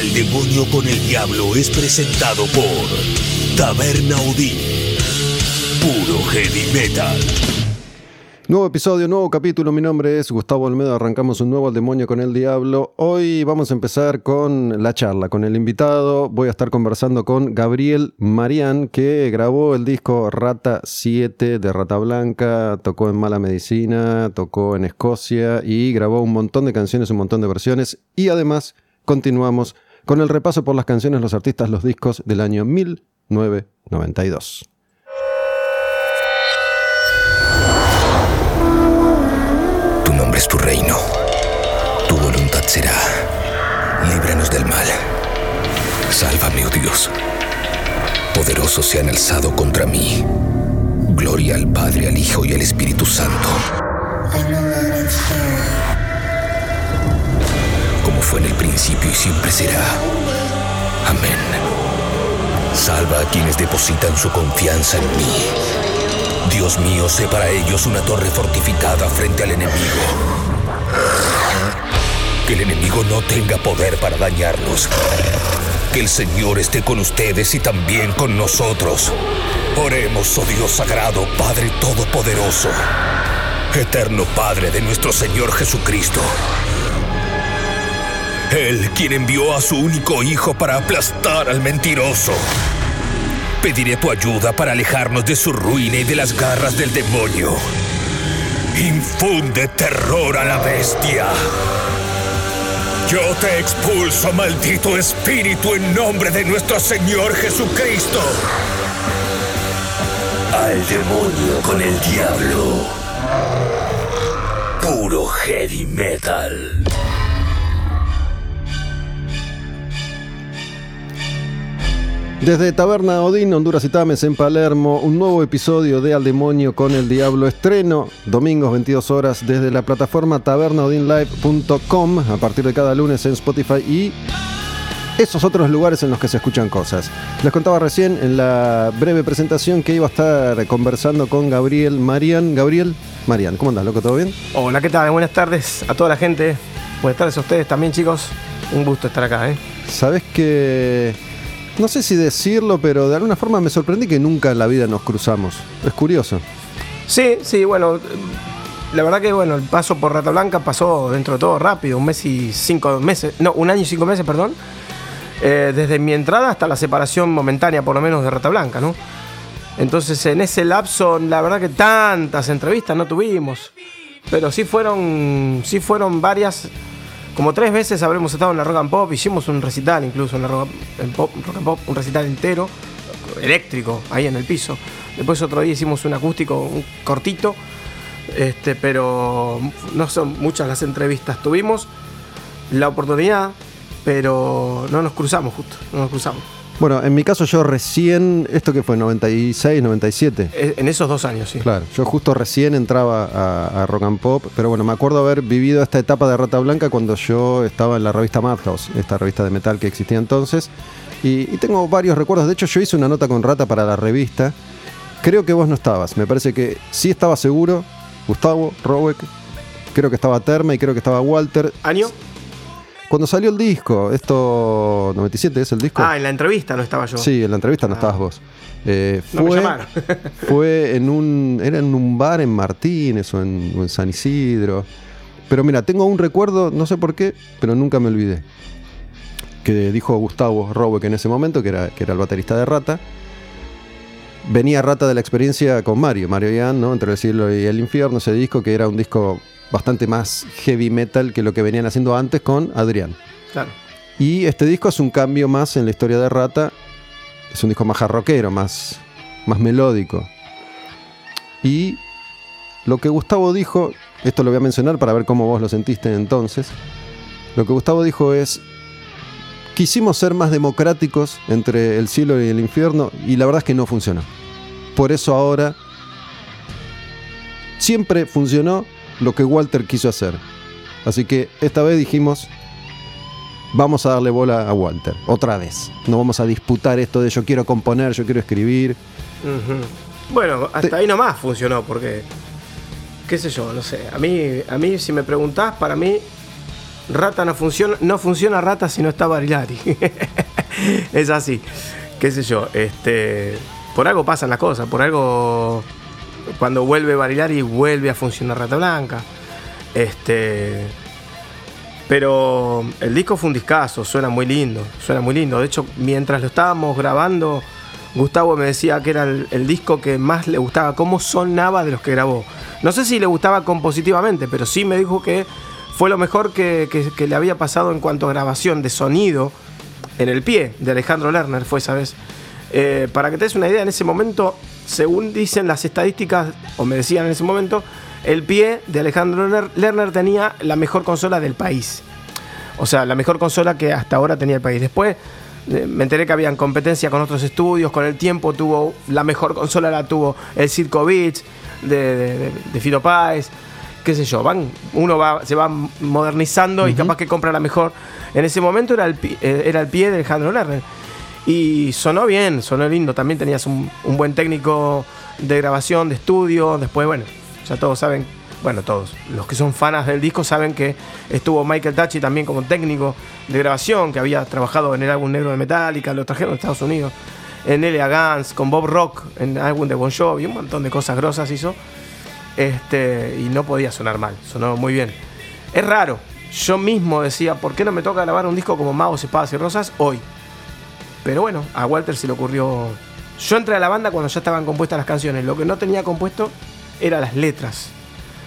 Al demonio con el diablo es presentado por Taberna Odín. Puro heavy metal. Nuevo episodio, nuevo capítulo. Mi nombre es Gustavo Olmedo. Arrancamos un nuevo Al Demonio con el Diablo. Hoy vamos a empezar con la charla, con el invitado. Voy a estar conversando con Gabriel Marián, que grabó el disco Rata 7 de Rata Blanca, tocó en Mala Medicina, tocó en Escocia y grabó un montón de canciones, un montón de versiones. Y además continuamos con el repaso por las canciones, los artistas, los discos del año 1992. Tu nombre es tu reino. Tu voluntad será. Líbranos del mal. Sálvame, oh Dios. Poderosos se han alzado contra mí. Gloria al Padre, al Hijo y al Espíritu Santo. Fue en el principio y siempre será. Amén. Salva a quienes depositan su confianza en mí. Dios mío, sé para ellos una torre fortificada frente al enemigo. Que el enemigo no tenga poder para dañarnos. Que el Señor esté con ustedes y también con nosotros. Oremos, oh Dios sagrado, Padre Todopoderoso. Eterno Padre de nuestro Señor Jesucristo. Él quien envió a su único Hijo para aplastar al mentiroso. Pediré tu ayuda para alejarnos de su ruina y de las garras del demonio. Infunde terror a la bestia. Yo te expulso, maldito espíritu, en nombre de nuestro Señor Jesucristo. Al demonio con el diablo. Puro heavy metal. Desde Taberna Odín, Honduras y Tames en Palermo, un nuevo episodio de Al Demonio con el Diablo estreno, domingos 22 horas desde la plataforma tabernaodinlive.com a partir de cada lunes en Spotify y esos otros lugares en los que se escuchan cosas. Les contaba recién en la breve presentación que iba a estar conversando con Gabriel Marian. Gabriel Marian, ¿cómo andas, loco? ¿Todo bien? Hola, ¿qué tal? Buenas tardes a toda la gente. Buenas tardes a ustedes también, chicos. Un gusto estar acá, ¿eh? Sabes que no sé si decirlo, pero de alguna forma me sorprendí que nunca en la vida nos cruzamos. Es curioso. Sí, sí, bueno, la verdad que bueno, el paso por Rata Blanca pasó dentro de todo rápido, un mes y cinco meses, no, un año y cinco meses, perdón. Eh, desde mi entrada hasta la separación momentánea, por lo menos, de Rata Blanca, ¿no? Entonces, en ese lapso, la verdad que tantas entrevistas no tuvimos, pero sí fueron, sí fueron varias como tres veces habremos estado en la Rock and Pop, hicimos un recital incluso en la Rock, and Pop, un recital entero, eléctrico, ahí en el piso. Después otro día hicimos un acústico, un cortito, este, pero no son muchas las entrevistas. Tuvimos la oportunidad, pero no nos cruzamos justo, no nos cruzamos. Bueno, en mi caso yo recién, ¿esto que fue? ¿96, 97? En esos dos años, sí. Claro, yo justo recién entraba a, Rock and Pop, pero bueno, me acuerdo haber vivido esta etapa de Rata Blanca cuando yo estaba en la revista Madhouse, esta revista de metal que existía entonces, y, tengo varios recuerdos, de hecho yo hice una nota con Rata para la revista, creo que vos no estabas, me parece que sí estaba seguro, Gustavo, Roweck, creo que estaba Terma y creo que estaba Walter. ¿Año? Cuando salió el disco, esto 97 es el disco. Ah, en la entrevista no estaba yo. Sí, en la entrevista no ah. estabas vos. Eh, fue, fue en un. Era en un bar en Martínez o en, San Isidro. Pero mira, tengo un recuerdo, no sé por qué, pero nunca me olvidé. Que dijo Gustavo Rowe que en ese momento, que era, que era el baterista de Rata. Venía Rata de la experiencia con Mario, Mario Ian, ¿no? Entre el cielo y el infierno, ese disco que era un disco bastante más heavy metal que lo que venían haciendo antes con Adrián. Claro. Y este disco es un cambio más en la historia de Rata. Es un disco más jarroquero, más, más melódico. Y lo que Gustavo dijo, esto lo voy a mencionar para ver cómo vos lo sentiste entonces. Lo que Gustavo dijo es, quisimos ser más democráticos entre el cielo y el infierno y la verdad es que no funcionó. Por eso ahora siempre funcionó lo que Walter quiso hacer. Así que esta vez dijimos, vamos a darle bola a Walter, otra vez. No vamos a disputar esto de yo quiero componer, yo quiero escribir. Bueno, hasta ahí nomás funcionó, porque, qué sé yo, no sé. A mí, a mí si me preguntás, para mí, Rata no funciona, no funciona Rata si no está Barilari. es así. Qué sé yo, este por algo pasan las cosas, por algo cuando vuelve Barilari vuelve a funcionar Rata Blanca. Este pero el disco fue un discazo, suena muy lindo, suena muy lindo. De hecho, mientras lo estábamos grabando, Gustavo me decía que era el, disco que más le gustaba, cómo sonaba de los que grabó. No sé si le gustaba compositivamente, pero sí me dijo que fue lo mejor que, le había pasado en cuanto a grabación de sonido en el pie de Alejandro Lerner, fue esa vez. Eh, para que te des una idea, en ese momento, según dicen las estadísticas, o me decían en ese momento, el pie de Alejandro Lerner tenía la mejor consola del país. O sea, la mejor consola que hasta ahora tenía el país. Después eh, me enteré que habían competencia con otros estudios, con el tiempo tuvo la mejor consola, la tuvo el Circo Beach de, de, Fito Páez, qué sé yo, van, uno va, se va modernizando y capaz que compra la mejor. En ese momento era el, eh, era el pie de Alejandro Lerner. Y sonó bien, sonó lindo. También tenías un, buen técnico de grabación, de estudio. Después, bueno, ya todos saben bueno, todos, los que son fanas del disco saben que estuvo Michael Tachi también como técnico de grabación, que había trabajado en el álbum negro de Metallica, lo trajeron de Estados Unidos, en L.A. Guns, con Bob Rock, en el álbum de Bon Jovi, un montón de cosas grosas hizo. Este, y no podía sonar mal, sonó muy bien. Es raro, yo mismo decía, ¿por qué no me toca grabar un disco como Magos, Espadas y Rosas hoy? Pero bueno, a Walter se le ocurrió. Yo entré a la banda cuando ya estaban compuestas las canciones. Lo que no tenía compuesto eran las letras.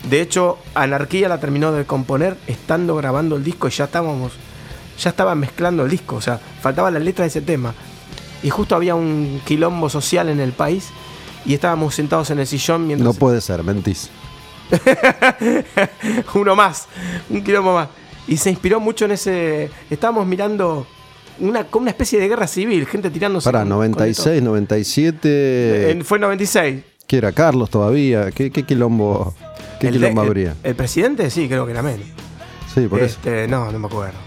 De hecho, Anarquía la terminó de componer estando grabando el disco y ya estábamos, ya estaban mezclando el disco, o sea, faltaba la letra de ese tema. Y justo había un quilombo social en el país y estábamos sentados en el sillón mientras... No puede ser, mentís. Uno más, un quilombo más. Y se inspiró mucho en ese... Estábamos mirando una, una especie de guerra civil, gente tirándose... Para, 96, 97... fue 96. ¿Qué era? Carlos todavía. ¿Qué, qué quilombo? ¿Qué el, quilombo habría? El, presidente sí, creo que era menos. Sí, por este, No, no me acuerdo.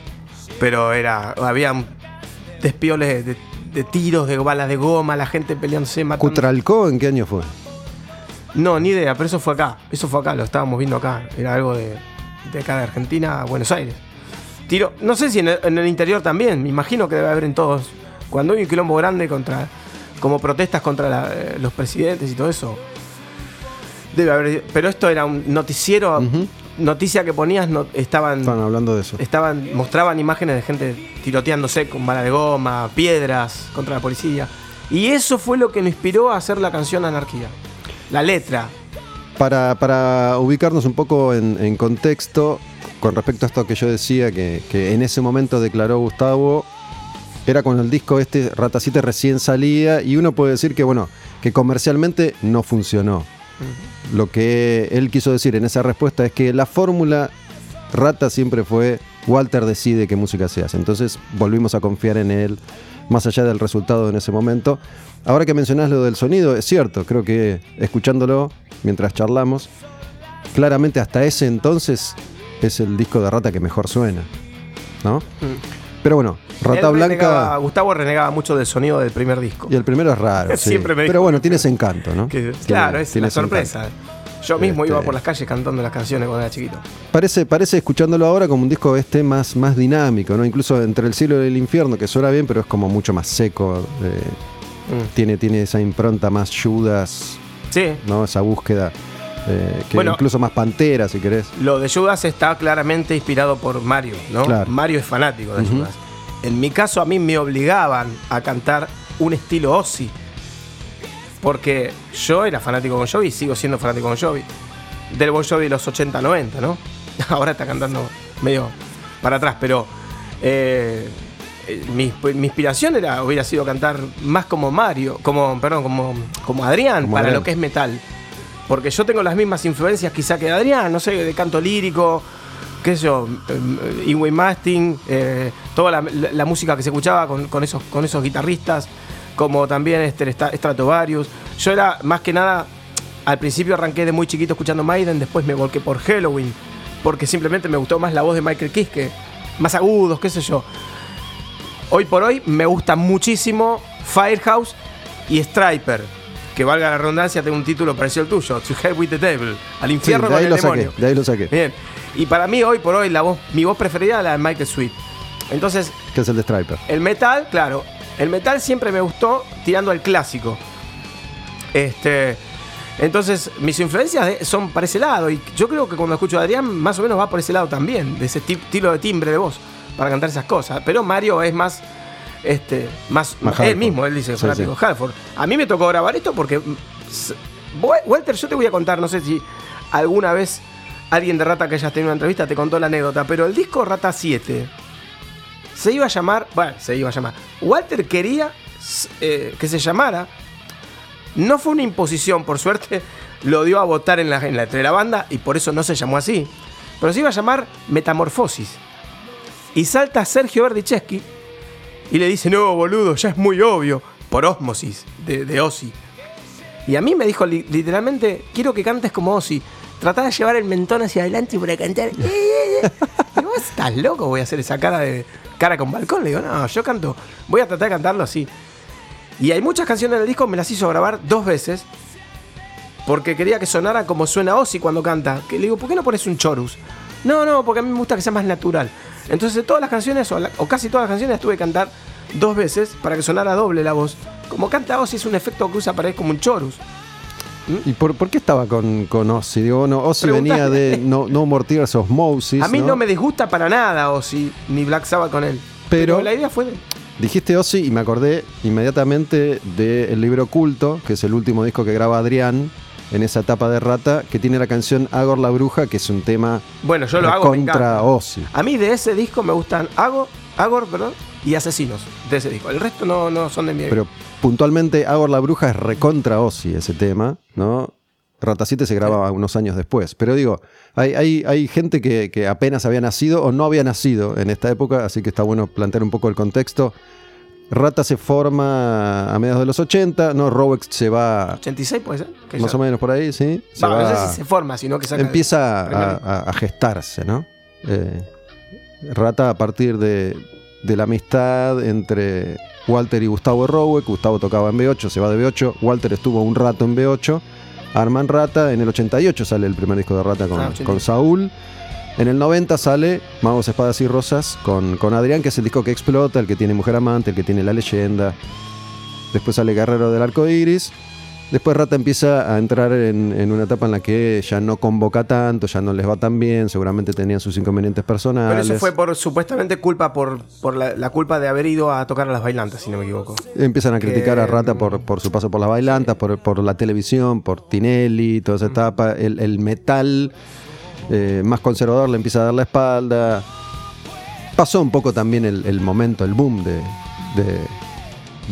Pero era. Había despioles de, tiros, de balas de goma, la gente peleándose, matando. ¿Cutralcó en qué año fue? No, ni idea, pero eso fue acá. Eso fue acá, lo estábamos viendo acá. Era algo de, de acá de Argentina a Buenos Aires. Tiro, no sé si en el, interior también, me imagino que debe haber en todos. Cuando hay un quilombo grande contra, como protestas contra eh, los presidentes y todo eso, Debe haber. Pero esto era un noticiero. Noticia que ponías, no, estaban. Estaban hablando de eso. Estaban, mostraban imágenes de gente tiroteándose con bala de goma, piedras contra la policía. Y eso fue lo que me inspiró a hacer la canción Anarquía. La letra. Para, ubicarnos un poco en, contexto, con respecto a esto que yo decía, que, en ese momento declaró Gustavo, era con el disco este Ratacite recién salía, y uno puede decir que, bueno, que comercialmente no funcionó. Lo que él quiso decir en esa respuesta es que la fórmula rata siempre fue Walter decide qué música se hace. Entonces volvimos a confiar en él, más allá del resultado en ese momento. Ahora que mencionás lo del sonido, es cierto, creo que escuchándolo mientras charlamos, claramente hasta ese entonces es el disco de rata que mejor suena. ¿No? Mm. Pero bueno, Rata Blanca. Gustavo renegaba mucho del sonido del primer disco. Y el primero es raro. Siempre me Pero bueno, tiene ese encanto, ¿no? claro, es una sorpresa. Yo mismo iba este por las calles cantando las canciones cuando era chiquito. Parece, parece escuchándolo ahora como un disco este más, más dinámico, ¿no? Incluso entre el cielo y el infierno, que suena bien, pero es como mucho más seco. Eh, mm. tiene, tiene esa impronta más Judas. Sí. ¿no? Esa búsqueda. Eh, que incluso más Pantera, si querés. Lo de Judas está claramente inspirado por Mario, ¿no? Mario es fanático de Judas. En mi caso, a mí me obligaban a cantar un estilo Ozzy. Porque yo era fanático de Bon Jovi y sigo siendo fanático de Bon Jovi. Del Bon Jovi de los 80, 90, ¿no? Ahora está cantando medio para atrás, pero eh, eh, mi, inspiración era, hubiera sido cantar más como Mario, como, perdón, como, como Adrián, para lo que es metal. Porque yo tengo las mismas influencias quizá que Adrián, no sé, de canto lírico, qué sé yo, Ingwe Masting, eh, toda la, música que se escuchaba con, esos, con esos guitarristas, como también este, Stratovarius. Yo era más que nada, al principio arranqué de muy chiquito escuchando Maiden, después me volqué por Halloween, porque simplemente me gustó más la voz de Michael Kiske, más agudos, qué sé yo. Hoy por hoy me gusta muchísimo Firehouse y Striper que valga la redundancia, tengo un título parecido al tuyo, To Hell with the Devil, al infierno Sí, de con el lo demonio. saqué, de ahí lo saqué. Bien. Y para mí, hoy por hoy, la voz, mi voz preferida es la de Michael Sweet. Entonces, Que es el de Striper. el metal, claro, el metal siempre me gustó tirando al clásico. Este, entonces, mis influencias son para ese lado. Y yo creo que cuando escucho a Adrián, más o menos va por ese lado también, de ese ti- estilo de timbre de voz, para cantar esas cosas. Pero Mario es más. Este, más, Más él mismo, él dice Sí, fanático sí. Halford. A mí me tocó grabar esto porque Walter, yo te voy a contar, no sé si alguna vez alguien de Rata que hayas tenido una entrevista te contó la anécdota, pero el disco Rata 7 se iba a llamar, bueno, se iba a llamar. Walter quería eh, que se llamara. No fue una imposición, por suerte lo dio a votar en la, en la, entre la banda y por eso no se llamó así. Pero se iba a llamar Metamorfosis. Y salta Sergio Verdicheschi y le dice, no, boludo, ya es muy obvio. Por osmosis, de, de Ozzy. Y a mí me dijo li- literalmente, quiero que cantes como Ozzy. Tratá de llevar el mentón hacia adelante para cantar. Y vos estás loco, voy a hacer esa cara de cara con balcón. Le digo, no, yo canto, voy a tratar de cantarlo así. Y hay muchas canciones del disco, me las hizo grabar dos veces. Porque quería que sonara como suena Ozzy cuando canta. Que le digo, ¿por qué no pones un chorus? No, no, porque a mí me gusta que sea más natural. Entonces, todas las canciones, o, o casi todas las canciones, tuve que cantar dos veces para que sonara doble la voz. Como canta Ozzy, es un efecto que usa para como un chorus. ¿Y por, por qué estaba con, con Ozzy? Digo, no, Ozzy venía de No, no More Tears Osmosis. a mí no. me disgusta para nada Ozzy, ni Black Sabbath con él. Pero- Pero, la idea fue de. Dijiste Ozzy y me acordé inmediatamente del libro Oculto, que es el último disco que graba Adrián en esa etapa de Rata, que tiene la canción Agor la Bruja, que es un tema Bueno, yo lo hago. contra. Ozzy. A mí de ese disco me gustan Agor, Agor perdón, y Asesinos de ese disco. El resto no, no son de mi Pero puntualmente Agor la Bruja es recontra Ozzy ese tema, ¿no? Rata 7 se grababa unos años después. Pero digo, hay, hay, hay gente que, que apenas había nacido o no había nacido en esta época, así que está bueno plantear un poco el contexto. Rata se forma a mediados de los 80, ¿no? Rowex se va 86 puede ser. Que más o menos por ahí, ¿sí? Se Va, no sé si se forma, sino que saca. empieza a, primero. a- a gestarse, ¿no? Eh, Rata a partir de, de la amistad entre Walter y Gustavo Roweck. Gustavo tocaba en B8, se va de B8. Walter estuvo un rato en B8. Arman Rata. En el 88 sale el primer disco de Rata con, Ah, 88. con Saúl. En el 90 sale Magos, Espadas y Rosas con, con Adrián, que es el disco que explota, el que tiene Mujer Amante, el que tiene La Leyenda. Después sale Guerrero del Arco Iris. Después Rata empieza a entrar en, en una etapa en la que ya no convoca tanto, ya no les va tan bien, seguramente tenían sus inconvenientes personales. Pero eso fue por supuestamente culpa por, por la, la culpa de haber ido a tocar a las bailantas, si no me equivoco. Empiezan a criticar a Rata por, por su paso por las bailantas, por, por la televisión, por Tinelli, toda esa etapa. El, el metal eh, más conservador le empieza a dar la espalda. Pasó un poco también el, el momento, el boom de, de,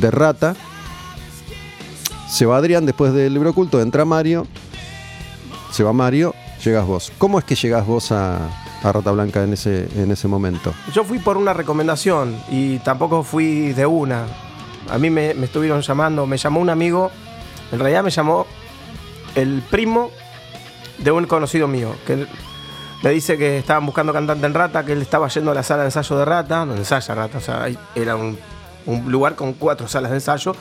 de Rata. Se va Adrián después del libro oculto, entra Mario. Se va Mario, llegas vos. ¿Cómo es que llegás vos a, a Rata Blanca en ese, en ese momento? Yo fui por una recomendación y tampoco fui de una. A mí me, me estuvieron llamando, me llamó un amigo, en realidad me llamó el primo de un conocido mío, que me dice que estaban buscando cantante en Rata, que él estaba yendo a la sala de ensayo de Rata, donde ensaya Rata, o sea, era un, un lugar con cuatro salas de ensayo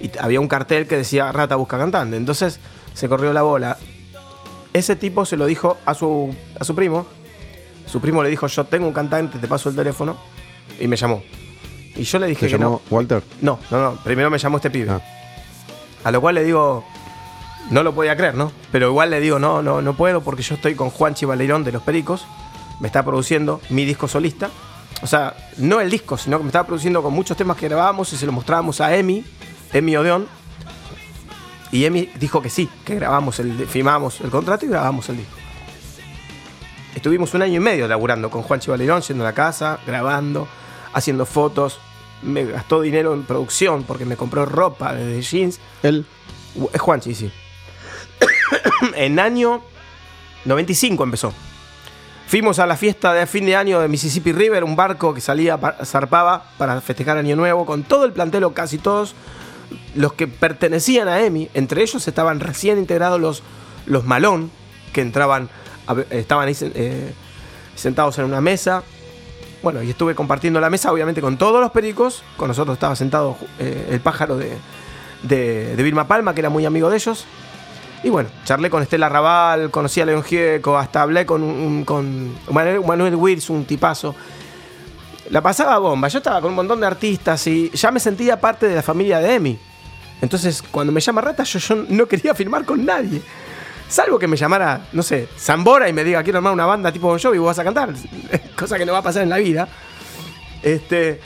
y había un cartel que decía Rata busca cantante. Entonces se corrió la bola. Ese tipo se lo dijo a su, a su primo, su primo le dijo, yo tengo un cantante, te paso el teléfono. Y me llamó. Y yo le dije ¿Te que llamó no. Walter? No, no, no. Primero me llamó este pibe. Ah. A lo cual le digo, no lo podía creer, ¿no? Pero igual le digo, no, no, no puedo porque yo estoy con Juanchi Valerón de Los Pericos. Me está produciendo mi disco solista. O sea, no el disco, sino que me estaba produciendo con muchos temas que grabábamos y se los mostrábamos a Emi, Emi Odeón. Y Emi dijo que sí, que grabamos el, firmamos el contrato y grabamos el disco. Estuvimos un año y medio laburando con Juanchi Valerón, yendo a la casa, grabando, haciendo fotos. Me gastó dinero en producción porque me compró ropa de jeans. Él. Es Juanchi, sí. en año 95 empezó. Fuimos a la fiesta de fin de año de Mississippi River, un barco que salía, pa- zarpaba para festejar Año Nuevo, con todo el plantel, o casi todos los que pertenecían a EMI. Entre ellos estaban recién integrados los, los Malón, que entraban, estaban ahí eh, sentados en una mesa. Bueno, y estuve compartiendo la mesa, obviamente, con todos los pericos. Con nosotros estaba sentado eh, el pájaro de, de, de Vilma Palma, que era muy amigo de ellos. Y bueno, charlé con Estela Raval, conocí a León Gieco, hasta hablé con, con Manuel, Manuel Wills, un tipazo. La pasaba bomba, yo estaba con un montón de artistas y ya me sentía parte de la familia de Emi. Entonces, cuando me llama Rata, yo, yo no quería firmar con nadie. Salvo que me llamara, no sé, Zambora y me diga, quiero armar una banda tipo Bon Jovi y vos vas a cantar. Cosa que no va a pasar en la vida. Este.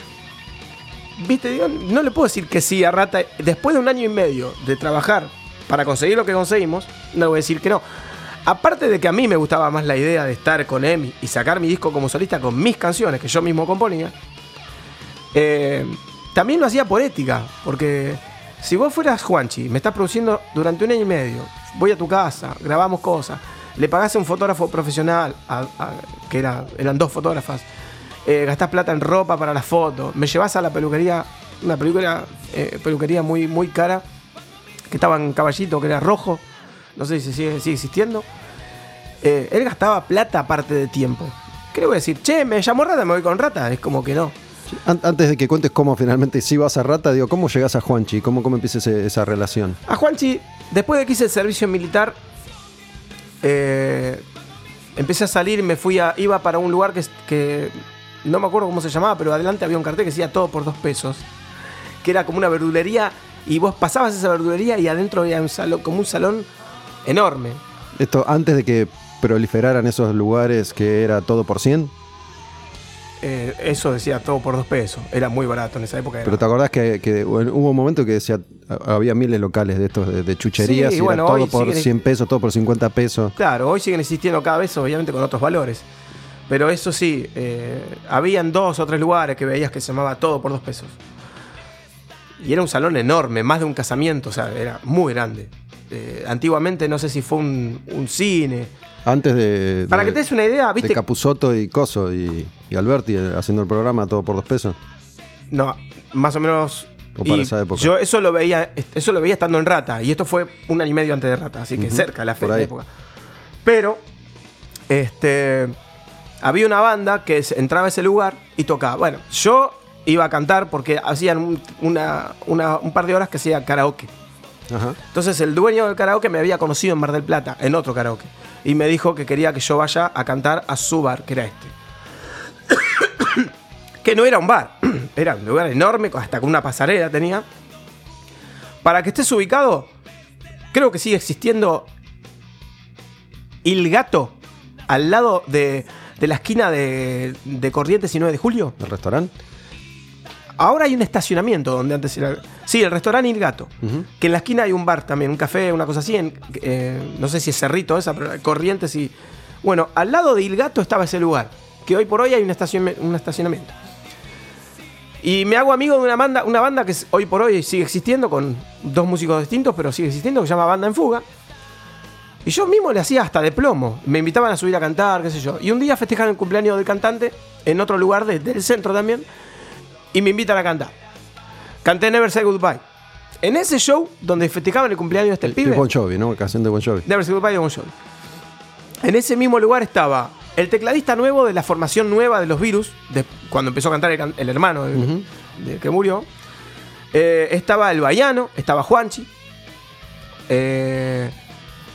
Viste, digo, no le puedo decir que sí a Rata. Después de un año y medio de trabajar para conseguir lo que conseguimos, no le voy a decir que no. Aparte de que a mí me gustaba más la idea de estar con Emi y sacar mi disco como solista con mis canciones que yo mismo componía, eh, también lo hacía por ética, porque si vos fueras Juanchi, me estás produciendo durante un año y medio, voy a tu casa, grabamos cosas, le pagás a un fotógrafo profesional, a- a- que era, eran dos fotógrafas, eh, gastás plata en ropa para las fotos, me llevas a la peluquería, una peluquería, eh, peluquería muy, muy cara, que estaba en Caballito, que era rojo, no sé si sigue, sigue existiendo. Eh, él gastaba plata aparte de tiempo. ¿Qué le voy a decir? Che, me llamó Rata, me voy con Rata. Es como que no. An- Antes de que cuentes cómo finalmente si vas a Rata, digo, ¿cómo llegas a Juanchi? ¿Cómo, cómo empieza ese- esa relación? A Juanchi, después de que hice el servicio militar, eh, empecé a salir y me fui a. iba para un lugar que, que no me acuerdo cómo se llamaba, pero adelante había un cartel que decía todo por dos pesos. Que era como una verdulería. Y vos pasabas esa verdulería y adentro había un salón, como un salón enorme. Esto antes de que proliferaran esos lugares que era todo por 100. Eh, eso decía todo por dos pesos. Era muy barato en esa época. era- Pero te acordás que, que hubo un momento que decía, había miles locales de estos de, de chucherías Sí, y era todo por siguen- 100 pesos, todo por 50 pesos. Claro, hoy siguen existiendo cada vez, obviamente, con otros valores. Pero eso sí, eh, habían dos o tres lugares que veías que se llamaba todo por dos pesos. Y era un salón enorme, más de un casamiento, o sea, era muy grande. Eh, antiguamente no sé si fue un, un cine. Antes de, Para de- que te des una idea, de ¿viste? Capusotto y Coso y, y Alberti eh, haciendo el programa todo por dos pesos. No, más o menos. O para esa época. Yo eso lo veía, eso lo veía estando en Rata. Y esto fue un año y medio antes de Rata, así que Ujú, cerca de la, fe- ahí. época. Pero, este. Había una banda que entraba a ese lugar y tocaba. Bueno, yo iba a cantar porque hacían un, una- una- un par de horas que hacía karaoke. Ajá. Entonces el dueño del karaoke me había conocido en Mar del Plata, en otro karaoke. Y me dijo que quería que yo vaya a cantar a su bar, que era este. que no era un bar, era un lugar enorme, hasta con una pasarela tenía. Para que estés ubicado, creo que sigue existiendo Il Gato, al lado de, de la esquina de, de Corrientes y 9 de Julio. ¿El restaurante? Ahora hay un estacionamiento donde antes era. Sí, el restaurante Il Gato. Ujú. Que en la esquina hay un bar también, un café, una cosa así. en- eh, no sé si es Cerrito esa, pero Corrientes y. Bueno, al lado de Il Gato estaba ese lugar. Que hoy por hoy hay un, estacion- un estacionamiento. Y me hago amigo de una banda, una banda que hoy por hoy sigue existiendo, con dos músicos distintos, pero sigue existiendo, que se llama Banda en Fuga. Y yo mismo le hacía hasta de plomo. Me invitaban a subir a cantar, qué sé yo. Y un día festejaron el cumpleaños del cantante en otro lugar de- del centro también. Y me invitan a cantar. Canté Never Say Goodbye. En ese show donde festejaban el cumpleaños de este El, pibe. el Bon Jovi, ¿no? Canción de Bon Jovi. Never Say Goodbye de Bon Jovi. En ese mismo lugar estaba el tecladista nuevo de la formación nueva de los Virus, de cuando empezó a cantar el, hermano que murió. Eh, estaba el Baiano, estaba Juanchi. eh,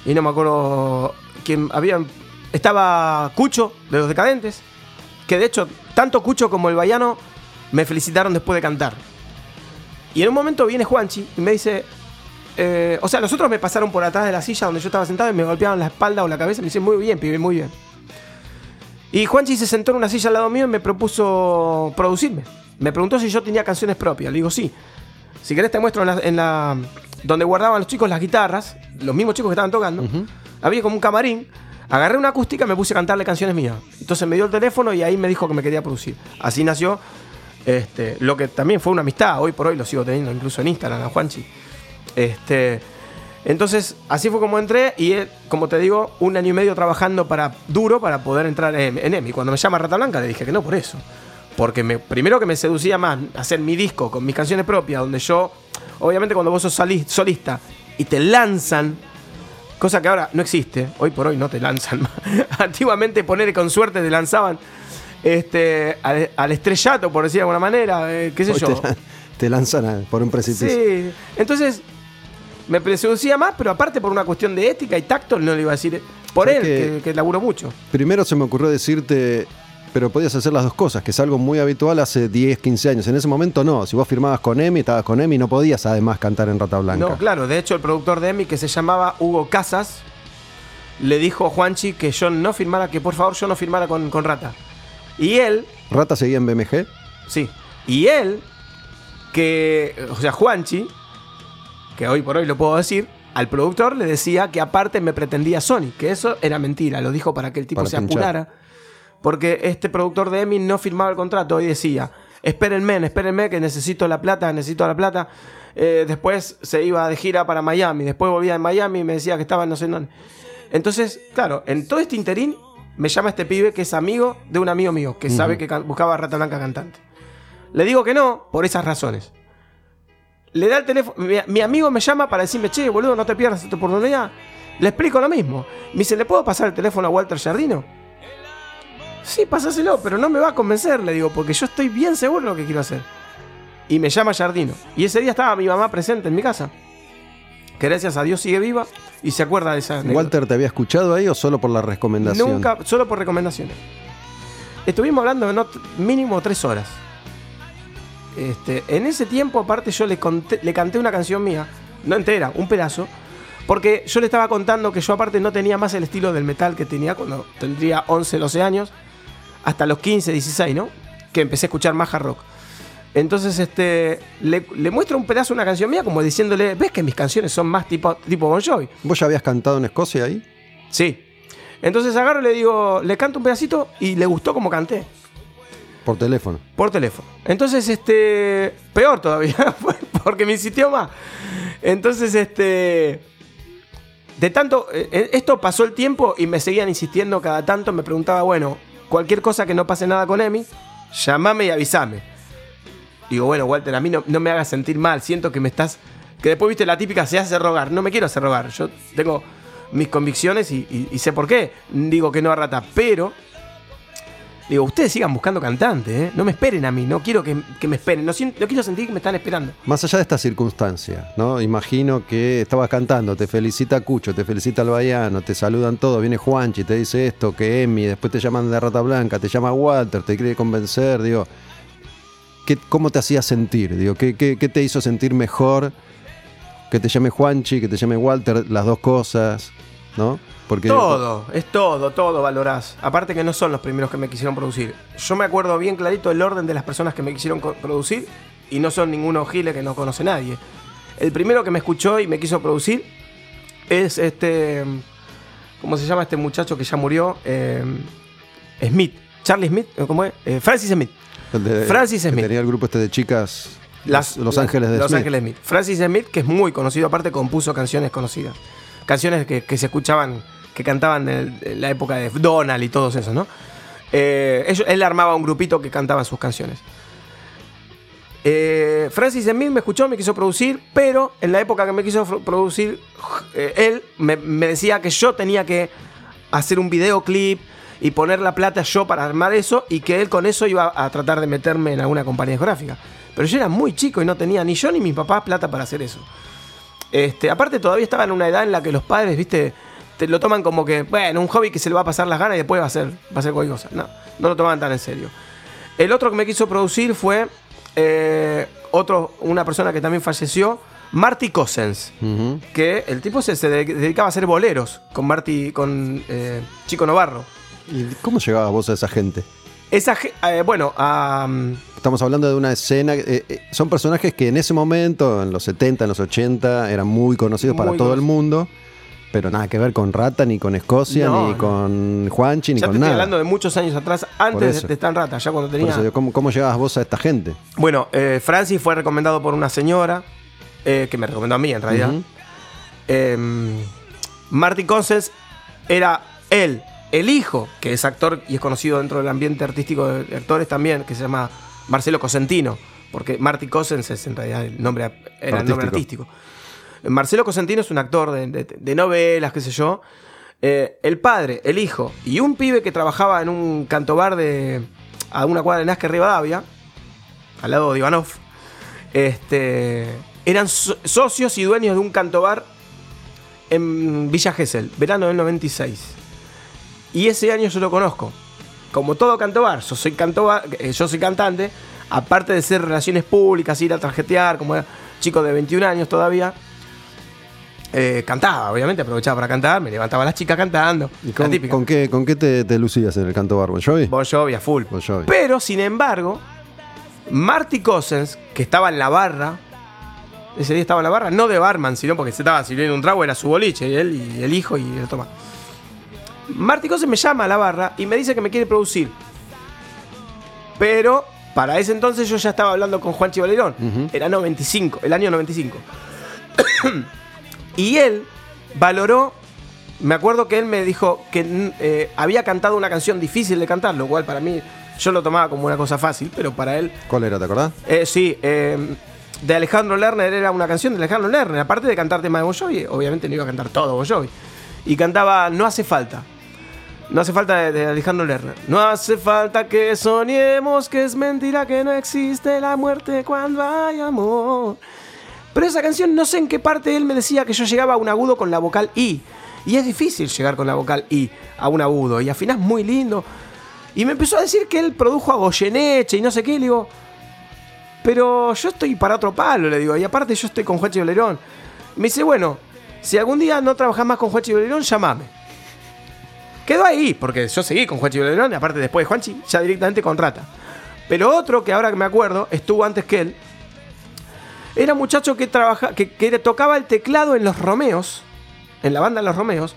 y no me acuerdo quién había. Estaba Cucho de los Decadentes. Que de hecho, tanto Cucho como el Baiano me felicitaron después de cantar. Y en un momento viene Juanchi y me dice. eh, o sea, los otros me pasaron por atrás de la silla donde yo estaba sentado y me golpeaban la espalda o la cabeza. Me dice, muy bien, pibe, muy bien. Y Juanchi se sentó en una silla al lado mío y me propuso producirme. Me preguntó si yo tenía canciones propias. Le digo, sí. Si querés te muestro en la, en la- donde guardaban los chicos las guitarras, los mismos chicos que estaban tocando. Había como un camarín. Agarré una acústica y me puse a cantarle canciones mías. Entonces me dio el teléfono y ahí me dijo que me quería producir. Así nació este, lo que también fue una amistad. Hoy por hoy lo sigo teniendo incluso en Instagram a Juanchi. Este, entonces, así fue como entré y él, como te digo, un año y medio trabajando para duro para poder entrar en, en EMI. Cuando me llama Rata Blanca le dije que no por eso. Porque me, primero que me seducía más hacer mi disco con mis canciones propias, donde yo, obviamente cuando vos sos solista y te lanzan, cosa que ahora no existe, hoy por hoy no te lanzan. Antiguamente poner con suerte te lanzaban este, al, al estrellato, por decir de alguna manera, eh, qué sé Hoy yo. te, te lanzan a- por un precipicio. Sí, entonces me seducía más, pero aparte por una cuestión de ética y tacto, no le iba a decir por él, ¿Sabes que, que- que laburó mucho. Primero se me ocurrió decirte, pero podías hacer las dos cosas, que es algo muy habitual hace 10, 15 años. En ese momento no. Si vos firmabas con Emi, estabas con Emi, no podías además cantar en Rata Blanca. No, claro, de hecho el productor de Emi, que se llamaba Hugo Casas, le dijo a Juanchi que yo no firmara, que por favor yo no firmara con, con Rata. Y él, ¿Rata seguía en BMG? sí, y él, que, o sea, Juanchi, que hoy por hoy lo puedo decir, al productor le decía que aparte me pretendía Sony, que eso era mentira, lo dijo para que el tipo Para se pinchar. apurara, porque este productor de Emi no firmaba el contrato y decía, espérenme, espérenme que necesito la plata, necesito la plata. Eh, después se iba de gira para Miami, después volvía de Miami y me decía que estaba en no sé dónde. Entonces, claro, en todo este interín me llama este pibe que es amigo de un amigo mío, que sabe que buscaba a Rata Blanca cantante. Le digo que no, por esas razones. Le da el teléfono. Mi, mi amigo me llama para decirme, che, boludo, no te pierdas esta oportunidad. Le explico lo mismo. Me dice, ¿le puedo pasar el teléfono a Walter Jardino? Sí, pásaselo, pero no me va a convencer, le digo, porque yo estoy bien seguro de lo que quiero hacer. Y me llama Jardino. Y ese día estaba mi mamá presente en mi casa. Que gracias a Dios sigue viva y se acuerda de esa anécdota. ¿Walter te había escuchado ahí o solo por la recomendación? Nunca, solo por recomendaciones. Estuvimos hablando de no, mínimo tres horas. Este, en ese tiempo, aparte, yo le, conté- le canté una canción mía, no entera, un pedazo, porque yo le estaba contando que yo, aparte, no tenía más el estilo del metal que tenía cuando tendría 11, 12 años, hasta los 15, 16, ¿no? Que empecé a escuchar más hard rock. Entonces, este, le, le muestro un pedazo de una canción mía, como diciéndole, ¿ves que mis canciones son más tipo, tipo Bon Jovi? ¿Vos ya habías cantado en Escocia ahí? Sí. Entonces agarro y le digo, le canto un pedacito y le gustó como canté. Por teléfono. Por teléfono. Entonces, este. Peor todavía, porque me insistió más. Entonces, este. De tanto. eh, Esto pasó el tiempo y me seguían insistiendo cada tanto. Me preguntaba, bueno, cualquier cosa que no pase nada con Emi, llamame y avísame. Digo, bueno, Walter, a mí no, no me hagas sentir mal. Siento que me estás. Que después, viste, la típica se hace rogar. No me quiero hacer rogar. Yo tengo mis convicciones y, y- sé por qué. Digo que no a rata, pero. Digo, ustedes sigan buscando cantantes, ¿eh? No me esperen a mí, no quiero que, me esperen. No, quiero sentir que me están esperando. Más allá de esta circunstancia, ¿no? Imagino que estabas cantando, te felicita Cucho, te felicita el Baiano, te saludan todos, viene Juanchi, te dice esto, que Emi, después te llaman de Rata Blanca, te llama Walter, te quiere convencer, digo. ¿Qué- ¿Cómo te hacía sentir? Digo, ¿qué, te hizo sentir mejor? Que te llame Juanchi, que te llame Walter, las dos cosas, ¿no? Porque Todo, es todo, todo valorás. Aparte que no son los primeros que me quisieron producir. Yo me acuerdo bien clarito el orden de las personas que me quisieron producir y no son ninguno gile que no conoce nadie. El primero que me escuchó y me quiso producir es este. ¿Cómo se llama este muchacho que ya murió? Eh, Smith. Charlie Smith, ¿cómo es? Eh, Francis Smith. De- Francis Smith. Tenía el grupo este de chicas, Las- Los Ángeles de Los Smith. Ángeles Smith. Francis Smith, que es muy conocido, aparte compuso canciones conocidas. Canciones que, que se escuchaban, que cantaban en, la época de Donald y todos esos, ¿no? Eh, él armaba un grupito que cantaba sus canciones. Eh, Francis Smith me escuchó, me quiso producir, pero en la época que me quiso producir, eh, él me, me decía que yo tenía que hacer un videoclip y poner la plata yo para armar eso y que él con eso iba a tratar de meterme en alguna compañía discográfica. Pero yo era muy chico y no tenía ni yo ni mi papá plata para hacer eso. Este, aparte todavía estaba en una edad en la que los padres, viste, te lo toman como que, bueno, un hobby que se le va a pasar las ganas y después va a ser, va a ser cualquier cosa. No, no lo tomaban tan en serio. El otro que me quiso producir fue eh, otro, una persona que también falleció, Marty Cossens. Ujú. Que el tipo se, se de- dedicaba a hacer boleros con Marty, con eh, Chico Novarro. ¿Y ¿Cómo llegabas vos a esa gente? Esa, eh, bueno, a, Estamos hablando de una escena. eh, eh, son personajes que en ese momento, en los 70, en los 80, eran muy conocidos para todo el mundo. Pero nada que ver con Rata, ni con Escocia, No, ni no. con Juanchi, ni ya te con estoy nada. hablando de muchos años atrás, antes de, en Rata, ya cuando Por tenía... eso ¿cómo, cómo llegabas vos a esta gente? Bueno, eh, Francis fue recomendado por una señora, que me recomendó a mí en realidad. Ujú. Eh, Marty Cossens era él, el hijo, que es actor y es conocido dentro del ambiente artístico de actores también, que se llama Marcelo Cosentino, porque Marty Cossens es en realidad el nombre, era el nombre Artístico. artístico. Marcelo Cosentino es un actor de, de- de novelas, qué sé yo. Eh, el padre, el hijo y un pibe que trabajaba en un cantobar de a una cuadra de Nazca Rivadavia, al lado de Ivanov, Este, eran so- socios y dueños de un cantobar en Villa Gesell, verano del 96. Y ese año yo lo conozco. Como todo cantobar, yo soy, cantobar, eh, yo soy cantante, aparte de ser relaciones públicas, ir a tarjetear, como era chico de 21 años todavía, eh, cantaba, obviamente, aprovechaba para cantar, me levantaba las chicas cantando. ¿Y la con, qué, con qué te, te lucías en el canto Bon Jovi? Bon Jovi a full. Bon Jovi. Pero, sin embargo, Marty Cousins, que estaba en la barra, ese día estaba en la barra, no de barman, sino porque se estaba sirviendo un trago, era su boliche, y él y el hijo y el toma. Marty Cousins me llama a la barra y me dice que me quiere producir. Pero para ese entonces yo ya estaba hablando con Juan Chivalerón. Era 95, el año 95. y él valoró me acuerdo que él me dijo que eh, había cantado una canción difícil de cantar, lo cual para mí yo lo tomaba como una cosa fácil, pero para él, ¿Cuál era, te acordás? eh, sí, eh, de Alejandro Lerner era una canción de Alejandro Lerner, aparte de cantar temas de Jovi, obviamente no iba a cantar todo Jovi, y cantaba No hace falta. No hace falta de, Alejandro Lerner. No hace falta que soñemos que es mentira que no existe la muerte cuando hay amor. Pero esa canción no sé en qué parte él me decía que yo llegaba a un agudo con la vocal I. Y es difícil llegar con la vocal I a un agudo. Y afinás muy lindo. Y me empezó a decir que él produjo a Goyeneche y no sé qué. Le digo, pero yo estoy para otro palo, le digo. Y aparte yo estoy con Juanchi Bolerón. Me dice, bueno, si algún día no trabajás más con Juanchi Bolerón, llamame. Quedó ahí, porque yo seguí con Juanchi Bolerón. Y aparte después de Juanchi, ya directamente contrata. Pero otro que ahora que me acuerdo, estuvo antes que él, era un muchacho que, trabaja, que, que tocaba el teclado en los Romeos, en la banda Los Romeos,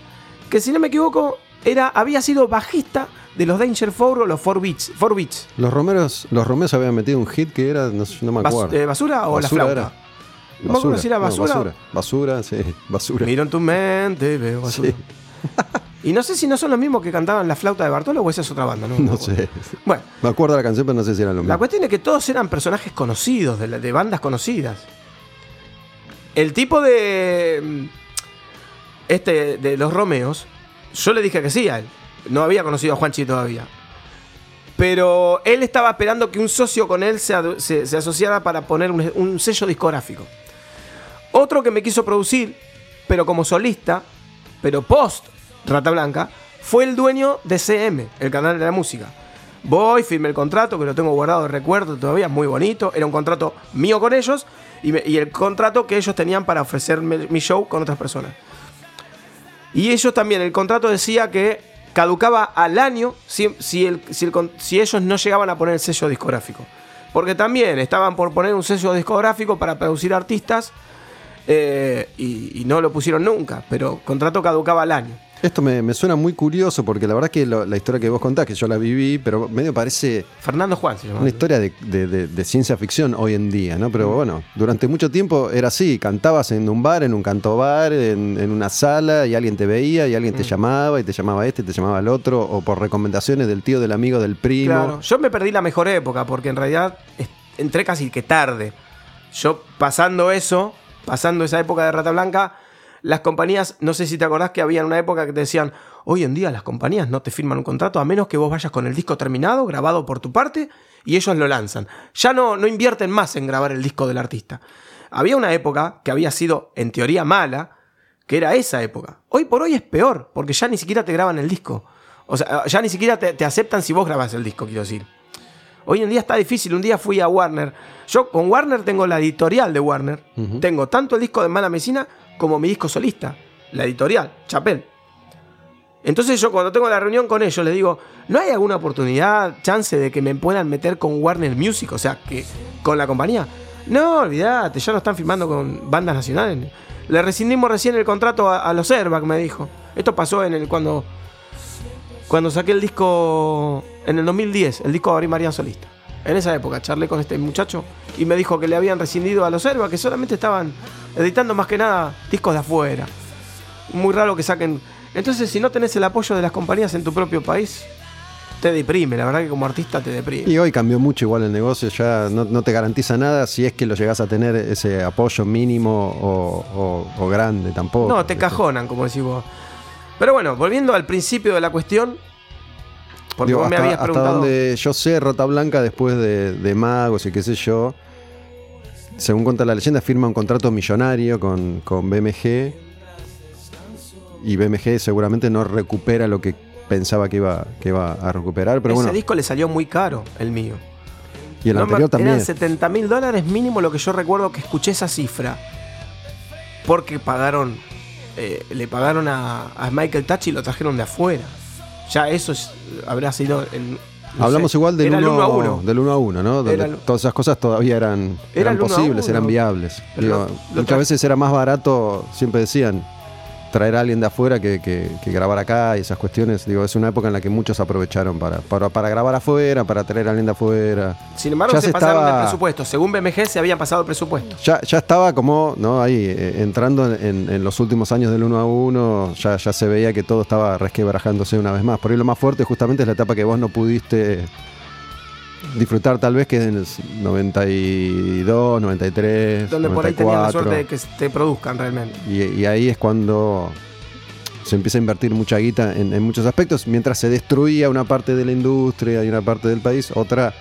que si no me equivoco, era, había sido bajista de los Danger Four o los Four Beats. Four Beats. Los Romeros, los Romeros habían metido un hit que era, no, no me Bas- acuerdo. eh, ¿Basura o la Basura flauta? era. No me acuerdo si era no, basura. basura. Basura, sí, basura. Miro en tu mente, veo basura. Sí. Y no sé si no son los mismos que cantaban la flauta de Bartolo o esa es otra banda, ¿no? No sé. Bueno, Me acuerdo de la canción, pero no sé si era lo la mismo. cuestión es que todos eran personajes conocidos, de, la- de bandas conocidas. El tipo de. mm, Este, de los Romeos, yo le dije que sí a él. No había conocido a Juanchi todavía. Pero él estaba esperando que un socio con él se- se asociara para poner un, un sello discográfico. Otro que me quiso producir, pero como solista, pero post Rata Blanca, fue el dueño de CM, el canal de la música. Voy, firmé el contrato, que lo tengo guardado de recuerdo todavía, muy bonito. Era un contrato mío con ellos y, el contrato que ellos tenían para ofrecerme mi show con otras personas. Y ellos también, el contrato decía que caducaba al año si, si, el- si el si ellos no llegaban a poner el sello discográfico. Porque también estaban por poner un sello discográfico para producir artistas eh, y, y no lo pusieron nunca, pero el contrato caducaba al año. Esto me, me suena muy curioso porque la verdad que lo- la historia que vos contás, que yo la viví, pero medio parece Fernando Juan se llama. una historia de, de- de- de ciencia ficción hoy en día, ¿no? Pero bueno, durante mucho tiempo era así, cantabas en un bar, en un cantobar, en, en una sala y alguien te veía y alguien te llamaba y te llamaba este y te llamaba el otro, o por recomendaciones del tío, del amigo, del primo. Claro, yo me perdí la mejor época porque en realidad entré casi que tarde. Yo pasando eso, pasando esa época de Rata Blanca, las compañías, no sé si te acordás que había una época que te decían, hoy en día las compañías no te firman un contrato a menos que vos vayas con el disco terminado, grabado por tu parte, y ellos lo lanzan. Ya no, no invierten más en grabar el disco del artista. Había una época que había sido, en teoría, mala, que era esa época. Hoy por hoy es peor, porque ya ni siquiera te graban el disco. O sea, ya ni siquiera te, te aceptan si vos grabás el disco, quiero decir. Hoy en día está difícil. Un día fui a Warner. Yo con Warner tengo la editorial de Warner. Tengo tanto el disco de Mala Medicina como mi disco solista. La editorial, Chapel. Entonces yo cuando tengo la reunión con ellos les digo, ¿no hay alguna oportunidad, chance de que me puedan meter con Warner Music? O sea, que con la compañía. No, olvídate, ya no están firmando con bandas nacionales. Le rescindimos recién el contrato a, los Airbag, me dijo. Esto pasó en el cuando cuando saqué el disco en el 2010, el disco de Abril María Solista. En esa época charlé con este muchacho y me dijo que le habían rescindido a los Airbag, que solamente estaban editando más que nada discos de afuera. Muy raro que saquen. Entonces, si no tenés el apoyo de las compañías en tu propio país, te deprime. La verdad que como artista te deprime. Y hoy cambió mucho igual el negocio, ya no, no te garantiza nada si es que lo llegás a tener ese apoyo mínimo o, o- o grande tampoco. No, te cajonan, como decís vos. Pero bueno, volviendo al principio de la cuestión. Porque Digo, vos me hasta, habías hasta preguntado. donde yo sé, Rata Blanca, después de, de Magos y qué sé yo, según cuenta la leyenda, firma un contrato millonario con, con BMG y BMG seguramente no recupera lo que pensaba que iba, que iba a recuperar, pero Ese bueno, disco le salió muy caro, el mío. y el No me- anterior también. Eran 70 mil dólares mínimo lo que yo recuerdo que escuché esa cifra. Porque pagaron, eh, le pagaron a, a Michael Touch y lo trajeron de afuera. Ya eso es- habrá sido en... no Hablamos sé, igual del era el 1 uno a uno. Del 1 a 1, ¿no? Donde el- todas esas cosas todavía eran, Era eran el a posibles, uno. eran viables. Digo, muchas veces era más barato, siempre decían, traer a alguien de afuera que, que- que grabar acá y esas cuestiones. Digo, es una época en la que muchos aprovecharon para, para, para grabar afuera, para traer a alguien de afuera. Sin embargo, Ya se, pasaron estaba- del presupuesto. Según BMG se habían pasado el presupuesto. Ya, ya estaba como, ¿no? Ahí, eh, entrando en, en los últimos años del 1 a 1, ya, ya se veía que todo estaba resquebrajándose una vez más. Por ahí lo más fuerte justamente es la etapa que vos no pudiste disfrutar tal vez que es en el 92, 93, Donde por ahí tenían la 94. suerte de que te produzcan realmente. Y, y ahí es cuando se empieza a invertir mucha guita en, en muchos aspectos, mientras se destruía una parte de la industria y una parte del país, otra,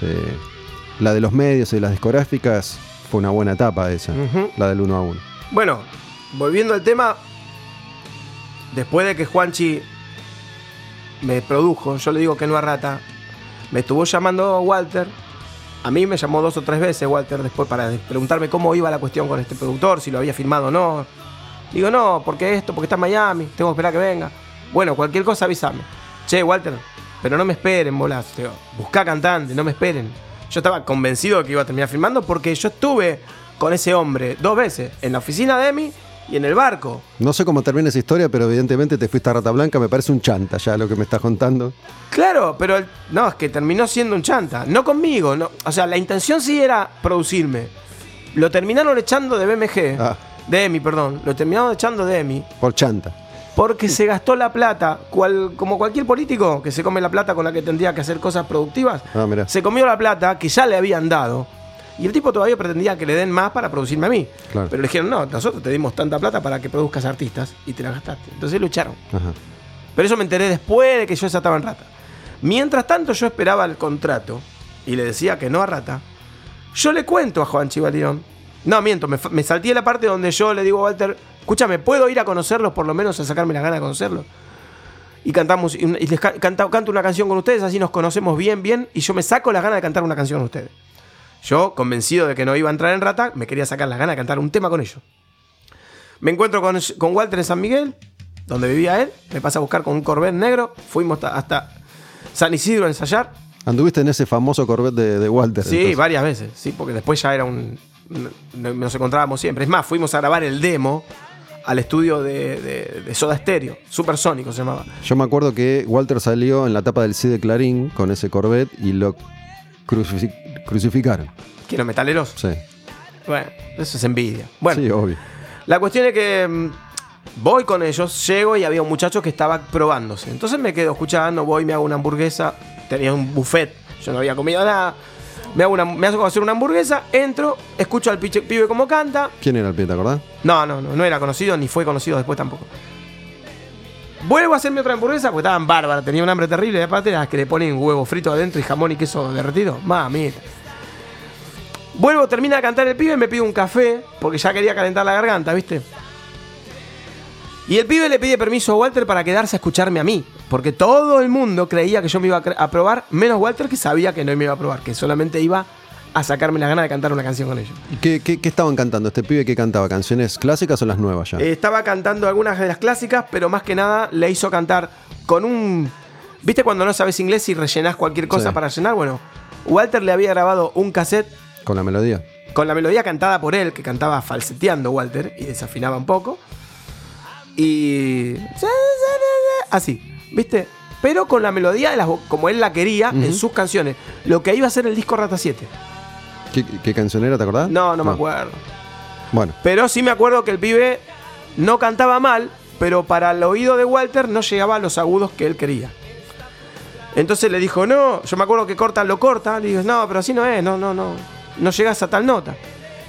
eh, la de los medios y las discográficas, fue una buena etapa esa, la del 1 a 1. Bueno, volviendo al tema, después de que Juanchi me produjo, yo le digo que no a rata, me estuvo llamando Walter. A mí me llamó dos o tres veces Walter después para preguntarme cómo iba la cuestión con este productor, si lo había firmado o no. Digo, no, porque esto, porque está en Miami, tengo que esperar que venga. Bueno, cualquier cosa avísame. Che, Walter, pero no me esperen, bolas. Buscá cantante, no me esperen. Yo estaba convencido de que iba a terminar firmando porque yo estuve con ese hombre dos veces, en la oficina de Emi y en el barco. No sé cómo termina esa historia, pero evidentemente te fuiste a Rata Blanca, me parece un chanta ya lo que me estás contando. Claro, pero el- no, es que terminó siendo un chanta. No conmigo, no. O sea, la intención sí era producirme. Lo terminaron echando de BMG. Ah. De Emi, perdón. Lo terminaron echando de Emi. Por chanta. Porque se gastó la plata, cual, como cualquier político que se come la plata con la que tendría que hacer cosas productivas, Ah, se comió la plata que ya le habían dado. Y el tipo todavía pretendía que le den más para producirme a mí. Claro. Pero le dijeron, no, nosotros te dimos tanta plata para que produzcas artistas y te la gastaste. Entonces lo echaron. Ajá. Pero eso me enteré después de que yo ya estaba en Rata. Mientras tanto yo esperaba el contrato y le decía que no a Rata. Yo le cuento a Juan Chivalirón. No, miento, me, me salté la parte donde yo le digo a Walter, escúchame, ¿puedo ir a conocerlos por lo menos a sacarme las ganas de conocerlos? Y cantamos, y, les ca- canta- canto una canción con ustedes, así nos conocemos bien, bien, y yo me saco las ganas de cantar una canción con ustedes. Yo, convencido de que no iba a entrar en Rata, me quería sacar las ganas de cantar un tema con ellos. Me encuentro con, con Walter en San Miguel, donde vivía él. Me pasa a buscar con un Corvette negro. Fuimos hasta, San Isidro a ensayar. Anduviste en ese famoso Corvette de, de Walter. Sí, entonces. varias veces. Sí, porque después ya era un. no- Nos encontrábamos siempre. Es más, fuimos a grabar el demo al estudio de, de- de Soda Stereo. Supersónico se llamaba. Yo me acuerdo que Walter salió en la tapa del C de Clarín con ese Corvette y lo crucifi- crucificaron. Quiero metaleros. Sí. Bueno, eso es envidia. Bueno, sí, obvio. La cuestión es que mm, voy con ellos, llego y había un muchacho que estaba probándose. Entonces me quedo escuchando, voy, me hago una hamburguesa, tenía un buffet, yo no había comido nada. Me hago, una, me hago hacer una hamburguesa, entro, escucho al piche- pibe cómo canta. ¿Quién era el pie, te acordás? No, no, no, no era conocido ni fue conocido después tampoco. Vuelvo a hacerme otra hamburguesa porque estaban bárbaras, tenía un hambre terrible. Y aparte las que le ponen huevo frito adentro y jamón y queso derretido. Mamita. Vuelvo, termina de cantar el pibe y me pide un café porque ya quería calentar la garganta, ¿viste? Y el pibe le pide permiso a Walter para quedarse a escucharme a mí. Porque todo el mundo creía que yo me iba a probar, menos Walter que sabía que no me iba a probar, que solamente iba a sacarme las ganas de cantar una canción con ellos. ¿Y qué, qué- qué estaban cantando? ¿Este pibe que cantaba? ¿Canciones clásicas o las nuevas ya? Eh, estaba cantando algunas de las clásicas, pero más que nada le hizo cantar con un. ¿Viste cuando no sabes inglés y rellenás cualquier cosa Sí. para llenar? Bueno, Walter le había grabado un cassette Con la melodía. con la melodía cantada por él, que cantaba falseteando Walter y desafinaba un poco. Y. Así, ¿viste? Pero con la melodía de las como él la quería en sus canciones. Lo que iba a ser el disco Rata 7. ¿Qué, qué canción era, te acordás? No, no me acuerdo. Bueno, Pero sí me acuerdo que el pibe no cantaba mal, pero para el oído de Walter no llegaba a los agudos que él quería. Entonces le dijo, no, yo me acuerdo que corta lo corta. Le digo, no, pero así no es, no, no, no. No llegas a tal nota.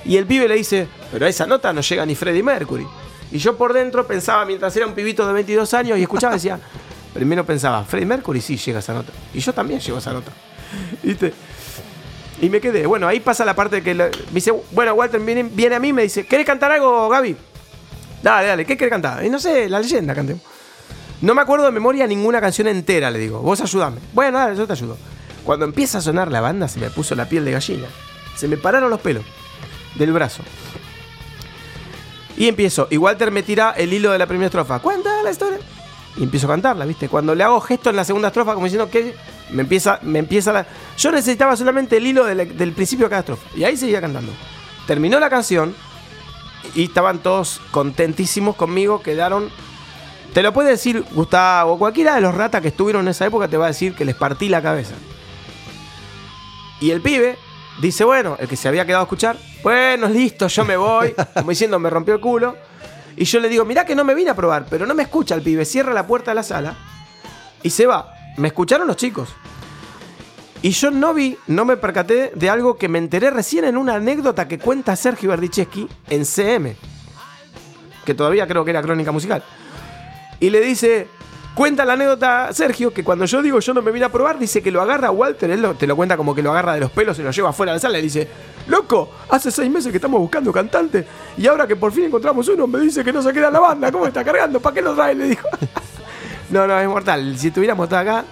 Y el pibe le dice, pero a esa nota no llega ni Freddie Mercury. Y yo por dentro pensaba, mientras era un pibito de 22 años y escuchaba, decía, primero pensaba, Freddie Mercury sí llega a esa nota. Y yo también llego a esa nota. ¿Viste? Y me quedé. Bueno, ahí pasa la parte que me dice, bueno, Walter viene, viene a mí y me dice, ¿querés cantar algo, Gaby? Dale, dale, ¿qué querés cantar? Y no sé, la leyenda cantemos. No me acuerdo de memoria ninguna canción entera, le digo. Vos ayudame. Bueno, dale, yo te ayudo. Cuando empieza a sonar la banda, se me puso la piel de gallina. Se me pararon los pelos del brazo. Y empiezo. Y Walter me tira el hilo de la primera estrofa. Cuenta la historia. Y empiezo a cantarla, ¿viste? Cuando le hago gesto en la segunda estrofa, como diciendo que me empieza, me empieza la. Yo necesitaba solamente el hilo del principio de cada estrofa. Y ahí seguía cantando. Terminó la canción. Y estaban todos contentísimos conmigo. Quedaron. Te lo puede decir Gustavo, cualquiera de los ratas que estuvieron en esa época te va a decir que les partí la cabeza. Y el pibe dice, bueno, el que se había quedado a escuchar, bueno, listo, yo me voy, como diciendo, me rompió el culo. Y yo le digo, mirá que no me vine a probar, pero no me escucha el pibe, cierra la puerta de la sala y se va. Me escucharon los chicos. Y yo no vi, no me percaté de algo que me enteré recién en una anécdota que cuenta Sergio Berdicheschi en CM, que todavía creo que era crónica musical. Y le dice, cuenta la anécdota Sergio, que cuando yo digo yo no me vine a probar, dice que lo agarra Walter, él te lo cuenta como que lo agarra de los pelos y lo lleva afuera de la sala y dice, loco, hace seis meses que estamos buscando cantante y ahora que por fin encontramos uno me dice que no se queda la banda, ¿cómo está cargando? ¿Para qué lo trae? Le dijo. no, no, es mortal. Si estuviéramos acá,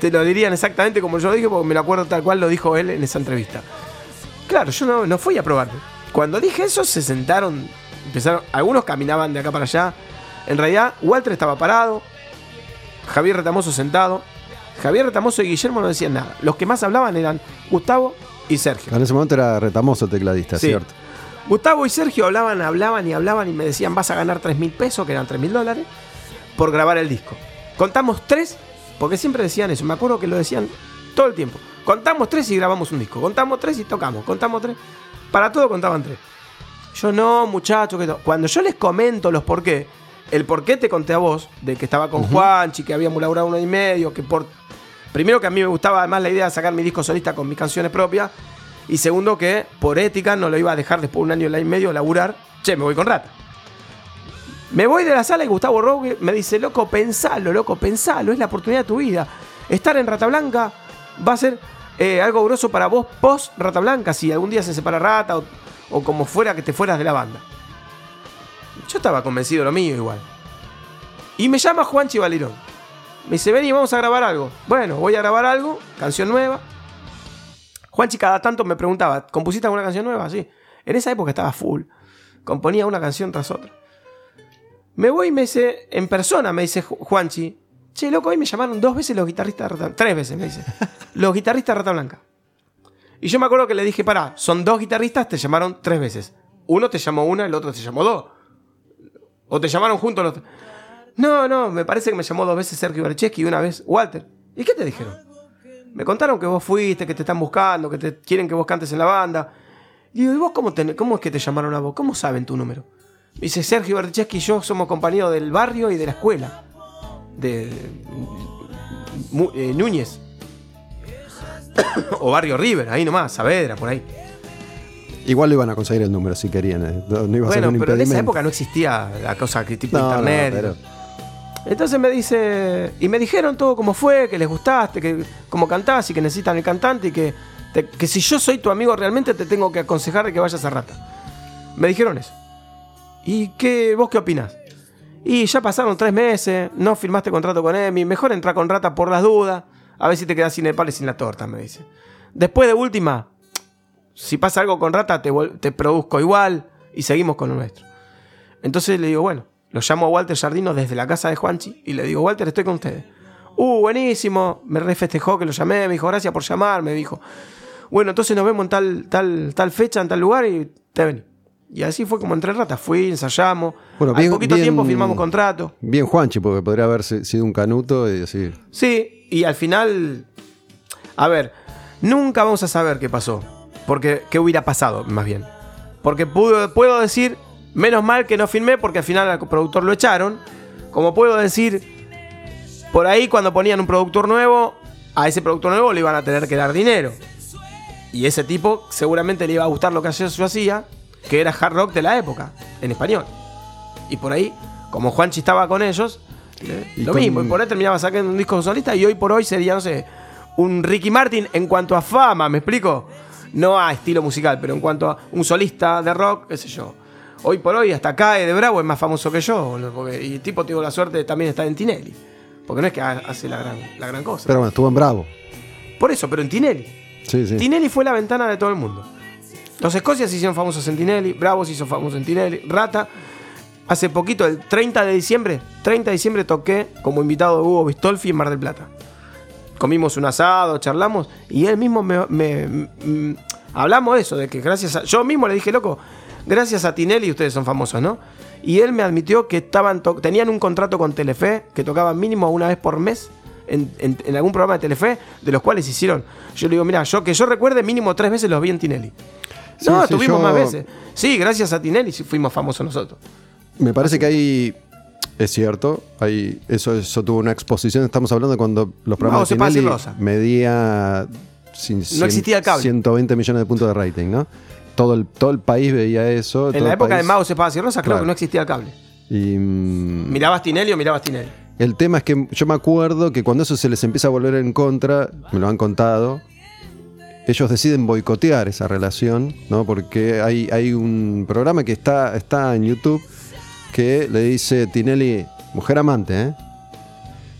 te lo dirían exactamente como yo lo dije, porque me lo acuerdo tal cual lo dijo él en esa entrevista. Claro, yo no, no fui a probarme. Cuando dije eso, se sentaron, empezaron, algunos caminaban de acá para allá. En realidad, Walter estaba parado, Javier Retamoso sentado. Javier Retamoso y Guillermo no decían nada. Los que más hablaban eran Gustavo y Sergio. En ese momento era retamoso tecladista, Sí. ¿cierto? Gustavo y Sergio hablaban, hablaban y hablaban y me decían vas a ganar 3 mil pesos, que eran 3 mil dólares, por grabar el disco. Contamos tres, porque siempre decían eso, me acuerdo que lo decían todo el tiempo. Contamos tres y grabamos un disco. Contamos tres y tocamos. Contamos tres. Para todo contaban tres. Yo no, muchacho, que cuando yo les comento los por qué, el por qué te conté a vos, de que estaba con Juanchi, que habíamos laburado uno y medio, que por. Primero que a mí me gustaba además la idea de sacar mi disco solista con mis canciones propias. Y segundo que por ética no lo iba a dejar después de un año y medio laburar. Che, me voy con rata. Me voy de la sala y Gustavo Rogue me dice, loco, pensalo, loco, pensalo, es la oportunidad de tu vida. Estar en Rata Blanca va a ser eh, algo grosso para vos post Rata Blanca, si algún día se separa Rata o, o como fuera que te fueras de la banda. Yo estaba convencido de lo mío igual. Y me llama Juanchi Valirón. Me dice, vení, vamos a grabar algo. Bueno, voy a grabar algo, canción nueva. Juanchi cada tanto me preguntaba, ¿compusiste alguna canción nueva? Sí. En esa época estaba full. Componía una canción tras otra. Me voy y me dice, en persona me dice Ju- Juanchi, che, loco, hoy me llamaron dos veces los guitarristas de Rata Tres veces me dice. Los guitarristas de Rata Blanca. Y yo me acuerdo que le dije, pará, son dos guitarristas, te llamaron tres veces. Uno te llamó una, el otro te llamó dos. O te llamaron juntos los. No, no, me parece que me llamó dos veces Sergio Bercheski y una vez Walter. ¿Y qué te dijeron? Me contaron que vos fuiste, que te están buscando, que te quieren que vos cantes en la banda. Y digo, ¿y vos cómo, cómo es que te llamaron a vos? ¿Cómo saben tu número? Me dice, Sergio Bercheski y yo somos compañeros del barrio y de la escuela. De, eh, Núñez. o Barrio River, ahí nomás, Saavedra, por ahí. Igual lo iban a conseguir el número si querían. eh, No, no iba a ser Bueno, un pero en esa época no existía la cosa que tipo No, no, internet. pero- Entonces me dice, y me dijeron todo cómo fue, que les gustaste, que cómo cantás y que necesitan el cantante y que, te- que si yo soy tu amigo realmente te tengo que aconsejar de que vayas a Rata. Me dijeron eso. ¿Y qué, vos qué opinás? Y ya pasaron tres meses, no firmaste contrato con Emi, mejor entrar con Rata por las dudas, a ver si te quedas sin el palo y sin la torta, me dice. Después de última, si pasa algo con Rata, te, produzco igual y seguimos con lo nuestro. Entonces le digo, bueno, lo llamo a Walter Jardino desde la casa de Juanchi y le digo, Walter, estoy con ustedes. Uh, buenísimo. Me refestejó que lo llamé, me dijo, gracias por llamar, me dijo. Bueno, entonces nos vemos en tal, tal, tal fecha, en tal lugar y te vení. Y así fue como entre ratas. Fui, ensayamos. Bueno, Al bien- poquito bien- tiempo firmamos contrato. Bien Juanchi, porque podría haber si- sido un canuto y así. Sí, y al final. A ver, nunca vamos a saber qué pasó. Porque, qué hubiera pasado, más bien. Porque puedo, puedo decir, menos mal que no filmé, porque al final al productor lo echaron. Como puedo decir, por ahí cuando ponían un productor nuevo, a ese productor nuevo le iban a tener que dar dinero. Y ese tipo seguramente le iba a gustar lo que yo hacía, que era hard rock de la época, en español. Y por ahí, como Juanchi estaba con ellos, eh, Y lo con- mismo. Y por ahí terminaba sacando un disco solista y hoy por hoy sería, no sé, un Ricky Martin en cuanto a fama, ¿me explico? No a estilo musical, pero en cuanto a un solista de rock, qué sé yo. Hoy por hoy, hasta Cae de Bravo es más famoso que yo, boludo, porque- y el tipo tuvo la suerte de también estar en Tinelli. Porque no es que ha- hace la gran, la gran cosa. Pero bueno, estuvo en Bravo. por eso, pero en Tinelli. Sí, sí. Tinelli fue la ventana de todo el mundo. Los Escocias se hicieron famosos en Tinelli, Bravo se hizo famoso en Tinelli, Rata. Hace poquito, el 30 de diciembre, 30 de diciembre toqué como invitado de Hugo Bistolfi en Mar del Plata. Comimos un asado, charlamos y él mismo me, me- mm, hablamos de eso, de que gracias a... Yo mismo le dije, loco, gracias a Tinelli ustedes son famosos, ¿no? Y él me admitió que estaban tenían un contrato con Telefe, que tocaban mínimo una vez por mes en, en- en algún programa de Telefe, de los cuales hicieron. Yo le digo, mira, yo que yo recuerde, mínimo tres veces los vi en Tinelli. Sí, no, sí, tuvimos yo- más veces. Sí, gracias a Tinelli fuimos famosos nosotros. Me parece que ahí es cierto, hay, eso, eso tuvo una exposición. Estamos hablando de cuando los programas de se Tinelli Rosa. medía sin- No existía el cable. 120 millones de puntos de rating, ¿no? Todo el, todo el país veía eso. todo En la época de Mago Sepas y Rosa creo Claro. que no existía el cable. Y, mm, ¿Mirabas Tinelli o mirabas Tinelli? El tema es que yo me acuerdo que cuando eso se les empieza a volver en contra, me lo han contado, ellos deciden boicotear esa relación, ¿no? Porque hay, hay un programa que está, está en YouTube que le dice Tinelli, mujer amante, ¿eh?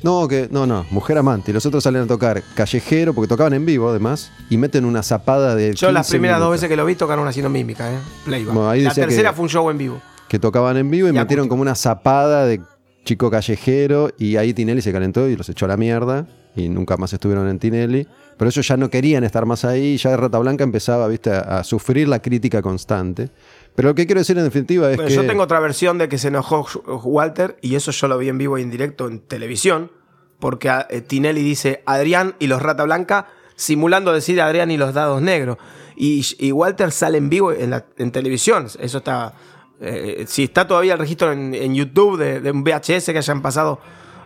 No, que, no, no, mujer amante. Y los otros salen a tocar callejero, porque tocaban en vivo además, y meten una zapada de. Yo las 15 primeras dos veces que lo vi tocaron haciendo mímica, ¿eh? Playback. Bueno, ahí la decía que- tercera fue un show en vivo. que tocaban en vivo y, Y metieron como una zapada de chico callejero y ahí Tinelli se calentó y los echó a la mierda y nunca más estuvieron en Tinelli. Pero ellos ya no querían estar más ahí, ya Rata Blanca empezaba ¿viste? a, a sufrir la crítica constante. Pero lo que quiero decir en definitiva es Bueno, que... Yo tengo otra versión de que se enojó Walter y eso yo lo vi en vivo y en directo en televisión. Porque a- eh, Tinelli dice Adrián y los Rata Blanca, simulando decir Adrián y los dados negros. Y, y Walter sale en vivo en, la- en televisión. Eso está. eh, si está todavía el registro en, en YouTube de, de un VHS que hayan pasado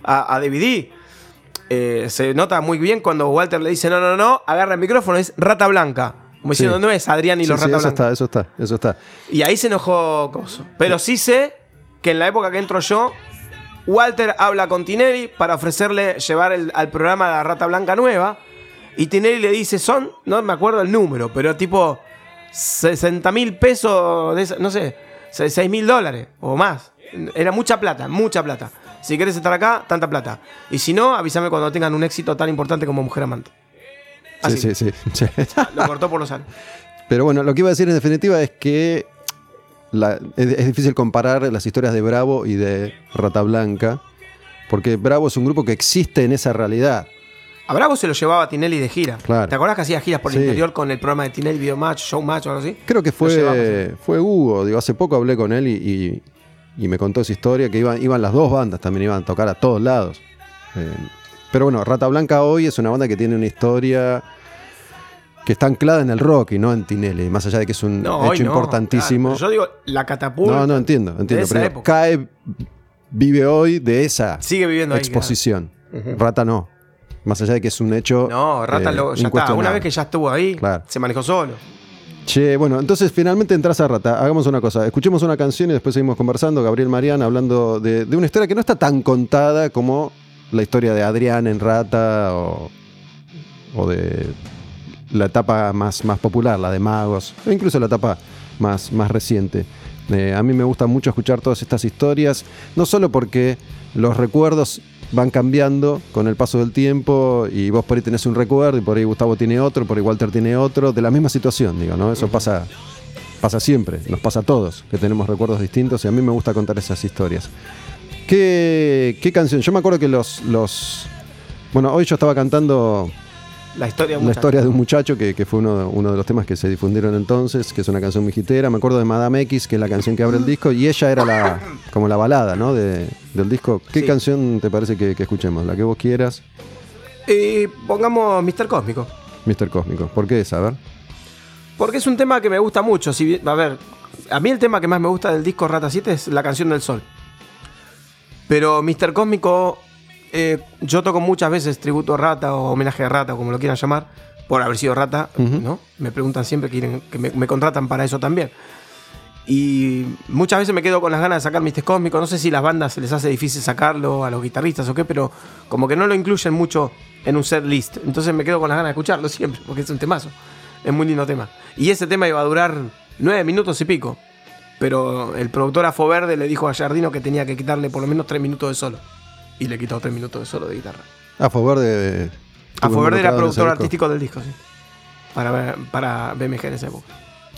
a, a DVD. Eh, se nota muy bien cuando Walter le dice no, no, no, agarra el micrófono, es Rata Blanca. Como Sí. diciendo, no es Adrián y Sí, los Rata eso Blanca. está, eso está, eso está. Y ahí se enojó Coso. Pero sí sé que en la época que entro yo, Walter habla con Tinelli para ofrecerle llevar el- al programa La Rata Blanca Nueva. Y Tinelli le dice, son, no me acuerdo el número, pero tipo 60 mil pesos, de no sé, 6 mil dólares o más. Era mucha plata, mucha plata. Si querés estar acá, tanta plata. Y si no, avísame cuando tengan un éxito tan importante como Mujer Amante. Así, Sí, sí, sí, lo cortó por los años. Pero bueno, lo que iba a decir en definitiva es que la- es, es difícil comparar las historias de Bravo y de Rata Blanca, porque Bravo es un grupo que existe en esa realidad. A Bravo se lo llevaba Tinelli de gira. Claro. ¿Te acordás que hacía giras por Sí. el interior con el programa de Tinelli Video Match, Show Match o algo así? Creo que fue, fue Hugo, digo, hace poco hablé con él y, y- y me contó esa historia, que iban, iban las dos bandas, también iban a tocar a todos lados. Eh, pero bueno, Rata Blanca hoy es una banda que tiene una historia que está anclada en el rock y no en Tinelli, más allá de que es un No, hecho no, importantísimo. claro. Yo digo, la catapulta. no, no entiendo, entiendo. esa Pero época. CAE vive hoy de esa Sigue viviendo ahí. exposición. Rata no. Más allá de que es un hecho. No, Rata eh, lo- ya está. Una vez que ya estuvo ahí, Claro. se manejó solo. Che, bueno, entonces finalmente entras a Rata. Hagamos una cosa. Escuchemos una canción y después seguimos conversando. Gabriel Mariana hablando de, de una historia que no está tan contada como la historia de Adrián en Rata o, o de la etapa más, más popular, la de Magos, o incluso la etapa más, más reciente. Eh, a mí me gusta mucho escuchar todas estas historias, no solo porque los recuerdos van cambiando con el paso del tiempo y vos por ahí tenés un recuerdo y por ahí Gustavo tiene otro, por ahí Walter tiene otro, de la misma situación, digo, ¿no? Eso pasa, pasa siempre, nos pasa a todos, que tenemos recuerdos distintos y a mí me gusta contar esas historias. ¿Qué, qué canción? Yo me acuerdo que los, los... Bueno, hoy yo estaba cantando La historia de un la historia de un muchacho, que, que fue uno, uno de los temas que se difundieron entonces, que es una canción mijitera. Me acuerdo de Madame X, que es la canción que abre el disco, y ella era la como la balada, ¿no? De- del disco. ¿Qué Sí. canción te parece que, que escuchemos? La que vos quieras, Y pongamos Mr. Cósmico. Mr. Cósmico. ¿Por qué esa? A ver. Porque es un tema que me gusta mucho. Si, a ver, a mí el tema que más me gusta del disco Rata 7 es la canción del sol. Pero Mr. Cósmico, eh, yo toco muchas veces tributo a Rata o homenaje a Rata, o como lo quieran llamar, por haber sido Rata. ¿no? Me preguntan siempre, quieren, que me, me contratan para eso también. Y muchas veces me quedo con las ganas de sacar Mistes Cósmicos. No sé si las bandas se les hace difícil sacarlo a los guitarristas o qué, pero como que no lo incluyen mucho en un set list. Entonces me quedo con las ganas de escucharlo siempre, porque es un temazo. Es muy lindo tema. Y ese tema iba a durar nueve minutos y pico. Pero el productor Afo Verde le dijo a Jardino que tenía que quitarle por lo menos tres minutos de solo. Y le quitó tres minutos de solo de guitarra. Afo Verde. Afo Verde era productor artístico del disco, sí. Para, para BMG en esa época.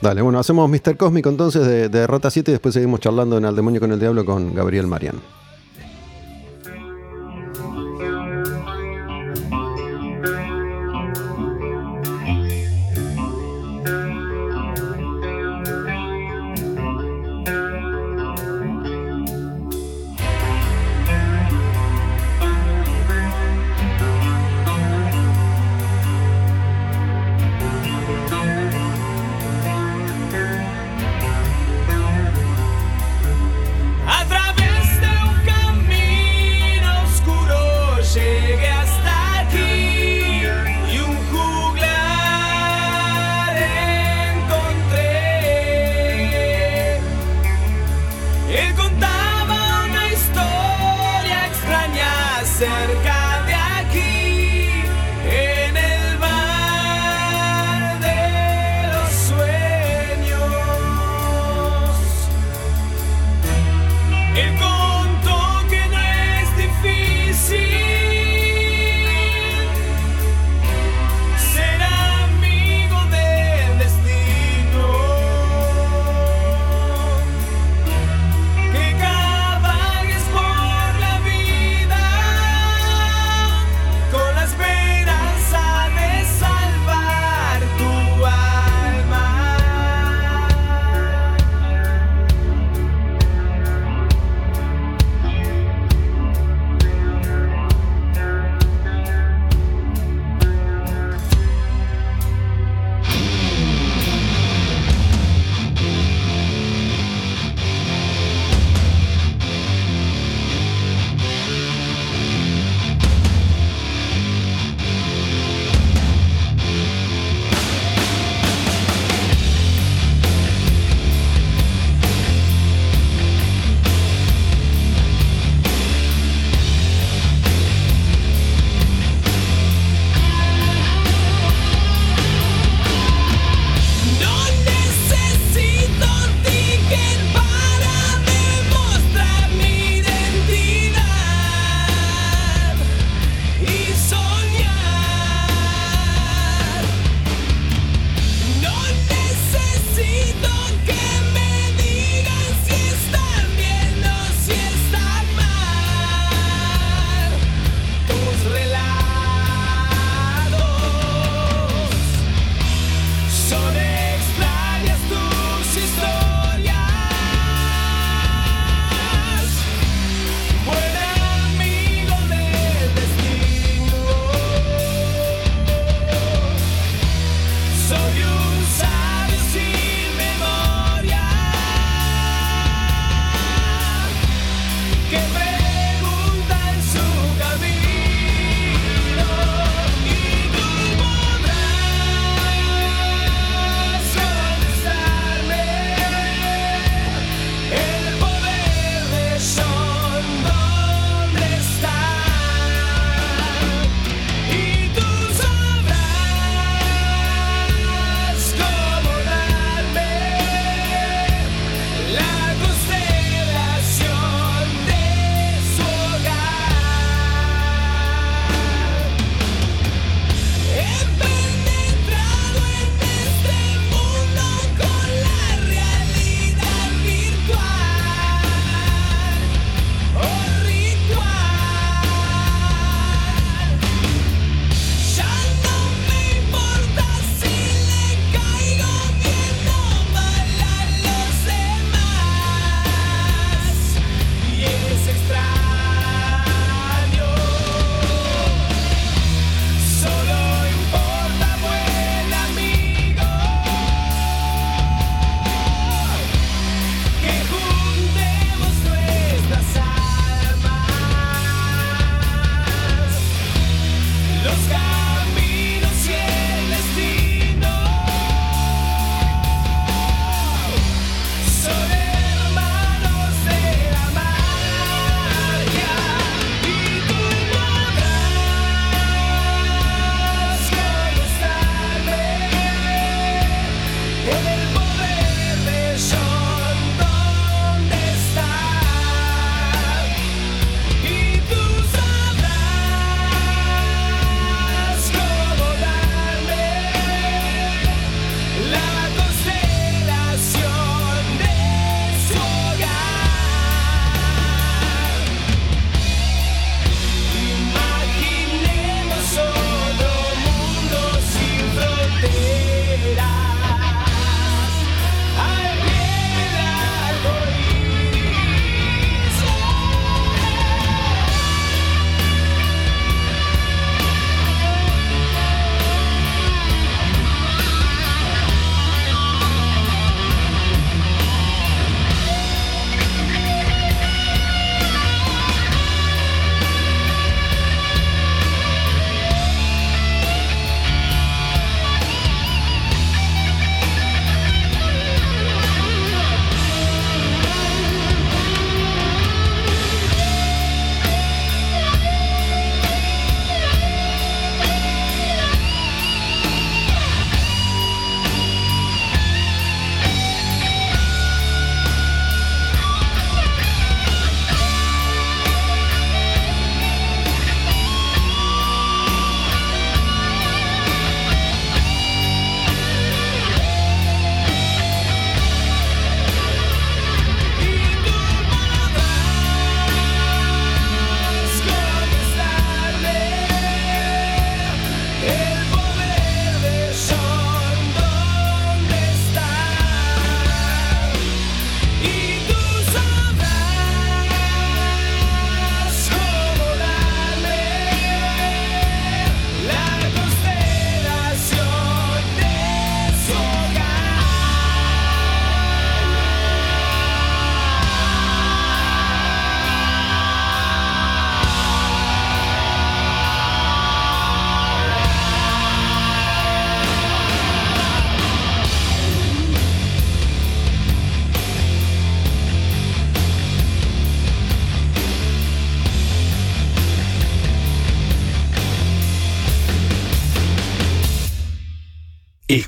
Dale, bueno, hacemos Mr. Cósmico entonces de, de Rota 7 y después seguimos charlando en Al Demonio con el Diablo con Gabriel Marián.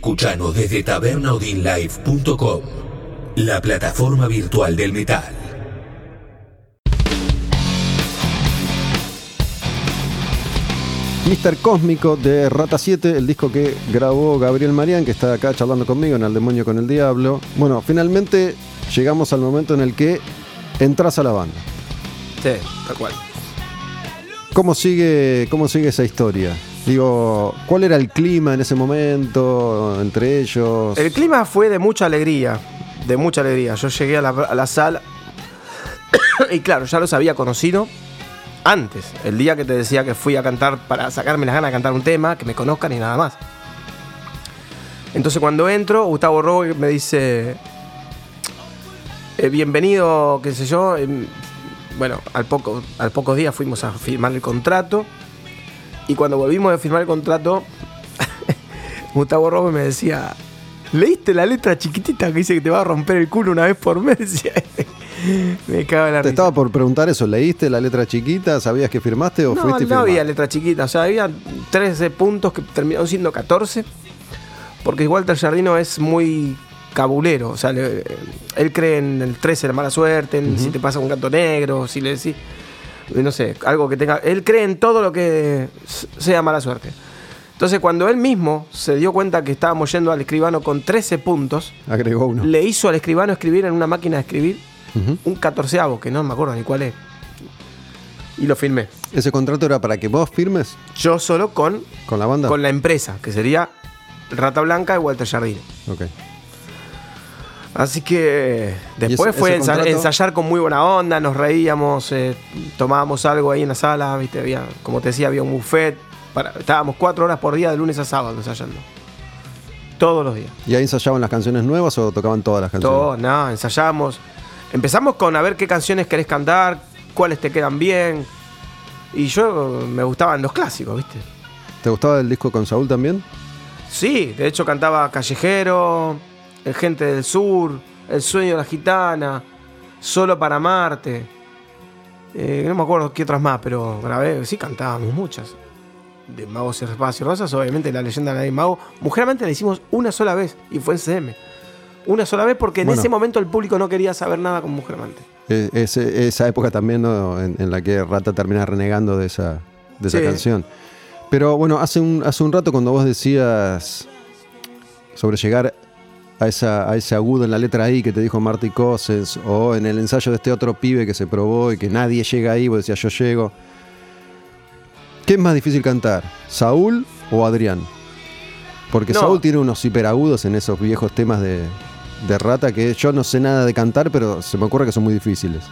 Escuchanos desde tabernaudinlive.com, la plataforma virtual del metal. Mr. Cósmico de Rata 7, el disco que grabó Gabriel Marián, que está acá charlando conmigo en El Demonio con el Diablo. Bueno, finalmente llegamos al momento en el que entras a la banda. Sí, tal cual. ¿Cómo sigue, cómo sigue esa historia? Digo, ¿cuál era el clima en ese momento entre ellos? El clima fue de mucha alegría, de mucha alegría. Yo llegué a la, a la sala y claro, ya los había conocido antes, el día que te decía que fui a cantar para sacarme las ganas de cantar un tema, que me conozcan y nada más. Entonces cuando entro, Gustavo Robo me dice, eh, bienvenido, qué sé yo. em, bueno, al poco, al pocos días fuimos a firmar el contrato. Y cuando volvimos a firmar el contrato, Gustavo Robo me decía, ¿leíste la letra chiquitita que dice que te va a romper el culo una vez por mes? Me cago en la Te risa. estaba por preguntar eso, ¿leíste la letra chiquita? ¿Sabías que firmaste o No, fuiste no firmaste? había letra chiquita, o sea, había 13 puntos que terminaron siendo 14, porque Walter Jardino es muy cabulero, o sea, le- él cree en el 13 la mala suerte, en si te pasa un gato negro, si le decís, no sé, algo que tenga, él cree en todo lo que sea mala suerte. Entonces, cuando él mismo se dio cuenta que estábamos yendo al escribano con 13 puntos, Agregó uno. le hizo al escribano escribir en una máquina de escribir Ujú. un catorceavo, que no me acuerdo ni cuál es. Y lo filmé. ¿Ese contrato era para que vos firmes Yo solo con, con la banda? con la empresa, que sería Rata Blanca y Walter Jardino. Ok. Así que después ese- fue ese ensa- ensayar con muy buena onda, nos reíamos, eh, tomábamos algo ahí en la sala, ¿viste? Había, como te decía, había un buffet. Para, estábamos cuatro horas por día de lunes a sábado ensayando. Todos los días. ¿Y ahí ensayaban las canciones nuevas o tocaban todas las canciones? Todo, nada, ensayamos. Empezamos con a ver qué canciones querés cantar, cuáles te quedan bien. Y yo me gustaban los clásicos, ¿viste? ¿Te gustaba el disco con Saúl también? Sí, de hecho cantaba Callejero, El Gente del Sur, El Sueño de la Gitana, Solo para Marte. Eh, no me acuerdo qué otras más, pero grabé, sí cantábamos muchas. De Magos y Espacio Rosas, obviamente la leyenda de la Ley Mago. Mujeramente la hicimos una sola vez y fue en CM. Una sola vez porque en Bueno. ese momento el público no quería saber nada con Mujer Amante. Eh, ese- esa época también ¿no? en, en la que Rata termina renegando de esa, de esa Sí. canción. Pero bueno, hace un, hace un rato cuando vos decías sobre llegar a, esa, a ese agudo en la letra I que te dijo Marty Cossens, o en el ensayo de este otro pibe que se probó y que nadie llega ahí, vos decías yo llego. ¿Qué es más difícil cantar? ¿Saúl o Adrián? Porque No. Saúl tiene unos hiperagudos en esos viejos temas de, de Rata que yo no sé nada de cantar, pero se me ocurre que son muy difíciles.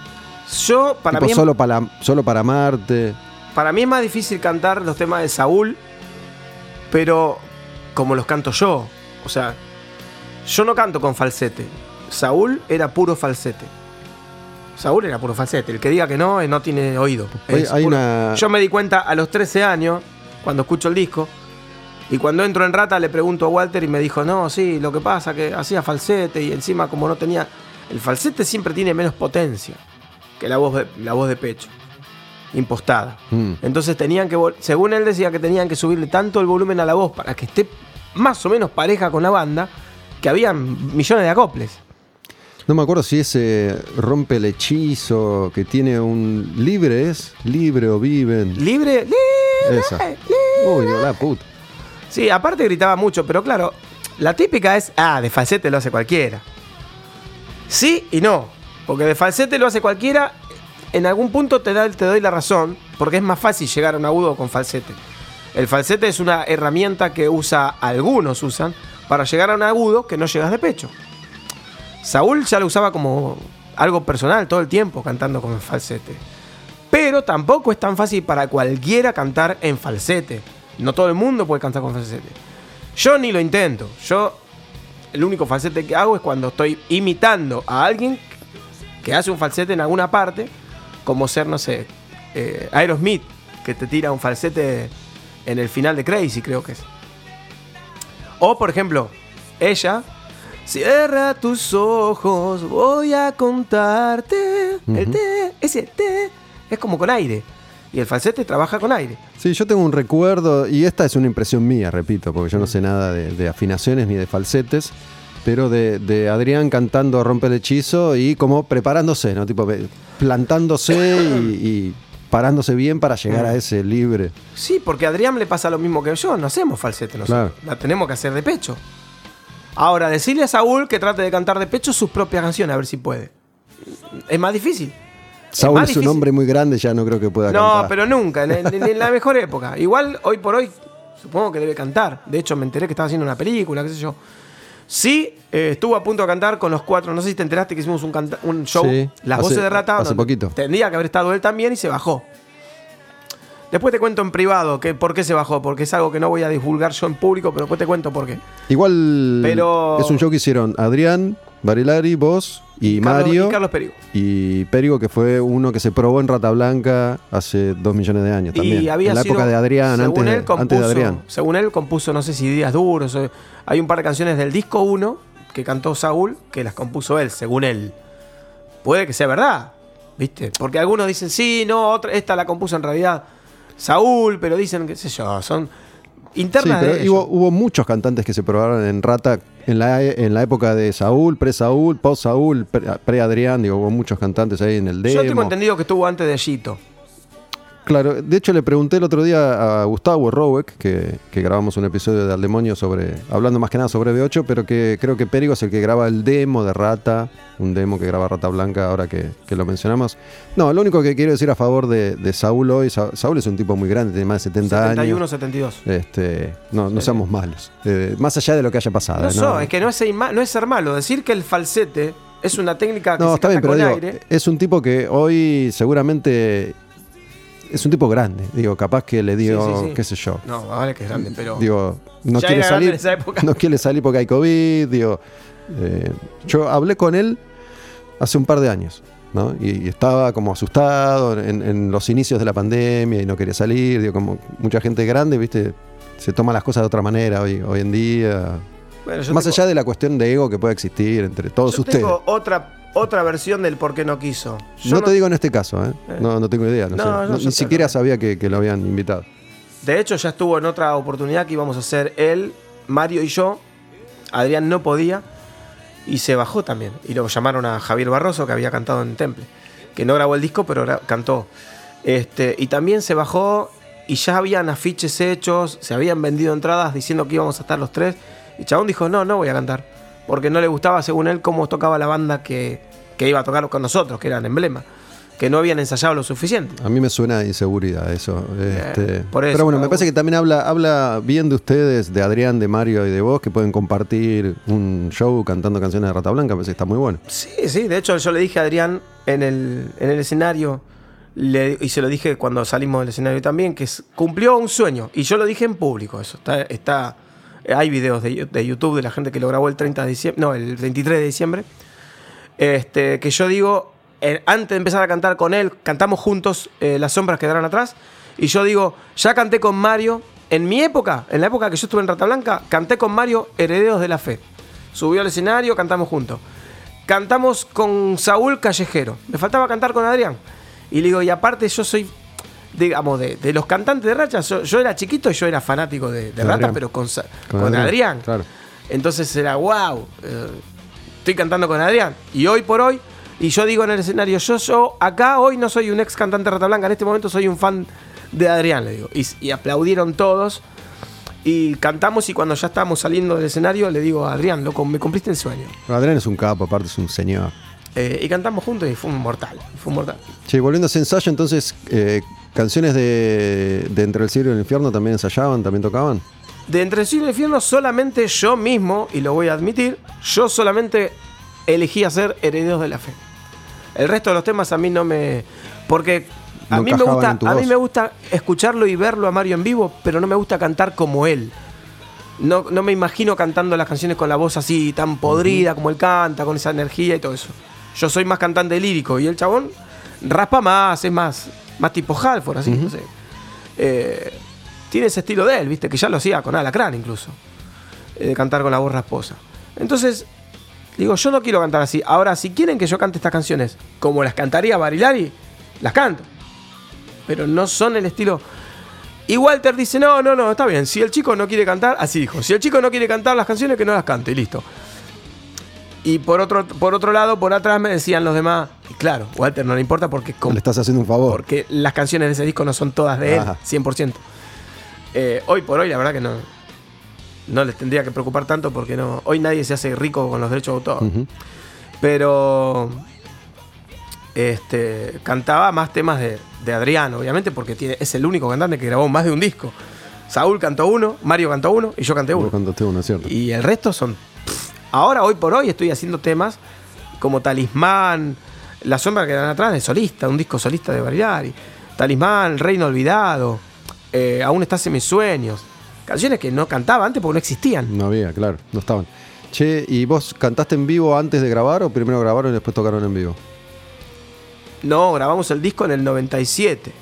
Yo, para Tipo, mí, solo, para, solo para Marte. para mí es más difícil cantar los temas de Saúl, pero como los canto yo. O sea, yo no canto con falsete. Saúl era puro falsete. Saúl era puro falsete. El que diga que no, eh, no tiene oído. Hay una- Yo me di cuenta a los 13 años, cuando escucho el disco, y cuando entro en Rata le pregunto a Walter y me dijo, no, sí, lo que pasa que hacía falsete y encima como no tenía... El falsete siempre tiene menos potencia que la voz de, la voz de pecho, impostada. Mm. Entonces tenían que, según él decía que tenían que subirle tanto el volumen a la voz para que esté más o menos pareja con la banda, que había millones de acoples. No me acuerdo si ese rompe el hechizo, que tiene un libre es, libre o viven. Libre, libre, Esa. libre. Uy, la puta. Sí, aparte gritaba mucho, pero claro, la típica es, ah, de falsete lo hace cualquiera. Sí y no, porque de falsete lo hace cualquiera, en algún punto te, da, te doy la razón, porque es más fácil llegar a un agudo con falsete. El falsete es una herramienta que usa, algunos usan, para llegar a un agudo que no llegas de pecho. Saúl ya lo usaba como algo personal todo el tiempo cantando con falsete. Pero tampoco es tan fácil para cualquiera cantar en falsete. No todo el mundo puede cantar con falsete. Yo ni lo intento. Yo el único falsete que hago es cuando estoy imitando a alguien que hace un falsete en alguna parte, como ser, no sé, eh, Aerosmith, que te tira un falsete en el final de Crazy, creo que es. O, por ejemplo, ella, cierra tus ojos, voy a contarte. El té, ese té, es como con aire. Y el falsete trabaja con aire. Sí, yo tengo un recuerdo, y esta es una impresión mía, repito, porque yo no sé nada de, de afinaciones ni de falsetes, pero de, de Adrián cantando Rompe el Hechizo y como preparándose, ¿no? Tipo, plantándose y, y parándose bien para llegar a ese libre. Sí, porque a Adrián le pasa lo mismo que yo, no hacemos falsete nosotros. Claro. La tenemos que hacer de pecho. Ahora, decirle a Saúl que trate de cantar de pecho sus propias canciones, a ver si puede. Es más difícil. Saúl es un difícil. hombre muy grande, ya no creo que pueda No, cantar. pero nunca, en, en- en la mejor época. Igual, hoy por hoy, supongo que debe cantar. De hecho, me enteré que estaba haciendo una película, qué sé yo. Sí, eh, estuvo a punto de cantar con los cuatro. No sé si te enteraste que hicimos un, canta- un show, Sí, Las hace- Voces de Rata. hace poquito. Tendría que haber estado él también y se bajó. Después te cuento en privado que por qué se bajó, porque es algo que no voy a divulgar yo en público, pero después te cuento por qué. Igual Pero- es un show que hicieron Adrián, Barilari, vos y, Carlos- Mario. y Carlos Perigo. y Perigo, que fue uno que se probó en Rata Blanca hace dos millones de años también. Y había en la sido- época de Adrián, antes de, él compuso, antes de Adrián. Según él compuso, no sé si Días Duros. o- hay un par de canciones del disco 1 que cantó Saúl que las compuso él, según él. Puede que sea verdad, ¿viste? Porque algunos dicen, sí, no, otra, esta la compuso en realidad Saúl, pero dicen, qué sé yo, son Sí, internas pero de ellos. hubo, hubo muchos cantantes que se probaron en Rata en la, en la época de Saúl, pre-Saúl, post-Saúl, pre- pre-Adrián. Digo, hubo muchos cantantes ahí en el Yo tengo demo. entendido que estuvo antes de Gito. Claro, de hecho le pregunté el otro día a Gustavo Roweck, que, que grabamos un episodio de Al Demonio sobre, hablando más que nada sobre B8, pero que creo que Perigo es el que graba el demo de Rata, un demo que graba Rata Blanca ahora que, que lo mencionamos. No, lo único que quiero decir a favor de, de Saúl hoy, Sa- Saúl es un tipo muy grande, tiene más de 70 71, años. 72. Este, no, no seamos malos. Eh, más allá de lo que haya pasado. No, es que no es, ser ma- no es ser malo. Decir que el falsete es una técnica que No, se está bien, pero con digo, aire. es un tipo que hoy seguramente es un tipo grande. Digo, capaz que le digo, Sí, sí, sí. qué sé yo. No, vale que es grande, pero. Digo, no quiere salir. en esa época. No quiere salir porque hay COVID. Digo, eh, yo hablé con él hace un par de años. ¿no? Y, y estaba como asustado en, en los inicios de la pandemia y no quería salir. Digo, como mucha gente grande, viste, se toma las cosas de otra manera hoy, hoy en día. Bueno, Más tengo- allá de la cuestión de ego que pueda existir entre todos yo ustedes. tengo otra, otra versión del por qué no quiso. Yo no, te digo en este caso, ¿eh? Eh. No, no tengo idea. No No, sé. no, ni sé, siquiera no. sabía que, que lo habían invitado. De hecho, ya estuvo en otra oportunidad que íbamos a hacer él, Mario y yo. Adrián no podía y se bajó también. Y lo llamaron a Javier Barroso, que había cantado en Temple. Que no grabó el disco, pero cantó. Este, y también se bajó y ya habían afiches hechos, se habían vendido entradas diciendo que íbamos a estar los tres. Y Chabón dijo, no, no voy a cantar. Porque no le gustaba, según él, cómo tocaba la banda que, que iba a tocar con nosotros, que eran emblema. Que no habían ensayado lo suficiente. A mí me suena a inseguridad eso. este. por eso, Pero bueno, me parece que también habla, habla bien de ustedes, de Adrián, de Mario y de vos, que pueden compartir un show cantando canciones de Rata Blanca. Me parece que está muy bueno. Sí, sí, de hecho yo le dije a Adrián en el, en el escenario, le- y se lo dije cuando salimos del escenario también, que cumplió un sueño. Y yo lo dije en público, eso. Está, está- hay videos de, YouTube de la gente que lo grabó el 30 de diciembre, no, el 23 de diciembre. Este, que yo digo, antes de empezar a cantar con él, cantamos juntos eh, Las sombras quedarán atrás. Y yo digo, ya canté con Mario. En mi época, en la época que yo estuve en Rata Blanca, canté con Mario Herederos de la Fe. Subió al escenario, cantamos juntos. Cantamos con Saúl Callejero. Me faltaba cantar con Adrián. Y le digo, y aparte yo soy, digamos, de, de los cantantes de Racha, yo, yo era chiquito y yo era fanático de, Rata, pero con, Con con Adrián, Adrián. claro. Entonces era, wow, estoy cantando con Adrián. Y hoy por hoy, y yo digo en el escenario, yo, yo acá hoy no soy un ex cantante de Rata Blanca, en este momento soy un fan de Adrián, le digo. Y, y aplaudieron todos. Y cantamos y cuando ya estábamos saliendo del escenario le digo, Adrián, loco, me cumpliste el sueño. Adrián es un capo, aparte es un señor. Eh, y cantamos juntos y fue un mortal. Fue un mortal. Che, volviendo a ese ensayo, entonces, eh, canciones de, de Entre el Cielo y el Infierno también ensayaban, también tocaban. De Entre el Cielo y el Infierno solamente yo mismo, y lo voy a admitir, yo solamente elegí hacer Herederos de la Fe. El resto de los temas a mí no me... Porque a, No mí, me gusta, a mí me gusta escucharlo y verlo a Mario en vivo, pero no me gusta cantar como él. No, no me imagino cantando las canciones con la voz así tan podrida como él canta, con esa energía y todo eso. Yo soy más cantante lírico y el chabón raspa más, es más, más tipo Halford, así, no sé. Eh, tiene ese estilo de él, viste, que ya lo hacía con Alacrán incluso. eh, de cantar con la voz rasposa. Entonces, digo, yo no quiero cantar así. Ahora, si quieren que yo cante estas canciones como las cantaría Barilari, las canto. pero no son el estilo. Y Walter dice, no, no, no, está bien, si el chico no quiere cantar, así dijo, si el chico no quiere cantar las canciones, que no las cante, y listo. Y por otro, por otro lado, por atrás me decían los demás, y claro, Walter no le importa porque, como- Le estás haciendo un favor. porque las canciones de ese disco no son todas de él, Ajá. 100%. Eh, hoy por hoy, la verdad que no, no les tendría que preocupar tanto porque no, hoy nadie se hace rico con los derechos de autor. Pero este, cantaba más temas de, de Adrián, obviamente, porque tiene, es el único cantante que grabó más de un disco. Saúl cantó uno, Mario cantó uno y yo canté uno. contaste uno, ¿cierto? Y el resto son. pff, ahora, hoy por hoy, estoy haciendo temas como Talismán, La sombra que dan atrás de solista, un disco solista de Bariari. Talismán, Reino Olvidado, eh, Aún estás en mis sueños. Canciones que no cantaba antes porque no existían. No había, claro, no estaban. Che, ¿y vos cantaste en vivo antes de grabar o primero grabaron y después tocaron en vivo? No, grabamos el disco en el 97.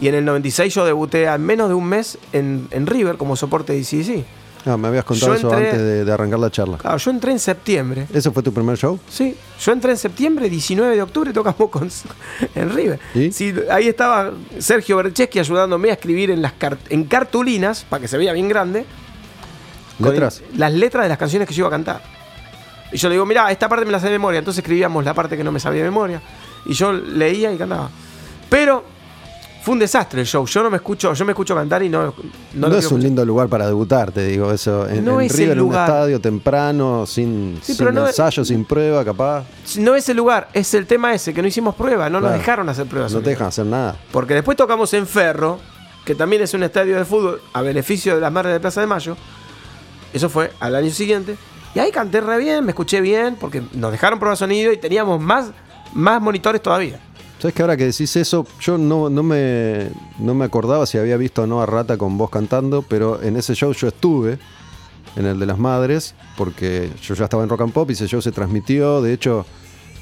Y en el 96 yo debuté al menos de un mes en, en River como soporte de DCC. Ah, me habías contado Yo eso entré- antes de, de arrancar la charla. Claro, yo entré en septiembre. ¿Ese fue tu primer show? Sí, yo entré en septiembre, 19 de octubre, tocamos con, en River. ¿Y? Sí, ahí estaba Sergio Bercheski ayudándome a escribir en, las en cartulinas, para que se vea bien grande, las letras de las canciones que yo iba a cantar. Y yo le digo, mirá, esta parte me la sé de memoria. Entonces escribíamos la parte que no me sabía de memoria. Y yo leía y cantaba. Pero fue un desastre el show. Yo no me escucho, yo me escucho cantar y no, no, No, es un escuchar. lindo lugar para debutar, te digo eso. En, No en es el en un lugar. estadio temprano, sin, Sí, ensayo, sin prueba, capaz. No es el lugar, es el tema ese, que no hicimos prueba, no nos dejaron hacer pruebas. No te dejan hacer nada. Porque después tocamos en Ferro, que también es un estadio de fútbol a beneficio de las madres de Plaza de Mayo. Eso fue al año siguiente. Y ahí canté re bien, me escuché bien, porque nos dejaron probar sonido y teníamos más, más monitores todavía. ¿Sabes que ahora que decís eso, yo no, no, me, no me acordaba si había visto o no a Rata con vos cantando, pero en ese show yo estuve, en el de las madres, porque yo ya estaba en Rock and Pop y ese show se transmitió. De hecho,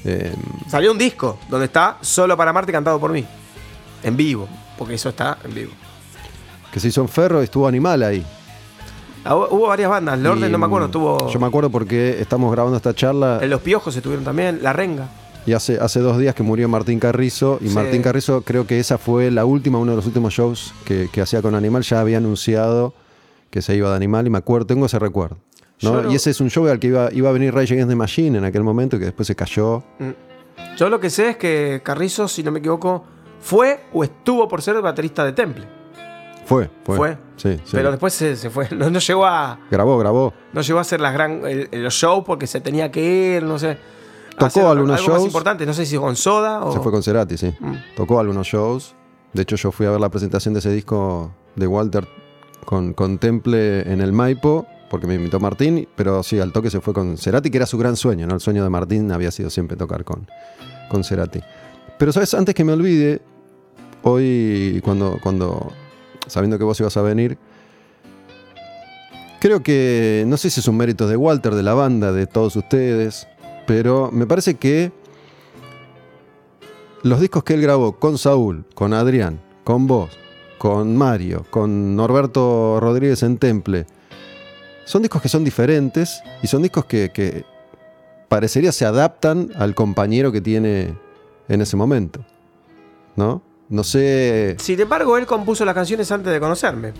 eh, Salió un disco donde está Solo para Marte cantado por mí. En vivo, porque eso está en vivo. que se hizo en Ferro y estuvo Animal ahí. Ah, Hubo varias bandas, el orden Y, no me acuerdo, tuvo. Yo me acuerdo porque estamos grabando esta charla En Los Piojos estuvieron también, La Renga. Y hace, hace dos días que murió Martín Carrizo. Y Sí. Martín Carrizo creo que esa fue la última, uno de los últimos shows que, que hacía con Animal. Ya había anunciado que se iba de Animal y me acuerdo, tengo ese recuerdo. ¿no? Lo- Y ese es un show al que iba, iba a venir Rage Against the Machine en aquel momento que después se cayó. Mm. Yo lo que sé es que Carrizo, si no me equivoco, fue o estuvo por ser el baterista de Temple. Fue, fue. Fue. Sí, sí. Pero después se, se fue. No, no llegó a. Grabó, grabó. No llegó a hacer las gran, el- shows porque se tenía que ir, no sé. Tocó Hacer algunos algo más shows. importante, no sé si con Soda o. Se fue con Cerati, sí. Mm. Tocó algunos shows. De hecho, yo fui a ver la presentación de ese disco de Walter con, con Temple en el Maipo, porque me invitó Martín, pero sí, al toque se fue con Cerati, que era su gran sueño, ¿no? El sueño de Martín había sido siempre tocar con, con Cerati. Pero, ¿sabes? Antes que me olvide, hoy, cuando, cuando, sabiendo que vos ibas a venir, creo que, no sé si es un mérito de Walter, de la banda, de todos ustedes, pero me parece que los discos que él grabó con Saúl, con Adrián, con vos, con Mario, con Norberto Rodríguez en Temple, son discos que son diferentes y son discos que, parecería se adaptan al compañero que tiene en ese momento. ¿No? No sé. Sin embargo, él compuso las canciones antes de conocerme.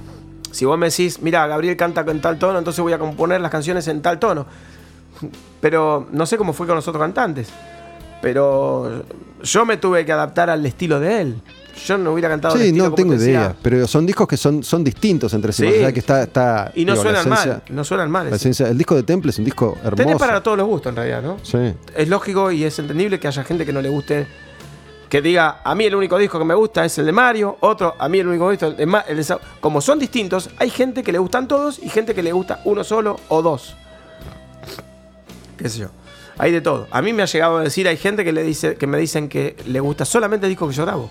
Si vos me decís, mira, Gabriel canta en tal tono, entonces voy a componer las canciones en tal tono. Pero no sé cómo fue con los otros cantantes. Pero yo me tuve que adaptar al estilo de él. Yo no hubiera cantado el Sí, no tengo te decía. idea. Pero son discos que son, son distintos entre sí. Sí. más allá que está, está, Y no digo, suenan esencia- mal. No suenan mal. la esencia- el disco de Temple es un disco hermoso. Tenés para todos los gustos en realidad, ¿no? Sí. es lógico y es entendible que haya gente que no le guste. Que diga, a mí el único disco que me gusta es el de Mario, otro, a mí el único disco el de Sa-". Como son distintos, hay gente que le gustan todos y gente que le gusta uno solo o dos. ¿Qué sé yo? Hay de todo. A mí me ha llegado a decir, hay gente que, le dice, que me dicen que le gusta solamente el disco que yo grabo.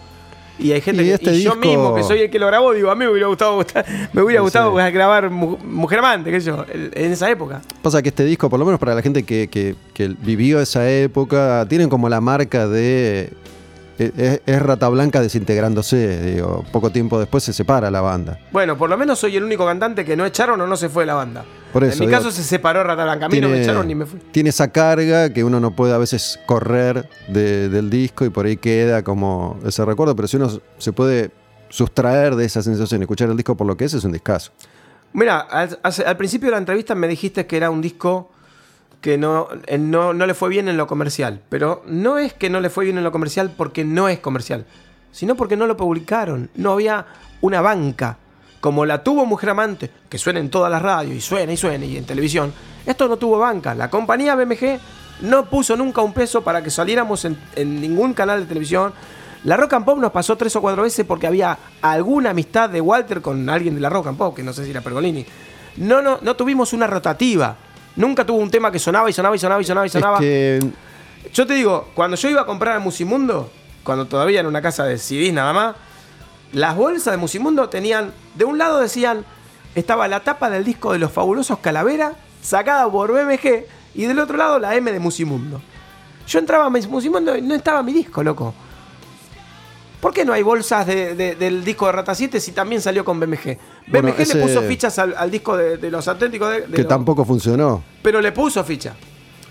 Y hay gente Y que este yo disco- mismo, que soy el que lo grabó, digo, a mí me hubiera gustado, me hubiera gustado grabar Mu- Mujer Amante, qué sé yo, en en esa época. Pasa que este disco, por lo menos para la gente que, que- que vivió esa época, tienen como la marca de. Es, es Rata Blanca desintegrándose. Digo, poco tiempo después se separa la banda. Bueno, por lo menos soy el único cantante que no echaron o no se fue de la banda. Por eso, en mi digo, caso se separó Rata Blanca. A mí no me echaron ni me fui. tiene esa carga que uno no puede a veces correr de- del disco y por ahí queda como ese recuerdo. Pero si uno se puede sustraer de esa sensación, escuchar el disco por lo que es, es un discazo. Mira, al, al principio de la entrevista me dijiste que era un disco que no, eh, no, no le fue bien en lo comercial. Pero no es que no le fue bien en lo comercial porque no es comercial, sino porque no lo publicaron. No había una banca como la tuvo Mujer Amante, que suena en todas las radios y suena y suena y en televisión. Esto no tuvo banca. La compañía BMG no puso nunca un peso para que saliéramos en, en ningún canal de televisión. La Rock and Pop nos pasó tres o cuatro veces porque había alguna amistad de Walter con alguien de la Rock and Pop, que no sé si era Pergolini. No, no, no tuvimos una rotativa. Nunca tuvo un tema que sonaba y sonaba y sonaba y sonaba y sonaba. Yo te digo, cuando yo iba a comprar a Musimundo, cuando todavía era una casa de CDs nada más, las bolsas de Musimundo tenían, de un lado decían, estaba la tapa del disco de los fabulosos Calavera, sacada por BMG, y del otro lado la M de Musimundo. Yo entraba a Musimundo y no estaba mi disco, loco. ¿Por qué no hay bolsas de- de- del disco de Rata 7 si también salió con BMG? Bueno, BMG ese- le puso fichas al, al disco de, de los auténticos de, que los- tampoco funcionó. pero le puso ficha.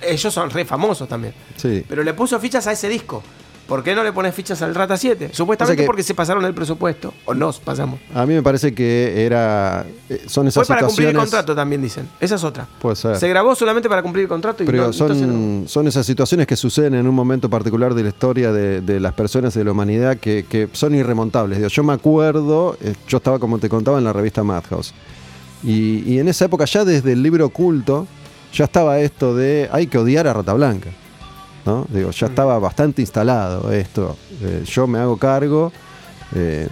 Ellos son re famosos también. Sí. Pero le puso fichas a ese disco. ¿Por qué no le pones fichas al Rata 7? Supuestamente O sea que- porque se pasaron el presupuesto. O nos pasamos. A mí me parece que era. eh, Son Fue esas para cumplir el situaciones. contrato también, dicen. Esa es otra. Puede ser. Se grabó solamente para cumplir el contrato y Pero no, entonces no. son, son esas situaciones que suceden en un momento particular de la historia de, de las personas y de la humanidad que, que son irremontables. Digo, yo me acuerdo, eh, yo estaba como te contaba en la revista Madhouse. Y, y en esa época ya desde el libro oculto ya estaba esto de hay que odiar a Rata Blanca. ¿No? Digo, Mm. ya estaba bastante instalado esto. Eh, yo me hago cargo. eh,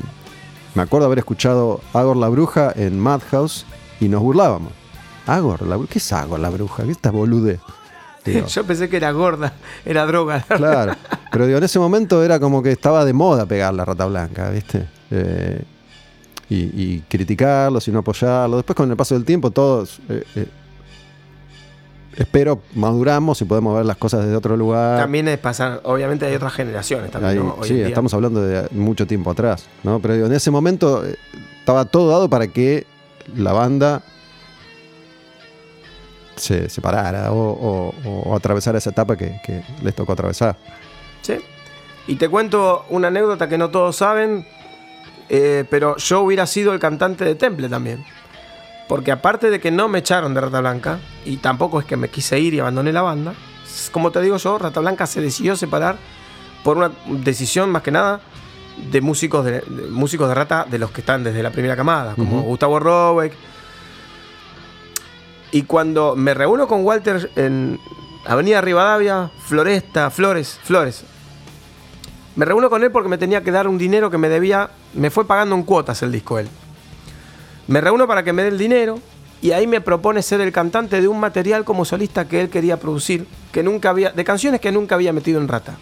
me acuerdo haber escuchado Agor la Bruja en Madhouse y nos burlábamos. Agor la Bruja, ¿qué es Agor la Bruja? ¿Qué esta bolude? Digo, Yo pensé que era gorda, era droga. Claro, pero digo, en ese momento era como que estaba de moda pegar la rata blanca, ¿viste? Eh, y, y criticarlo, y no apoyarlo. Después con el paso del tiempo todos, espero, maduramos y podemos ver las cosas desde otro lugar. También es pasar, obviamente hay otras generaciones también. Ahí, ¿no? Hoy sí, estamos hablando de mucho tiempo atrás, ¿no? Pero digo, en ese momento eh, estaba todo dado para que la banda se separara o, o- o atravesara esa etapa que, que les tocó atravesar. Sí. Y te cuento una anécdota que no todos saben, eh, pero yo hubiera sido el cantante de Temple también. Porque aparte de que no me echaron de Rata Blanca, y tampoco es que me quise ir y abandoné la banda, como te digo yo, Rata Blanca se decidió separar por una decisión más que nada de músicos de, de músicos de Rata de los que están desde la primera camada, como. Gustavo Robeck. Y cuando me reúno con Walter en Avenida Rivadavia, Floresta, Flores, Flores, me reúno con él porque me tenía que dar un dinero que me debía. Me fue pagando en cuotas el disco él. Me reúno para que me dé el dinero y ahí me propone ser el cantante de un material como solista que él quería producir, que nunca había, de canciones que nunca había metido en Rata.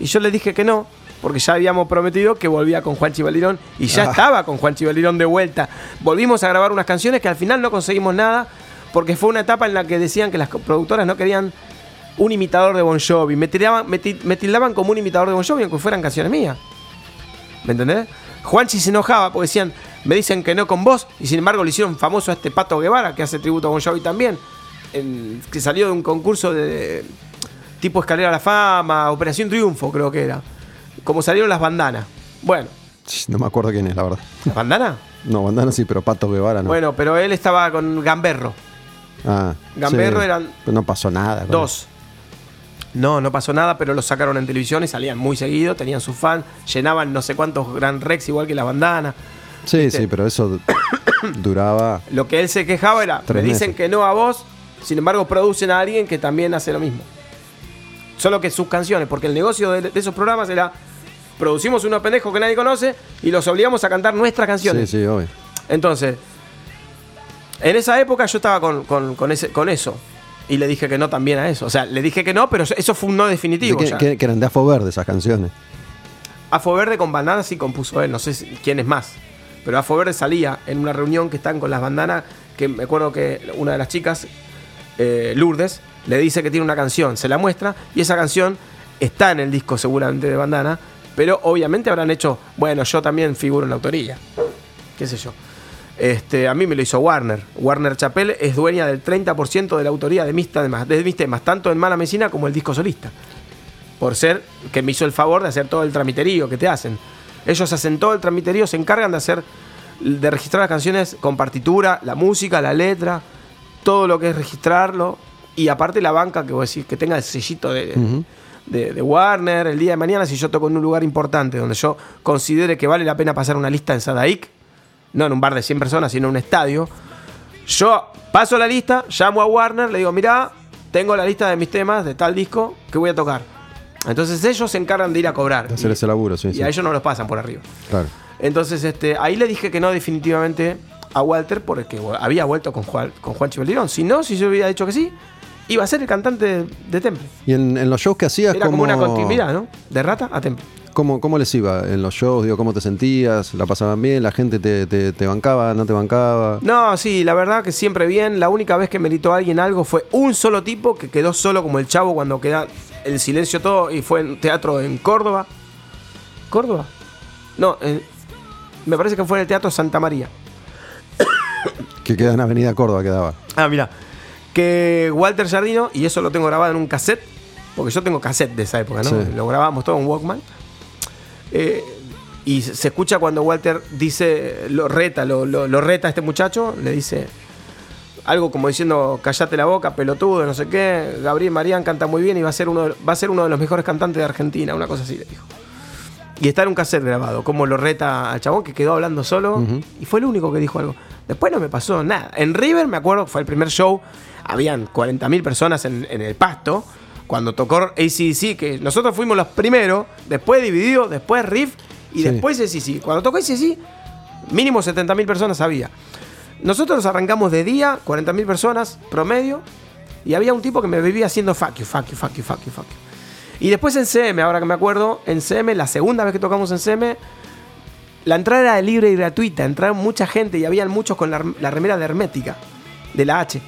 Y yo le dije que no, porque ya habíamos prometido que volvía con Juan Chivalirón y ya Ah. estaba con Juan Chivalirón de vuelta. Volvimos a grabar unas canciones que al final no conseguimos nada, porque fue una etapa en la que decían que las productoras no querían un imitador de Bon Jovi. Me, tiraban, me, ti- me tildaban como un imitador de Bon Jovi, aunque fueran canciones mías. ¿Me entendés? Juanchi se enojaba porque decían, me dicen que no con vos, y sin embargo le hicieron famoso a este Pato Guevara, que hace tributo a Bon Jovi también, que salió de un concurso de tipo Escalera a la Fama, Operación Triunfo creo que era. Como salieron las bandanas. Bueno, No me acuerdo quién es, la verdad. ¿las bandanas? No, Bandana sí, pero Pato Guevara no. Bueno, pero él estaba con Gamberro. Ah, Gamberro eran no pasó nada. con Dos. No, no pasó nada, pero los sacaron en televisión y salían muy seguido, tenían sus fans, llenaban no sé cuántos Gran Rex igual que la bandana. eso. Sí, ¿viste? sí, pero eso duraba. Lo que él se quejaba era, me dicen meses. que no a vos, sin embargo producen a alguien que también hace lo mismo. Solo que sus canciones, porque el negocio de, de esos programas era, producimos unos pendejos que nadie conoce y los obligamos a cantar nuestras Sí, canciones. sí, obvio. Entonces, en esa época yo estaba con, con- con ese, con eso. Y le dije que no también a eso. O sea, le dije que no, pero eso fue un no definitivo. que, ya. que- que eran de Afo Verde esas canciones. Afo Verde con bandanas sí compuso él, no sé si- quién es más. Pero Afo Verde salía en una reunión que están con las bandanas, que me acuerdo que una de las chicas, eh, Lourdes, le dice que tiene una canción, se la muestra, y esa canción está en el disco seguramente de bandana, pero obviamente habrán hecho, bueno, yo también figuro en la autoría, qué sé yo. Este, a mí me lo hizo Warner. Warner Chappell es dueña del 30% de la autoría de mis, temas, de mis temas, tanto en Mala Medicina como el disco solista por ser que me hizo el favor de hacer todo el tramiterío que te hacen. Ellos hacen todo el transmiterío, se encargan de hacer, de registrar las canciones con partitura, la música, la letra, todo lo que es registrarlo. Y aparte la banca, que vos decís, que tenga el sellito de, de, de Warner el día de mañana, si yo toco en un lugar importante donde yo considere que vale la pena pasar una lista en Sadaic, no en un bar de 100 personas, sino en un estadio. Yo paso la lista, llamo a Warner, le digo, mirá, tengo la lista de mis temas de tal disco que voy a tocar. Entonces ellos se encargan de ir a cobrar. De hacer Y- ese laburo, sí, Y sí. a ellos no los pasan por arriba. Claro. Entonces este, ahí le dije que no definitivamente a Walter porque había vuelto con Juan, con Juan. Si no, si yo hubiera dicho que sí, iba a ser el cantante de, de Temple. Y en, en los shows que hacías, Era como ¿cómo, una continuidad, ¿no? De rata a Temple. ¿Cómo, cómo les iba en los shows? Digo, ¿Cómo te sentías? ¿La pasaban bien? ¿La gente te, te- te bancaba? ¿No te bancaba? No, sí, la verdad que siempre bien. La única vez que meritó a alguien algo fue un solo tipo que quedó solo como el chavo cuando queda el silencio todo y fue en teatro en Córdoba. ¿Córdoba? No, en- me parece que fue en el Teatro Santa María. Que queda en Avenida Córdoba, quedaba. Ah, mira. Que Walter Jardino, y eso lo tengo grabado en un cassette, porque yo tengo cassette de esa época, ¿no? Sí. Lo grabamos todo en Walkman. Eh, y se escucha cuando Walter dice, lo reta, lo, lo- lo reta a este muchacho, le dice algo como diciendo, callate la boca, pelotudo, no sé qué. Gabriel Marián canta muy bien y va a ser uno de, va a ser uno de los mejores cantantes de Argentina, una cosa así le dijo. Y está en un cassette grabado, como lo reta al chabón que quedó hablando solo y fue el único que dijo algo. Después no me pasó nada. En River, me acuerdo, fue el primer show, habían 40.000 personas en, en el pasto. Cuando tocó ACDC, que nosotros fuimos los primeros, después Dividido, después Riff y Sí. después ACDC. Cuando tocó ACDC, mínimo 70.000 personas había. Nosotros arrancamos de día, 40.000 personas promedio, y había un tipo que me vivía haciendo fuck you, fuck you, fuck you, fuck you, fuck you. Y después en CM, ahora que me acuerdo, en CM, la segunda vez que tocamos en CM, la entrada era libre y gratuita. Entraron mucha gente y habían muchos con la, la remera de Hermética, de la H.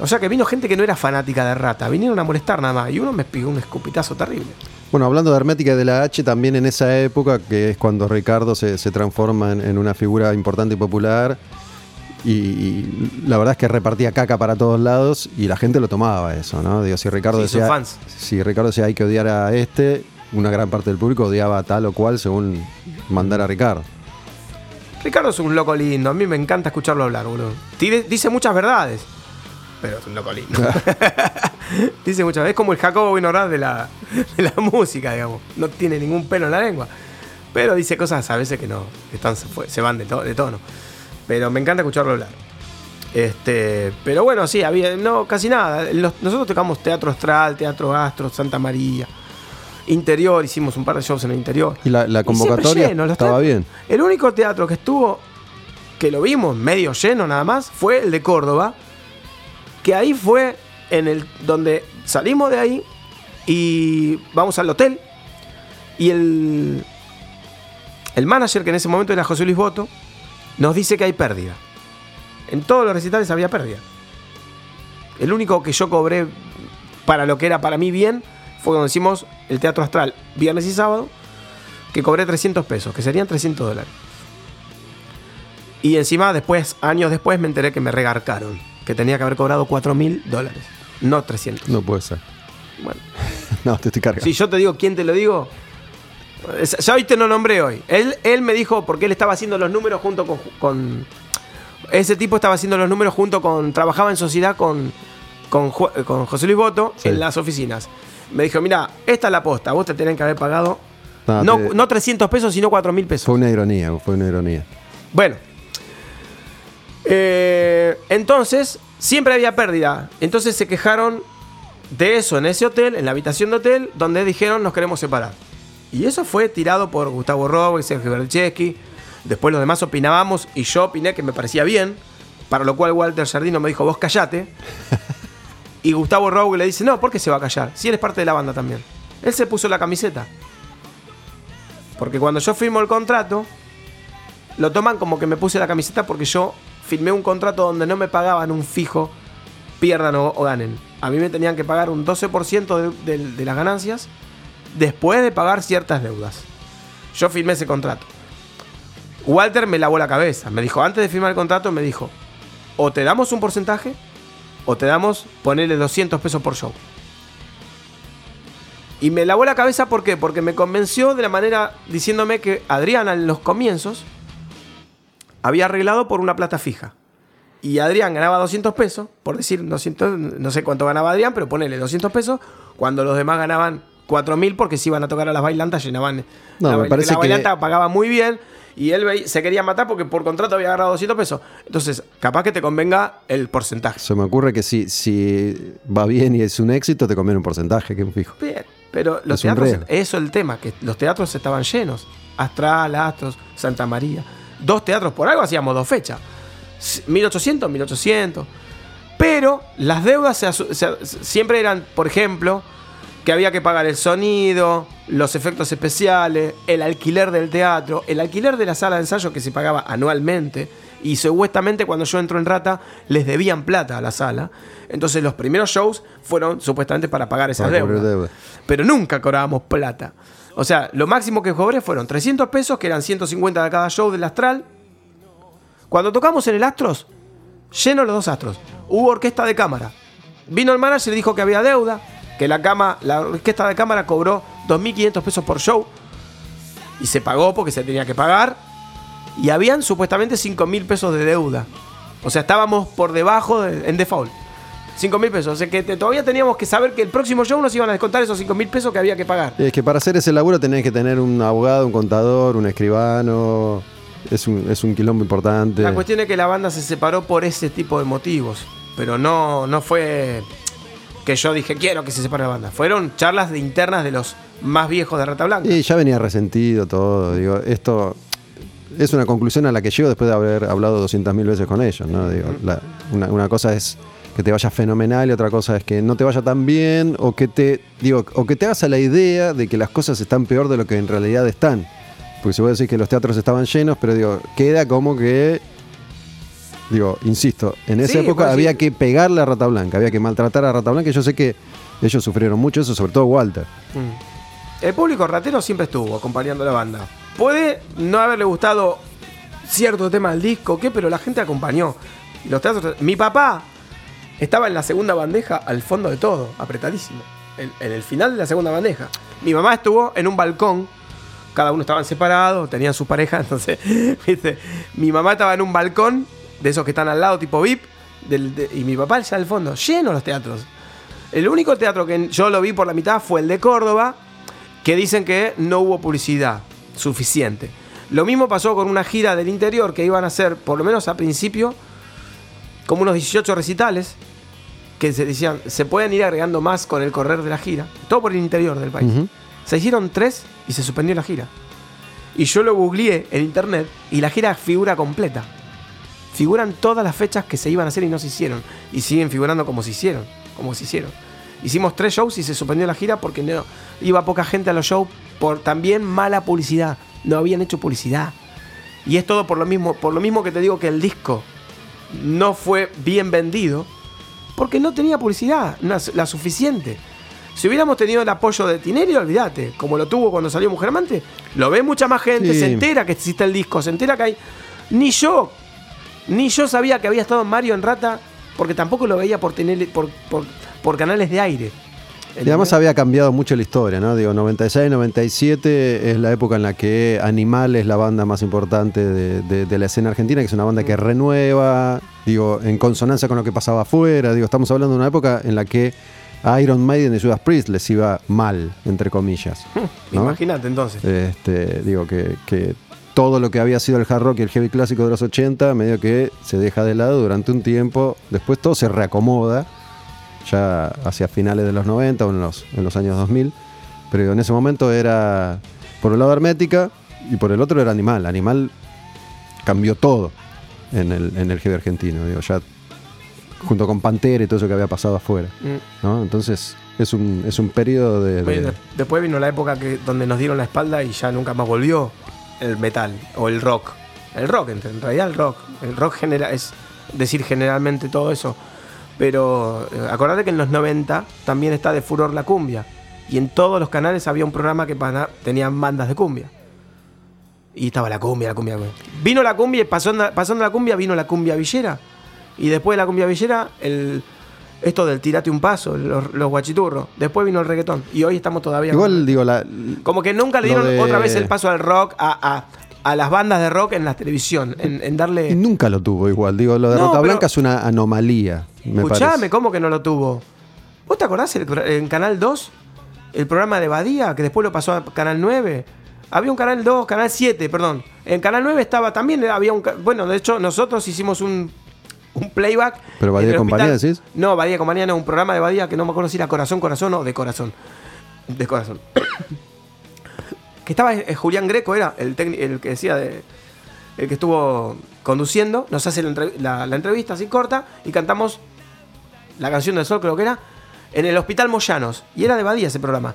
O sea que vino gente que no era fanática de Rata, vinieron a molestar nada más. Y uno me pegó un escupitazo terrible. Bueno, hablando de Hermética y de la H, también en esa época, que es cuando Ricardo se, se transforma en, en una figura importante y popular, y, y la verdad es que repartía caca para todos lados y la gente lo tomaba eso, ¿no? Digo, si Ricardo Sí, decía, fans. si Ricardo decía hay que odiar a este, una gran parte del público odiaba a tal o cual según mandar a Ricardo. Ricardo es un loco lindo, a mí me encanta escucharlo hablar, boludo. Dice muchas verdades, pero es un loco lindo. Dice muchas veces, es como el Jacobo Vinorad de la, de la música, digamos. No tiene ningún pelo en la lengua. Pero dice cosas a veces que no, que están, se, van de, to- de tono. Pero me encanta escucharlo hablar. Este, pero bueno, sí, había, no, casi nada. Los- nosotros tocamos Teatro Astral, Teatro Astro, Santa María. Interior, hicimos un par de shows en el interior. Y la, la Y siempre convocatoria lleno, estaba teatros- bien. El único teatro que estuvo, que lo vimos medio lleno nada más, fue el de Córdoba. Que ahí fue en el donde salimos de ahí y vamos al hotel. Y el, el manager, que en ese momento era José Luis Boto, nos dice que hay pérdida. En todos los recitales había pérdida. El único que yo cobré para lo que era para mí bien fue cuando hicimos el Teatro Astral viernes y sábado, que cobré 300 pesos, que serían 300 dólares. Y encima, después, años después, me enteré que me regarcaron, que tenía que haber cobrado 4 mil dólares, no 300. No puede ser. Bueno, No, te estoy cargando. si yo te digo quién te lo digo, ya hoy te lo nombré hoy. Él, él me dijo, porque él estaba haciendo los números junto con, con- Ese tipo estaba haciendo los números junto con. Trabajaba en sociedad con, con, José Luis Boto Sí. en las oficinas. Me dijo, mira, esta es la posta, vos te tenés que haber pagado. No, No, te- no 300 pesos, sino 4 mil pesos. Fue una ironía, fue una ironía. Bueno. Eh, entonces, siempre había pérdida. Entonces se quejaron de eso en ese hotel, en la habitación de hotel, donde dijeron nos queremos separar. Y eso fue tirado por Gustavo Robles, Sergio Bercheski. Después los demás opinábamos y yo opiné que me parecía bien. Para lo cual Walter Jardino me dijo, vos callate. y Gustavo Robles le dice, no, ¿por qué se va a callar? Si él es parte de la banda también. Él se puso la camiseta. Porque cuando yo firmo el contrato, lo toman como que me puse la camiseta porque yo firmé un contrato donde no me pagaban un fijo, pierdan o, ganen. A mí me tenían que pagar un 12% de, de- las ganancias después de pagar ciertas deudas. Yo firmé ese contrato. Walter me lavó la cabeza. Me dijo, antes de firmar el contrato, me dijo, o te damos un porcentaje o te damos ponerle 200 pesos por show. Y me lavó la cabeza, ¿por? Porque me convenció de la manera diciéndome que Adriana en los comienzos había arreglado por una plata fija. Y Adrián ganaba 200 pesos, por decir 200, no sé cuánto ganaba Adrián, pero ponele 200 pesos, cuando los demás ganaban 4.000 porque si iban a tocar a las bailantas llenaban... No, la, me parece la que- bailanta pagaba muy bien y él se quería matar porque por contrato había agarrado 200 pesos. Entonces, capaz que te convenga el porcentaje. Se me ocurre que si, si va bien y es un éxito, te conviene un porcentaje, que fijo. Bien, pero los Es teatros, eso es el tema, que los teatros estaban llenos. Astral, Astros, Santa María. Dos teatros por algo hacíamos dos fechas. 1800, 1800. Pero las deudas se siempre eran, por ejemplo, que había que pagar el sonido, los efectos especiales, el alquiler del teatro, el alquiler de la sala de ensayo que se pagaba anualmente. Y supuestamente cuando yo entro en Rata les debían plata a la sala. Entonces los primeros shows fueron supuestamente para pagar esas Para deudas. deuda. Pero nunca cobrábamos plata. O sea, lo máximo que cobré fueron 300 pesos, que eran 150 de cada show del Astral. Cuando tocamos en el Astros, lleno los dos Astros, hubo orquesta de cámara. Vino el manager y dijo que había deuda, que la, cama, la orquesta de cámara cobró 2.500 pesos por show. Y se pagó porque se tenía que pagar. Y habían supuestamente 5.000 pesos de deuda. O sea, estábamos por debajo de- en default. 5 mil pesos. O sea que te- todavía teníamos que saber que el próximo show nos iban a descontar esos 5 mil pesos que había que pagar. Es que para hacer ese laburo tenés que tener un abogado, un contador, un escribano. Es un, es un quilombo importante. La cuestión es que la banda se separó por ese tipo de motivos. Pero no, no fue que yo dije quiero que se separe la banda. Fueron charlas de internas de los más viejos de Rata Blanca. Y ya venía resentido todo. Digo, esto es una conclusión a la que llego después de haber hablado 200.000 veces con ellos. ¿no? Digo, la- una, una cosa es que te vaya fenomenal y otra cosa es que no te vaya tan bien o que te digo o que te hagas a la idea de que las cosas están peor de lo que en realidad están. Porque se puede decir que los teatros estaban llenos, pero digo, queda como que digo, insisto, en esa Sí, época pues, había sí. que pegarle a Rata Blanca, había que maltratar a Rata Blanca y yo sé que ellos sufrieron mucho eso, sobre todo Walter. Mm. El público ratero siempre estuvo acompañando a la banda. Puede no haberle gustado cierto tema del disco, ¿qué? Pero la gente acompañó. Los teatros, mi papá estaba en la segunda bandeja al fondo de todo, apretadísimo. En, el final de la segunda bandeja. Mi mamá estuvo en un balcón. Cada uno estaban separados, tenían su pareja, entonces, ¿viste? Mi mamá estaba en un balcón, de esos que están al lado, tipo VIP, y mi papá allá al fondo, lleno los teatros. El único teatro que yo lo vi por la mitad fue el de Córdoba, que dicen que no hubo publicidad suficiente. Lo mismo pasó con una gira del interior que iban a hacer, por lo menos al principio, como unos 18 recitales, que se decían, se pueden ir agregando más con el correr de la gira, todo por el interior del país. Se hicieron tres y se suspendió la gira. Y yo lo googleé en internet y la gira figura completa. Figuran todas las fechas que se iban a hacer y no se hicieron. Y siguen figurando como se hicieron. Como se hicieron. Hicimos tres shows y se suspendió la gira porque no, iba poca gente a los shows por también mala publicidad. No habían hecho publicidad. Y es todo por lo mismo, por lo mismo que te digo que el disco no fue bien vendido porque no tenía publicidad, la suficiente. Si hubiéramos tenido el apoyo de Tineri, olvídate, como lo tuvo cuando salió Mujer Amante, lo ve mucha más gente, Sí. se entera que existe el disco, se entera que hay. Ni yo, ni yo sabía que había estado Mario en Rata, porque tampoco lo veía por, tener, por, por, por canales de aire. Y además había cambiado mucho la historia, ¿no? Digo, 96, 97 es la época en la que Animal es la banda más importante de, de- de la escena argentina, que es una banda que renueva, digo, en consonancia con lo que pasaba afuera. Digo, estamos hablando de una época en la que a Iron Maiden y Judas Priest les iba mal, entre comillas. ¿no? Imagínate entonces. Este, digo que, que todo lo que había sido el hard rock y el heavy clásico de los 80, medio que se deja de lado durante un tiempo. Después todo se reacomoda, ya hacia finales de los 90 o en los, en los años 2000. Pero en ese momento era, por un lado, Hermética y por el otro era Animal. Animal cambió todo en el, en el heavy argentino. Digo, ya junto con Pantera y todo eso que había pasado afuera. Mm. ¿no? Entonces es un, es un periodo de... de- Después vino la época que, donde nos dieron la espalda y ya nunca más volvió el metal o el rock. El rock, en en realidad el rock. El rock genera, es decir generalmente todo eso. Pero eh, acordate que en los 90 también está de furor la cumbia. Y en todos los canales había un programa que tenían bandas de cumbia. Y estaba la cumbia, la cumbia. Vino la cumbia y pasando, pasando la cumbia vino la cumbia villera. Y después de la cumbia villera, el, esto del tirate un paso, los, los guachiturros. Después vino el reggaetón. Y hoy estamos todavía. Igual con- digo, la, como que nunca le dieron de- otra vez el paso al rock, a, a- a las bandas de rock en la televisión, en, en y darle. nunca lo tuvo igual. Digo, lo de No, pero- Blanca es una anomalía, me Escuchame, parece. ¿cómo que no lo tuvo? ¿Vos te acordás el- en Canal 2? El programa de Badía, que después lo pasó a Canal 9. Había un Canal 2, Canal 7, perdón. En Canal 9 estaba también, había un... Bueno, de hecho, nosotros hicimos un, un playback. ¿Pero Badía Compañía decís? No, Badía Compañía no, un programa de Badía que no me acuerdo si era Corazón, Corazón o de Corazón. De Corazón. que estaba eh, Julián Greco, era el, el que decía de... El que estuvo conduciendo, nos hace la, entrev- la- la entrevista así corta y cantamos la canción del sol, creo que era, en el Hospital Moyanos. Y era de Badía ese programa.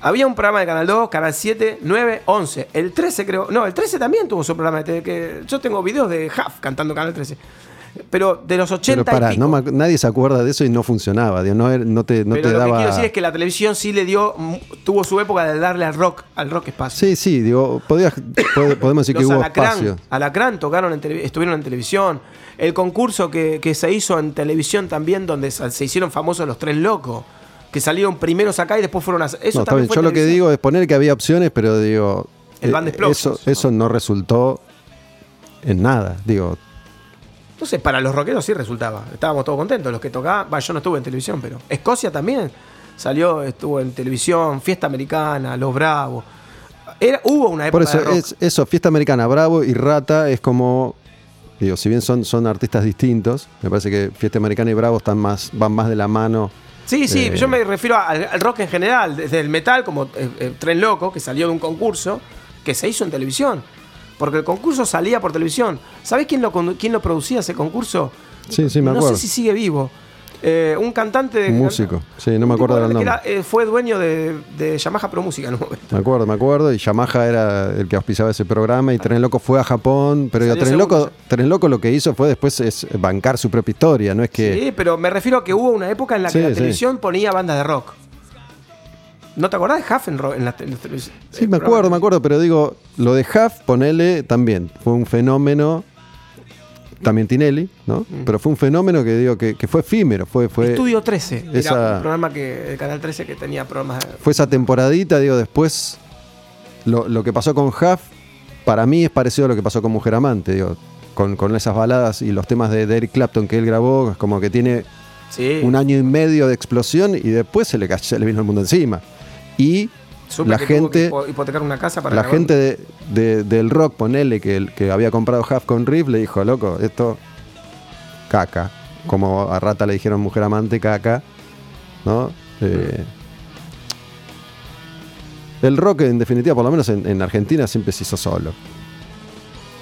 Había un programa de Canal 2, Canal 7, 9, 11. El 13 creo... No, el 13 también tuvo su programa. que yo tengo videos de Huff cantando Canal 13. Pero de los 80 Pero pará, y pico. no nadie se acuerda de eso y no funcionaba. no, no te, no Pero te lo daba. que quiero decir es que la televisión sí le dio... Tuvo su época de darle al rock, al rock espacio. Sí, sí, digo, podías, pod- podemos decir que hubo Alacrán, espacio. Alacrán tocaron en estuvieron en televisión. El concurso que, que se hizo en televisión también, donde se hicieron famosos los tres locos. Que salieron primeros acá y después fueron a. Eso No, también fue Yo lo que digo es poner que había opciones, pero digo. El eh, Band eso, eso no resultó en nada. Digo, Entonces, para los rockeros sí resultaba. Estábamos todos contentos. Los que tocaban. Yo no estuve en televisión, pero. Escocia también salió, estuvo en televisión. Fiesta Americana, Los Bravos. Era, hubo una época por eso, de rock. es, eso, Fiesta Americana, Bravo y Rata es como. Digo, si bien son, son artistas distintos, me parece que Fiesta Americana y Bravo están más, van más de la mano. Sí, sí, Eh, yo me refiero al, al rock en general, desde el metal, como eh, eh, Tren Loco, que salió de un concurso que se hizo en televisión. Porque el concurso salía por televisión. ¿Sabés quién lo, quién lo producía ese concurso? Sí, sí, me no acuerdo. sé si sigue vivo. Eh, un cantante. de- Un músico. Sí, no me acuerdo del nombre. era, eh, fue dueño de, de Yamaha Pro Música en un momento. Me acuerdo, me acuerdo. Y Yamaha era el que auspiciaba ese programa. Y Tren Loco fue a Japón. Pero Tren segundo, Loco, Tren Loco lo que hizo fue después es bancar su propia historia. No es que. Sí, pero me refiero a que hubo una época en la que Sí, la sí. televisión ponía bandas de rock. ¿No te acordás de Huff en, la, en la televisión? Sí, me acuerdo, me acuerdo, pero digo, lo de Huff, ponele también, fue un fenómeno, también Tinelli, ¿no? Pero fue un fenómeno que digo que, que fue efímero, fue, fue, Estudio 13. Era esa- un programa que, de Canal 13 que tenía programas fue esa temporadita, digo, después lo, lo que pasó con Huff, para mí es parecido a lo que pasó con Mujer Amante, digo, con, con esas baladas y los temas de, de Eric Clapton que él grabó, es como que tiene Sí. un año y medio de explosión y después se le, cayó- se le vino el mundo encima. Y Supe la que tuvo que gente... hipo- hipotecar una casa para la grabar. gente de- de- del rock, ponele, que, que había comprado Half con Riff, le dijo, loco, esto, caca. Como a Rata le dijeron mujer amante, caca. ¿No? Eh, el rock, en definitiva, por lo menos en, en Argentina, siempre se hizo solo.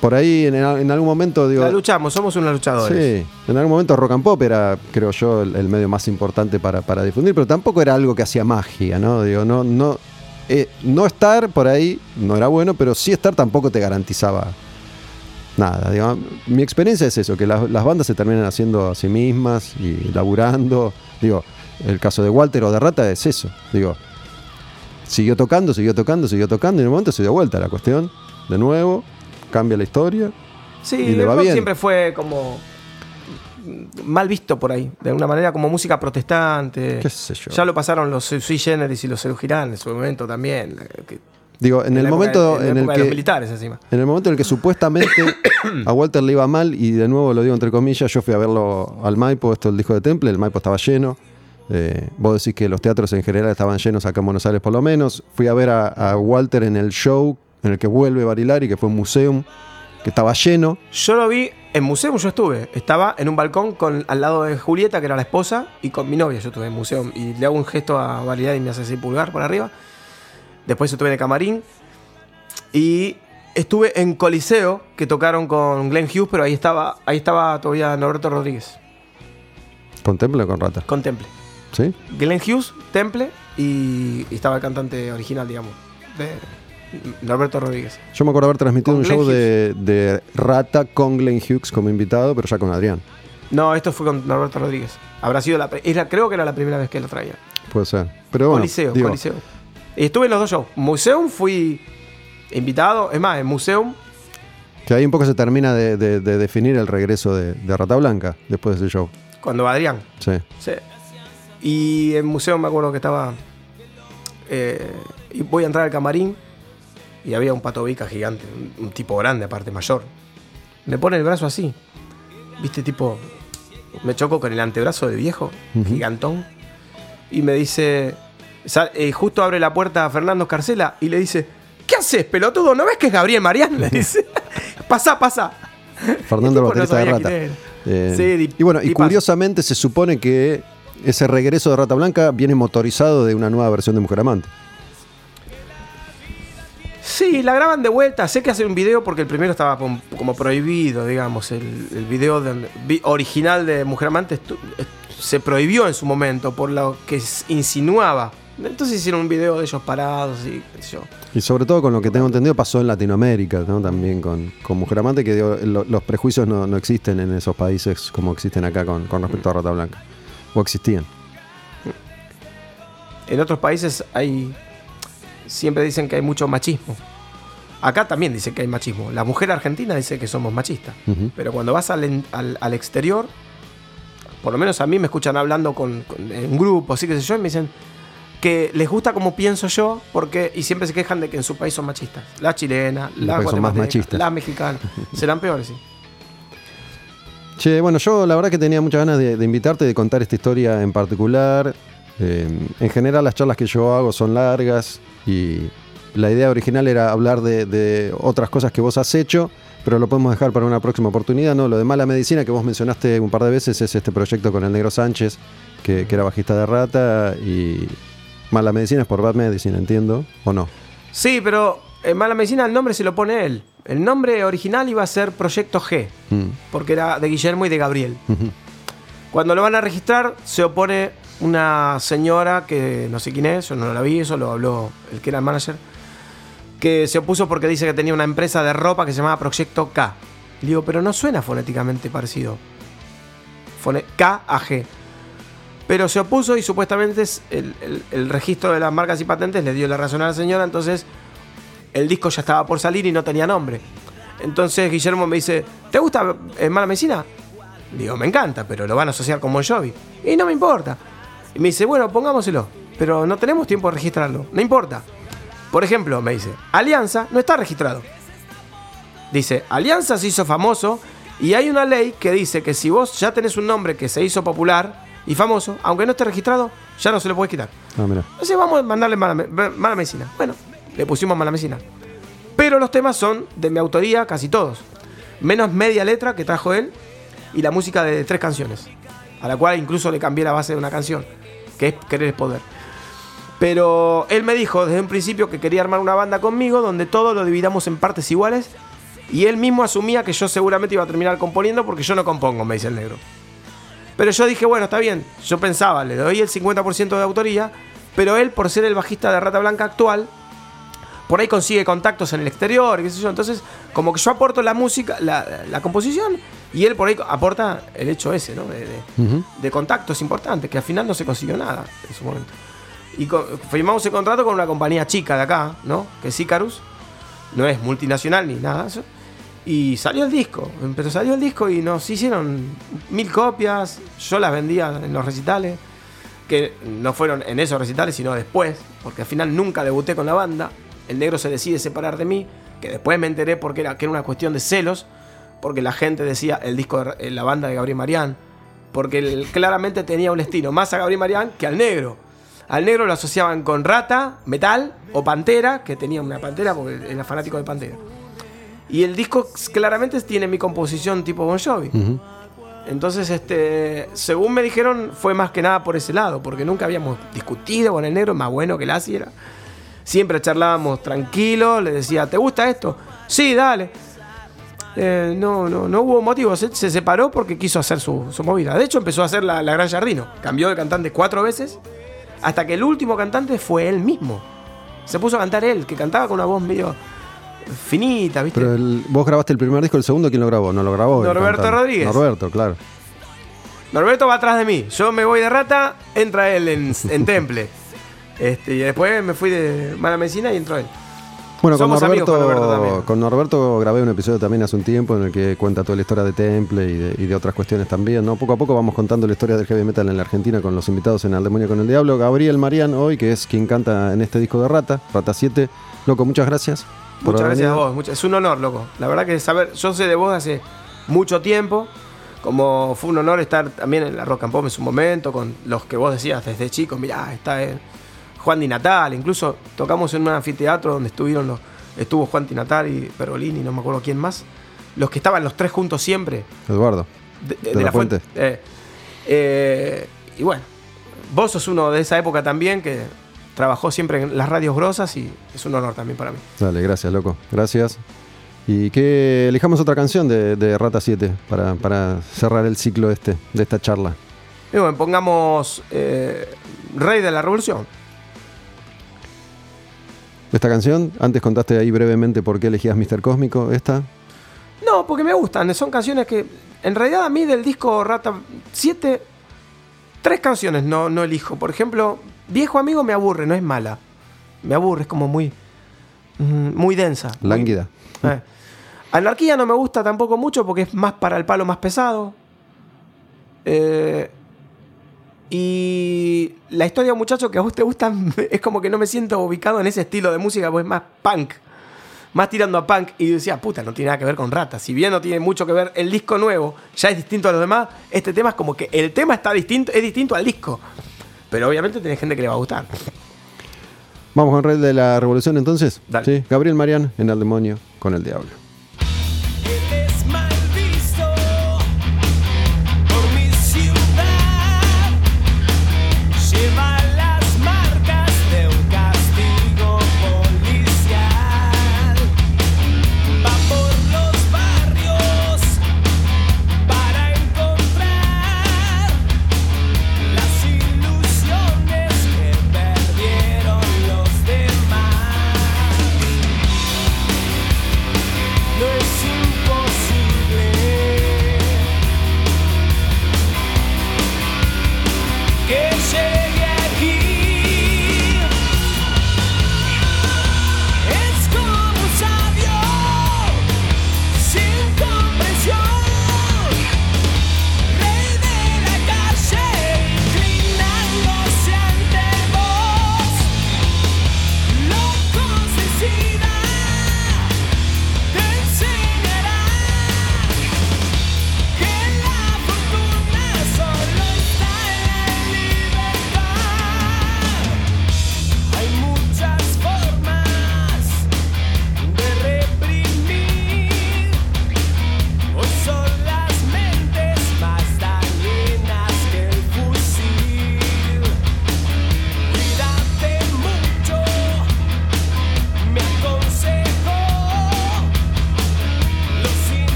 Por ahí, en, en algún momento, digo. La luchamos, somos unos luchadores. Sí, en algún momento rock and pop era, creo yo, el, el medio más importante para, para difundir, pero tampoco era algo que hacía magia, ¿no? Digo, no, no, eh, no estar por ahí no era bueno, pero sí estar tampoco te garantizaba nada. Digo, mi experiencia es eso, que las, las bandas se terminan haciendo a sí mismas y laburando. Digo, el caso de Walter o de Rata es eso. Digo, siguió tocando, siguió tocando, siguió tocando y en un momento se dio vuelta la cuestión, de nuevo, cambia la historia. Sí, Y le el va rock bien. siempre fue como mal visto por ahí, de alguna manera como música protestante. ¿Qué sé yo? Ya lo pasaron los Sui Generis y los Girán en su momento también. que- Digo, en, el momento de- en el los que militares encima. En el momento en el que supuestamente a Walter le iba mal, y de nuevo lo digo entre comillas, yo fui a verlo al Maipo, esto el disco de Temple, el Maipo estaba lleno. Eh, vos decís que los teatros en general estaban llenos acá en Buenos Aires por lo menos. Fui a ver a, a Walter en el show en el que vuelve Barilari, que fue un museum, que estaba lleno. Yo lo vi en museo, yo estuve. Estaba en un balcón con, al lado de Julieta, que era la esposa, y con mi novia yo estuve en museo. Y le hago un gesto a Validad y me hace así pulgar por arriba. Después estuve en el camarín. Y estuve en Coliseo, que tocaron con Glenn Hughes, pero ahí estaba, ahí estaba todavía Norberto Rodríguez, ¿Con Temple o con Rata? con Temple. ¿Sí? Glenn Hughes, Temple, y, y estaba el cantante original, digamos, de Norberto Rodríguez. Yo me acuerdo haber transmitido Con un show de, de Rata con Glenn Hughes como invitado, pero ya con Adrián. No, esto fue con Norberto Rodríguez. Habrá sido la, es la- creo que era la primera vez que lo traía. Puede ser. Pero bueno, Coliseo, digo, Coliseo. Y estuve en los dos shows. Museum fui invitado, es más, en Museum, que ahí un poco se termina de, de- de definir el regreso de, de Rata Blanca después de ese show. Cuando Adrián. Sí. Sí. Y en museo me acuerdo que estaba. eh, y voy a entrar al camarín y había un patobica gigante, un, un tipo grande, aparte mayor. Me pone el brazo así. ¿Viste? Tipo. Me choco con el antebrazo de viejo, gigantón. Y me dice. eh, justo abre la puerta a Fernando Escarcela y le dice: ¿Qué haces, pelotudo? ¿No ves que es Gabriel Marián? Le dice: Pasa, pasa. Fernando tipo no baterista de Rata. Eh, Sí, y bueno, y curiosamente se supone que ese regreso de Rata Blanca viene motorizado de una nueva versión de Mujer Amante. Sí, la graban de vuelta. Sé que hacen un video porque el primero estaba com- como prohibido, digamos. El, el video de- vi- original de Mujer Amante se prohibió en su momento por lo que insinuaba. Entonces hicieron un video de ellos parados y qué sé yo. Y sobre todo con lo que tengo entendido pasó en Latinoamérica, ¿no? También con, con Mujer Amante, que digo, lo- los prejuicios no, no existen en esos países como existen acá con, con respecto a Rata Blanca. O existían. En otros países hay. Siempre dicen que hay mucho machismo. Acá también dicen que hay machismo. La mujer argentina dice que somos machistas. Pero cuando vas al, al- al exterior, por lo menos a mí me escuchan hablando con, con- en grupo, así que sé yo, y me dicen que les gusta como pienso yo, porque y siempre se quejan de que en su país son machistas. La chilena, la guatemalteca, la mexicana. Serán peores, sí. Che, bueno, yo la verdad que tenía muchas ganas de, de invitarte, de contar esta historia en particular. Eh, en general las charlas que yo hago son largas y la idea original era hablar de, de otras cosas que vos has hecho, pero lo podemos dejar para una próxima oportunidad, ¿no? Lo de mala medicina que vos mencionaste un par de veces es este proyecto con el negro Sánchez, que, que era bajista de rata, y mala medicina es por Bad Medicine, entiendo, ¿o no? Sí, pero en Mala Medicina el nombre se lo pone él. El nombre original iba a ser Proyecto G, Mm, porque era de Guillermo y de Gabriel. Cuando lo van a registrar, se opone una señora que no sé quién es, yo no la vi, eso lo habló el que era el manager, que se opuso porque dice que tenía una empresa de ropa que se llamaba Proyecto K. Y digo, pero no suena fonéticamente parecido. Fone K a G. Pero se opuso y supuestamente es el, el- el registro de las marcas y patentes le dio la razón a la señora, entonces el disco ya estaba por salir y no tenía nombre. Entonces Guillermo me dice, ¿te gusta eh, Mala Medicina? Digo, me encanta, pero lo van a asociar con Bon Jovi. Y no me importa. Y me dice, bueno, pongámoselo. Pero no tenemos tiempo de registrarlo. No importa. Por ejemplo, me dice, Alianza no está registrado. Dice, Alianza se hizo famoso y hay una ley que dice que si vos ya tenés un nombre que se hizo popular y famoso, aunque no esté registrado, ya no se lo puedes quitar. Ah, mira. Entonces vamos a mandarle mala, mala medicina. Bueno, le pusimos mala medicina. Pero los temas son de mi autoría, casi todos. Menos media letra que trajo él y la música de tres canciones. A la cual incluso le cambié la base de una canción, que es Querer Poder. Pero él me dijo desde un principio que quería armar una banda conmigo donde todo lo dividamos en partes iguales y él mismo asumía que yo seguramente iba a terminar componiendo porque yo no compongo, me dice el negro. Pero yo dije, bueno, está bien. Yo pensaba, le doy el 50% de autoría, pero él, por ser el bajista de Rata Blanca actual, por ahí consigue contactos en el exterior, qué sé yo. Entonces, como que yo aporto la música, la composición, y él por ahí aporta el hecho ese, ¿no? De, de- Ujú. de contactos importantes, que al final no se consiguió nada en su momento. Y co- firmamos el contrato con una compañía chica de acá, ¿no? Que es Icarus. No es multinacional ni nada eso. Y salió el disco. Pero salió el disco y nos hicieron mil copias. Yo las vendía en los recitales. Que no fueron en esos recitales, sino después. Porque al final nunca debuté con la banda. El negro se decide separar de mí. Que después me enteré porque era, que era una cuestión de celos. Porque la gente decía el disco de la banda de Gabriel Marián. Porque él claramente tenía un estilo más a Gabriel Marián que al negro. Al negro lo asociaban con Rata, Metal o Pantera, que tenía una pantera porque era fanático de Pantera. Y el disco claramente tiene mi composición tipo Bon Jovi. Entonces, este, según me dijeron, fue más que nada por ese lado, porque nunca habíamos discutido con el negro, más bueno que la era. Siempre charlábamos tranquilos, le decía, ¿te gusta esto? Sí, dale. Eh, no, no, no hubo motivo, se, se separó porque quiso hacer su, su movida. De hecho, empezó a hacer la, la Gran Jardino. Cambió de cantante cuatro veces, hasta que el último cantante fue él mismo. Se puso a cantar él, que cantaba con una voz medio finita, ¿viste? Pero el- vos grabaste el primer disco, el segundo, ¿quién lo grabó? No lo grabó. Norberto. Rodríguez. Norberto, claro. Norberto va atrás de mí. Yo me voy de rata, entra él en, en Temple. Este, y después me fui de mala medicina y entró él. Bueno, con amigos Norberto, con Norberto también. con Norberto grabé un episodio también hace un tiempo en el que cuenta toda la historia de Temple y de, y de otras cuestiones también, ¿no? Poco a poco vamos contando la historia del heavy metal en la Argentina con los invitados en Al Demonio con el Diablo. Gabriel Marian hoy, que es quien canta en este disco de Rata, Rata 7. Loco, muchas gracias. Muchas gracias a vos. es un honor, loco. La verdad que saber, yo sé de vos hace mucho tiempo. Como fue un honor estar también en la Rock and Pop en su momento, con los que vos decías desde chico, mirá, está el Juan Di Natal, incluso tocamos en un anfiteatro donde estuvieron los, estuvo Juan Di Natal y Pergolini, no me acuerdo quién más. Los que estaban los tres juntos siempre. Eduardo. De, de- De de la la fuente. Fuente. Eh, eh, y bueno, vos sos uno de esa época también que trabajó siempre en las radios grosas y es un honor también para mí. Dale, gracias, loco. Gracias. Y que elijamos otra canción de, de Rata 7 para, para cerrar el ciclo este, de esta charla. Y bueno, pongamos eh, Rey de la Revolución. Esta canción, antes contaste ahí brevemente por qué elegías Mr. Cósmico. Esta, No, porque me gustan. Son canciones que, en realidad, a mí del disco Rata 7, tres canciones no, no elijo. Por ejemplo, Viejo Amigo me aburre, no es mala. Me aburre, es como muy, mm, muy densa. muy- lánguida. Eh. Anarquía no me gusta tampoco mucho porque es más para el palo más pesado. Eh, y la historia muchacho que a vos te gusta es como que no me siento ubicado en ese estilo de música, pues es más punk. Más tirando a punk. Y decía, puta, no tiene nada que ver con Rata. Si bien no tiene mucho que ver el disco nuevo, ya es distinto a los demás, este tema es como que el tema está distinto, es distinto al disco. Pero obviamente tiene gente que le va a gustar. Vamos con Rey de la Revolución entonces. Dale. Sí, Gabriel Marian en El Demonio con el Diablo.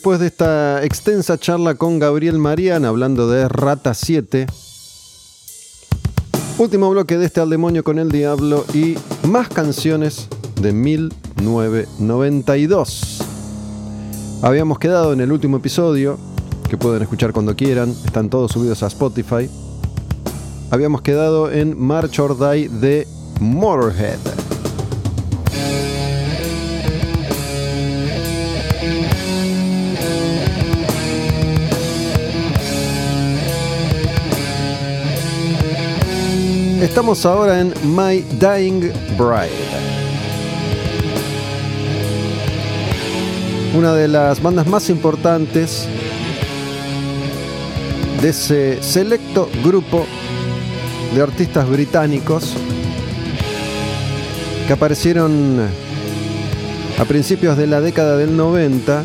Después de esta extensa charla con Gabriel Marian hablando de Rata 7, último bloque de este Al Demonio con el Diablo y más canciones de 1992. Habíamos quedado en el último episodio, que pueden escuchar cuando quieran, están todos subidos a Spotify. Habíamos quedado en March or Die de Motorhead. Estamos ahora en My Dying Bride. Una de las bandas más importantes de ese selecto grupo de artistas británicos que aparecieron a principios de la década del 90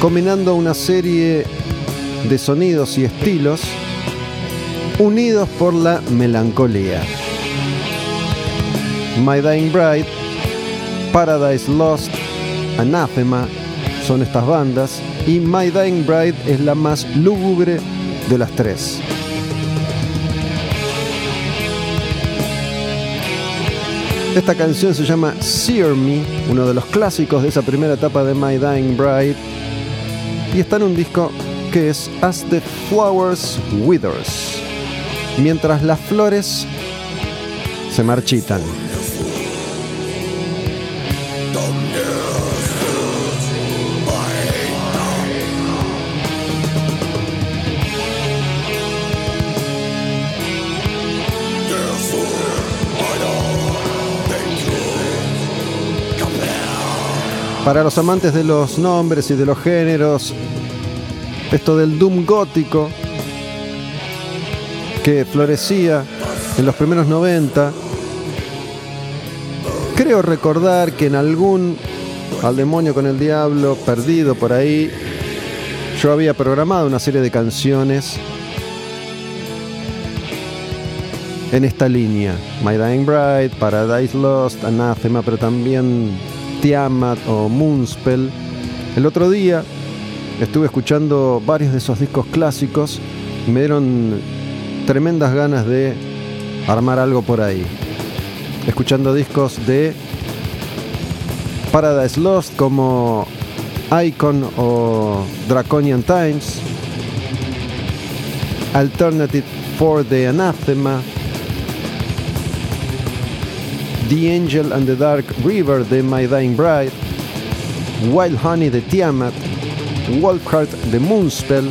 combinando una serie de sonidos y estilos unidos por la melancolía. My Dying Bride, Paradise Lost, Anathema son estas bandas y My Dying Bride es la más lúgubre de las tres. Esta canción se llama Sear Me, uno de los clásicos de esa primera etapa de My Dying Bride, y está en un disco que es As the Flowers Withers mientras las flores se marchitan. Para los amantes de los nombres y de los géneros, esto del doom gótico que florecía en los primeros 90. Creo recordar que en algún al demonio con el diablo perdido por ahí, yo había programado una serie de canciones en esta línea. My Dying Bride, Paradise Lost, Anathema, pero también Tiamat o Moonspell. El otro día estuve escuchando varios de esos discos clásicos me dieron tremendas ganas de armar algo por ahí. Escuchando discos de Paradise Lost como Icon o Draconian Times, Alternative for the Anathema, The Angel and the Dark River de My Dying Bride, Wild Honey de Tiamat, Wolfheart de Moonspell,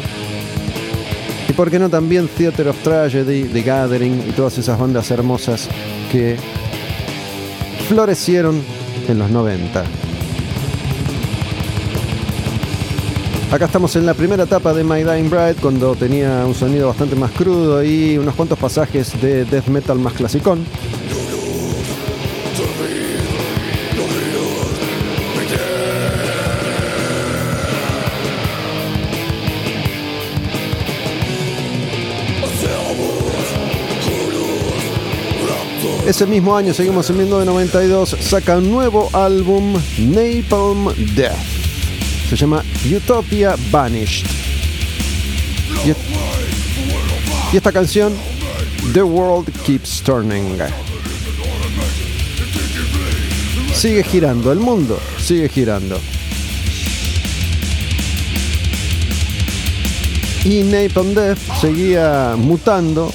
por qué no también Theater of Tragedy, The Gathering y todas esas bandas hermosas que florecieron en los 90. Acá estamos en la primera etapa de My Dying Bride cuando tenía un sonido bastante más crudo y unos cuantos pasajes de death metal más clasicón. Ese mismo año, seguimos en 1992, saca un nuevo álbum, Napalm Death. Se llama Utopia Vanished. Y, y esta canción, The World Keeps Turning. Sigue girando, el mundo sigue girando. Y Napalm Death seguía mutando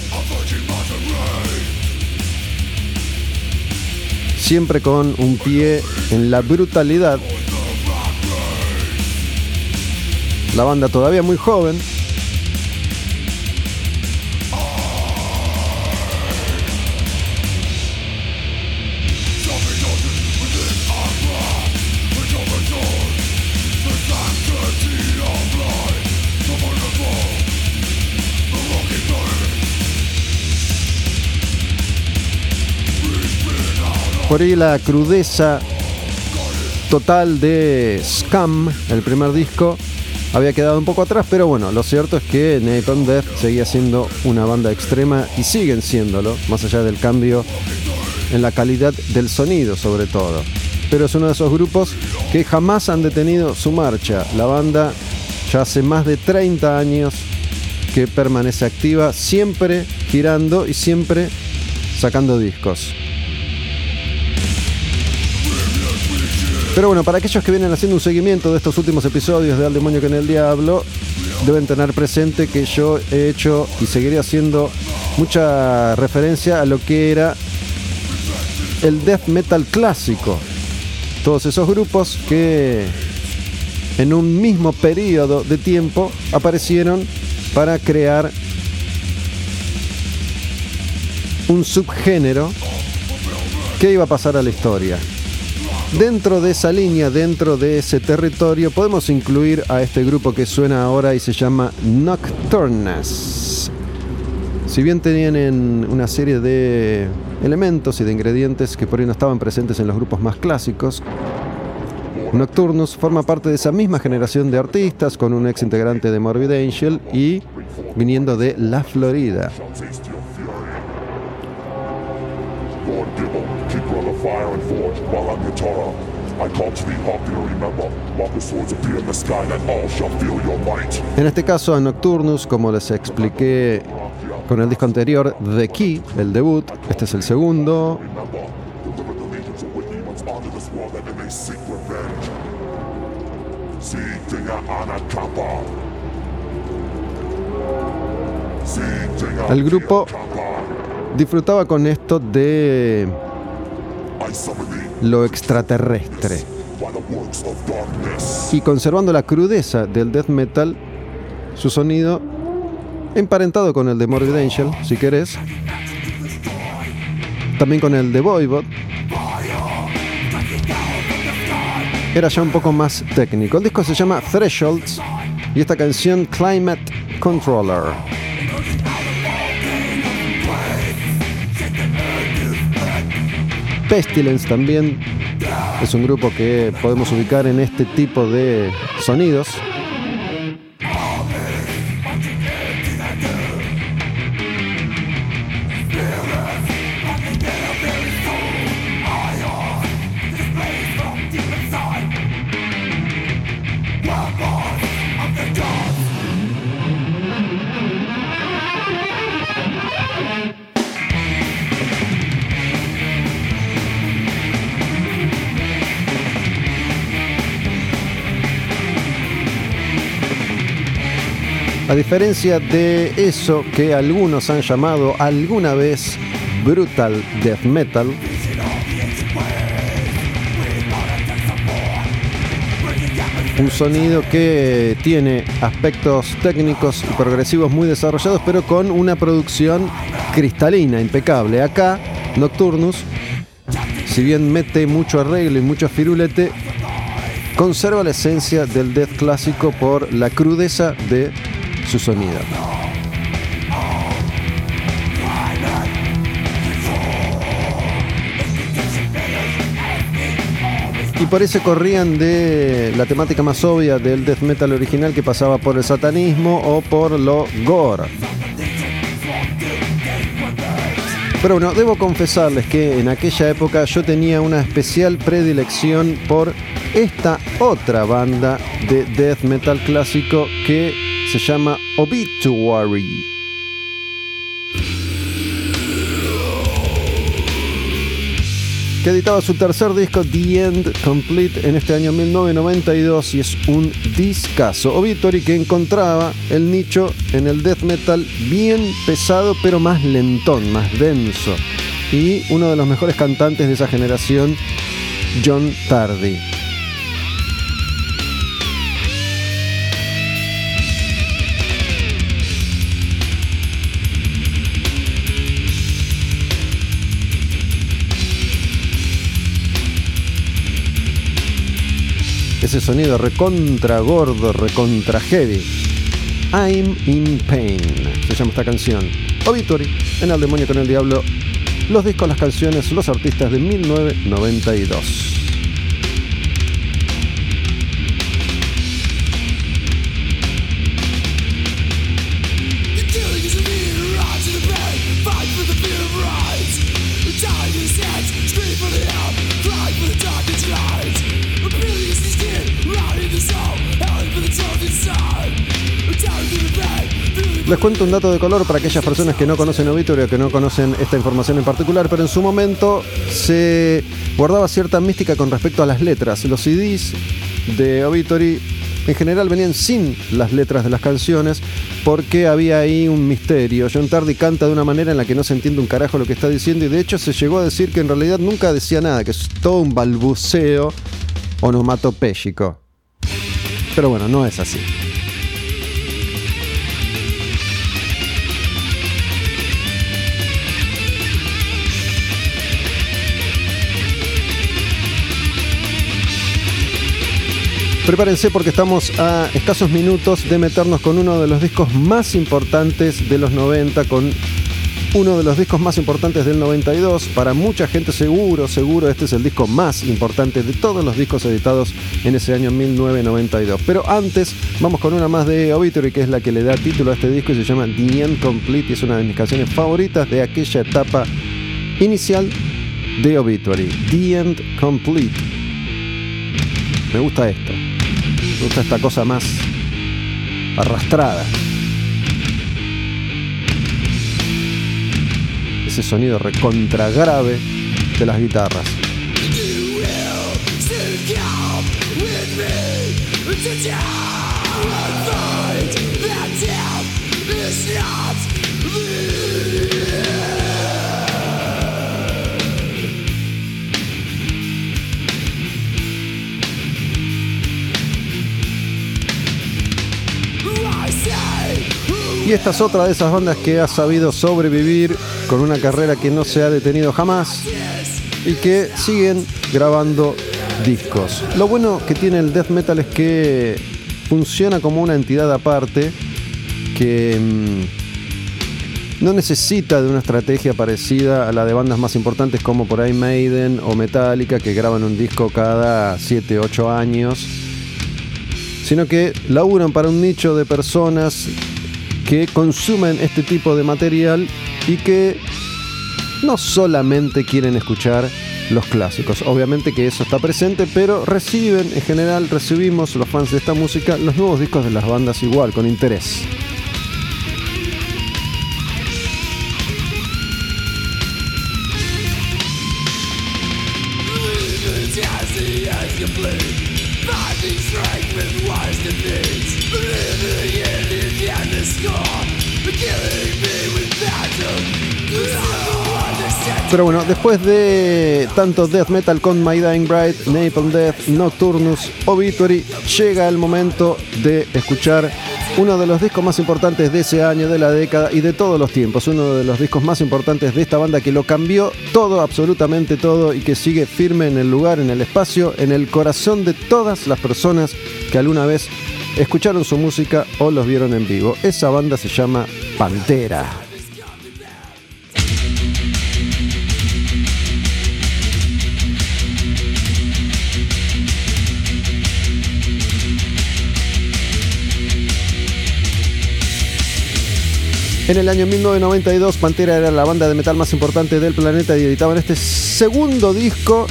siempre con un pie en la brutalidad. La banda todavía muy joven. La crudeza total de Scam, el primer disco, había quedado un poco atrás, pero bueno, lo cierto es que Napalm Death seguía siendo una banda extrema y siguen siéndolo, más allá del cambio en la calidad del sonido sobre todo. pero es uno de esos grupos que jamás han detenido su marcha. La banda ya hace más de 30 años que permanece activa, siempre girando y siempre sacando discos. Pero bueno, para aquellos que vienen haciendo un seguimiento de estos últimos episodios de Al Demonio con el Diablo, deben tener presente que yo he hecho y seguiré haciendo mucha referencia a lo que era el death metal clásico. Todos esos grupos que en un mismo periodo de tiempo aparecieron para crear un subgénero que iba a pasar a la historia. Dentro de esa línea, dentro de ese territorio, podemos incluir a este grupo que suena ahora y se llama Nocturnas. Si bien tienen una serie de elementos y de ingredientes que por ahí no estaban presentes en los grupos más clásicos, Nocturnus forma parte de esa misma generación de artistas con un ex integrante de Morbid Angel y viniendo de La Florida. Fire and forge, while I'm. I call to remember. En este caso a Nocturnus, como les expliqué con el disco anterior, The Key, el debut, este es el segundo, El grupo- disfrutaba con esto de lo extraterrestre y conservando la crudeza del death metal, su sonido emparentado con el de Morbid Angel, si querés, también con el de Voivod, era ya un poco más técnico. El disco se llama Thresholds y esta canción Climate Controller. Pestilence también es un grupo que podemos ubicar en este tipo de sonidos. Diferencia de eso que algunos han llamado alguna vez brutal death metal, un sonido que tiene aspectos técnicos y progresivos muy desarrollados, pero con una producción cristalina, impecable. Acá, Nocturnus, si bien mete mucho arreglo y mucho firulete, conserva la esencia del death clásico por la crudeza de sonido. Y por eso corrían de la temática más obvia del death metal original que pasaba por el satanismo o por lo gore. Pero bueno, debo confesarles que en aquella época yo tenía una especial predilección por esta otra banda de death metal clásico que se llama Obituary. que editaba su tercer disco The End Complete en este año 1992 y es un discazo. Obituary que encontraba el nicho en el death metal bien pesado pero más lentón, más denso. Y uno de los mejores cantantes de esa generación, John Tardy. Ese sonido recontra gordo, recontra heavy. I'm in pain. Se llama esta canción. Obituary, en El Demonio con el Diablo. Los discos, las canciones, los artistas de 1992. Les cuento un dato de color para aquellas personas que no conocen Obituary o que no conocen esta información en particular, pero en su momento se guardaba cierta mística con respecto a las letras. Los CDs de Obituary en general venían sin las letras de las canciones porque había ahí un misterio. John Tardy canta de una manera en la que no se entiende un carajo lo que está diciendo y de hecho se llegó a decir que en realidad nunca decía nada, que es todo un balbuceo onomatopéyico. Pero bueno, no es así. Prepárense porque estamos a escasos minutos de meternos con uno de los discos más importantes de los 90, con uno de los discos más importantes del 92. Para mucha gente seguro, seguro este es el disco más importante de todos los discos editados en ese año 1992. Pero antes vamos con una más de Obituary, que es la que le da título a este disco y se llama The End Complete y es una de mis canciones favoritas de aquella etapa inicial de Obituary. The End Complete. Me gusta esto. Me gusta esta cosa más arrastrada. Ese sonido recontra grave de las guitarras. Y esta es otra de esas bandas que ha sabido sobrevivir con una carrera que no se ha detenido jamás y que siguen grabando discos. Lo bueno que tiene el death metal es que funciona como una entidad aparte que mm, no necesita de una estrategia parecida a la de bandas más importantes como por ahí Maiden o Metallica que graban un disco cada 7, 8 años, sino que laburan para un nicho de personas que consumen este tipo de material y que no solamente quieren escuchar los clásicos. Obviamente que eso está presente, pero reciben, en general recibimos los fans de esta música los nuevos discos de las bandas igual, con interés. Pero bueno, después de tanto death metal con My Dying Bride, Napalm Death, Nocturnus, Obituary, llega el momento de escuchar uno de los discos más importantes de ese año, de la década y de todos los tiempos. Uno de los discos más importantes de esta banda que lo cambió todo, absolutamente todo, y que sigue firme en el lugar, en el espacio, en el corazón de todas las personas que alguna vez escucharon su música o los vieron en vivo. Esa banda se llama Pantera. En el año 1992, Pantera era la banda de metal más importante del planeta y editaban este segundo disco.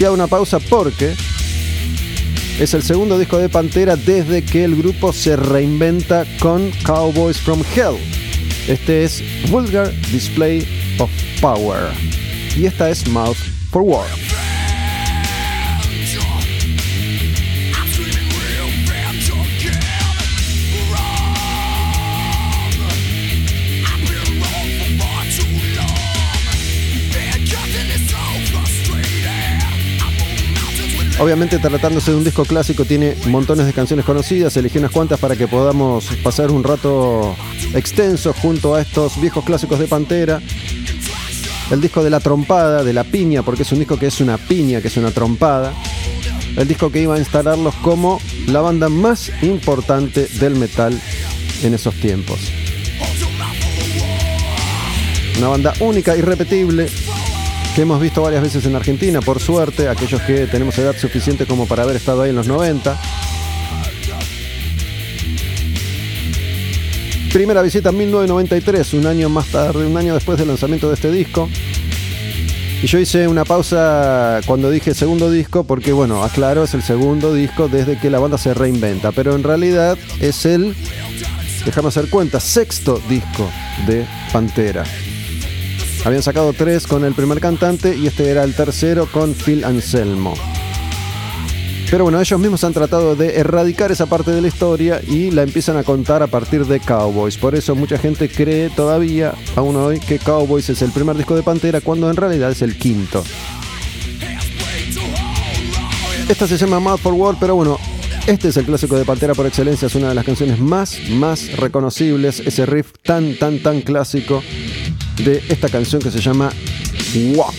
Y hago una pausa porque es el segundo disco de Pantera desde que el grupo se reinventa con Cowboys from Hell. Este es Vulgar Display of Power. Y esta es Mouth for War. Obviamente tratándose de un disco clásico tiene montones de canciones conocidas, elegí unas cuantas para que podamos pasar un rato extenso junto a estos viejos clásicos de Pantera. El disco de la trompada, de la piña, porque es un disco que es una piña, que es una trompada. El disco que iba a instalarlos como la banda más importante del metal en esos tiempos. Una banda única, irrepetible, que hemos visto varias veces en Argentina, por suerte, aquellos que tenemos edad suficiente como para haber estado ahí en los 90. Primera visita en 1993, un año más tarde, un año después del lanzamiento de este disco. Y yo hice una pausa cuando dije segundo disco porque, bueno, aclaro, es el segundo disco desde que la banda se reinventa, pero en realidad es el, déjame hacer cuenta, sexto disco de Pantera. Habían sacado tres con el primer cantante y este era el tercero con Phil Anselmo. Pero bueno, ellos mismos han tratado de erradicar esa parte de la historia y la empiezan a contar a partir de Cowboys. Por eso mucha gente cree todavía, aún hoy, que Cowboys es el primer disco de Pantera cuando en realidad es el quinto. Esta se llama Mouth for War, pero bueno, este es el clásico de Pantera por excelencia, es una de las canciones más, más reconocibles, ese riff tan, tan, tan clásico de esta canción que se llama Walk.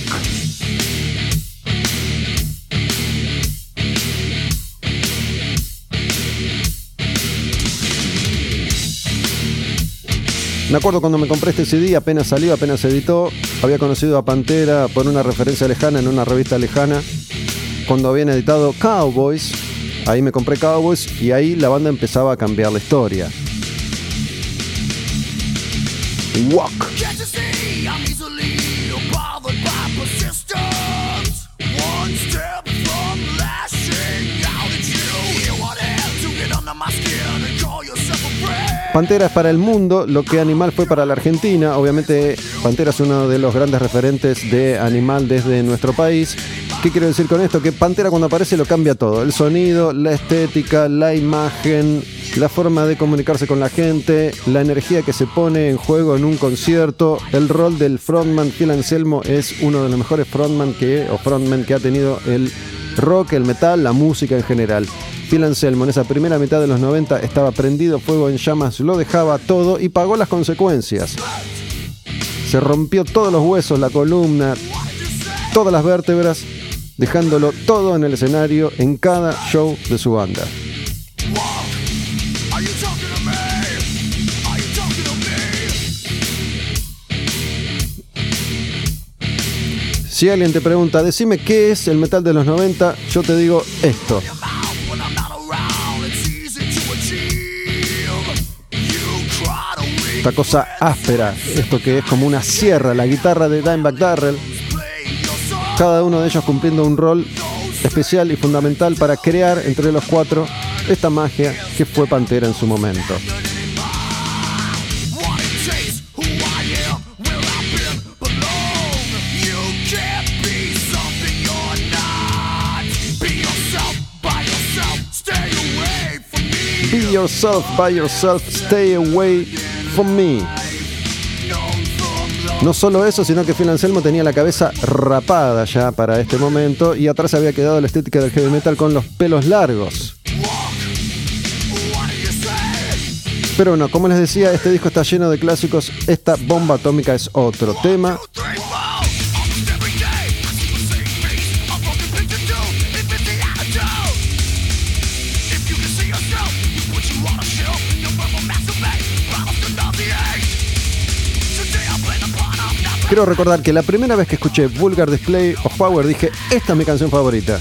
Me acuerdo cuando me compré este CD, apenas salió, apenas editó, había conocido a Pantera por una referencia lejana en una revista lejana, cuando habían editado Cowboys, ahí me compré Cowboys y ahí la banda empezaba a cambiar la historia. Walk. Es para el mundo lo que Animal fue para la Argentina. Obviamente Pantera es uno de los grandes referentes de Animal desde nuestro país. ¿Qué quiero decir con esto? Que Pantera cuando aparece lo cambia todo. El sonido, la estética, la imagen, la forma de comunicarse con la gente, la energía que se pone en juego en un concierto. El rol del frontman Phil Anselmo es uno de los mejores frontman que, o que ha tenido el rock, el metal, la música en general. Phil Anselmo en esa primera mitad de los 90 estaba prendido fuego en llamas, lo dejaba todo y pagó las consecuencias. Se rompió todos los huesos, la columna, todas las vértebras, dejándolo todo en el escenario en cada show de su banda. Si alguien te pregunta, decime qué es el metal de los 90, yo te digo esto. Esta cosa áspera, esto que es como una sierra, la guitarra de Dimebag Darrell, cada uno de ellos cumpliendo un rol especial y fundamental para crear entre los cuatro esta magia que fue Pantera en su momento. By yourself, stay away from me. No solo eso, sino que Phil Anselmo tenía la cabeza rapada ya para este momento y atrás había quedado la estética del heavy metal con los pelos largos. Pero bueno, como les decía, este disco está lleno de clásicos. Esta bomba atómica es otro tema. Quiero recordar que la primera vez que escuché Vulgar Display of Power dije, esta es mi canción favorita.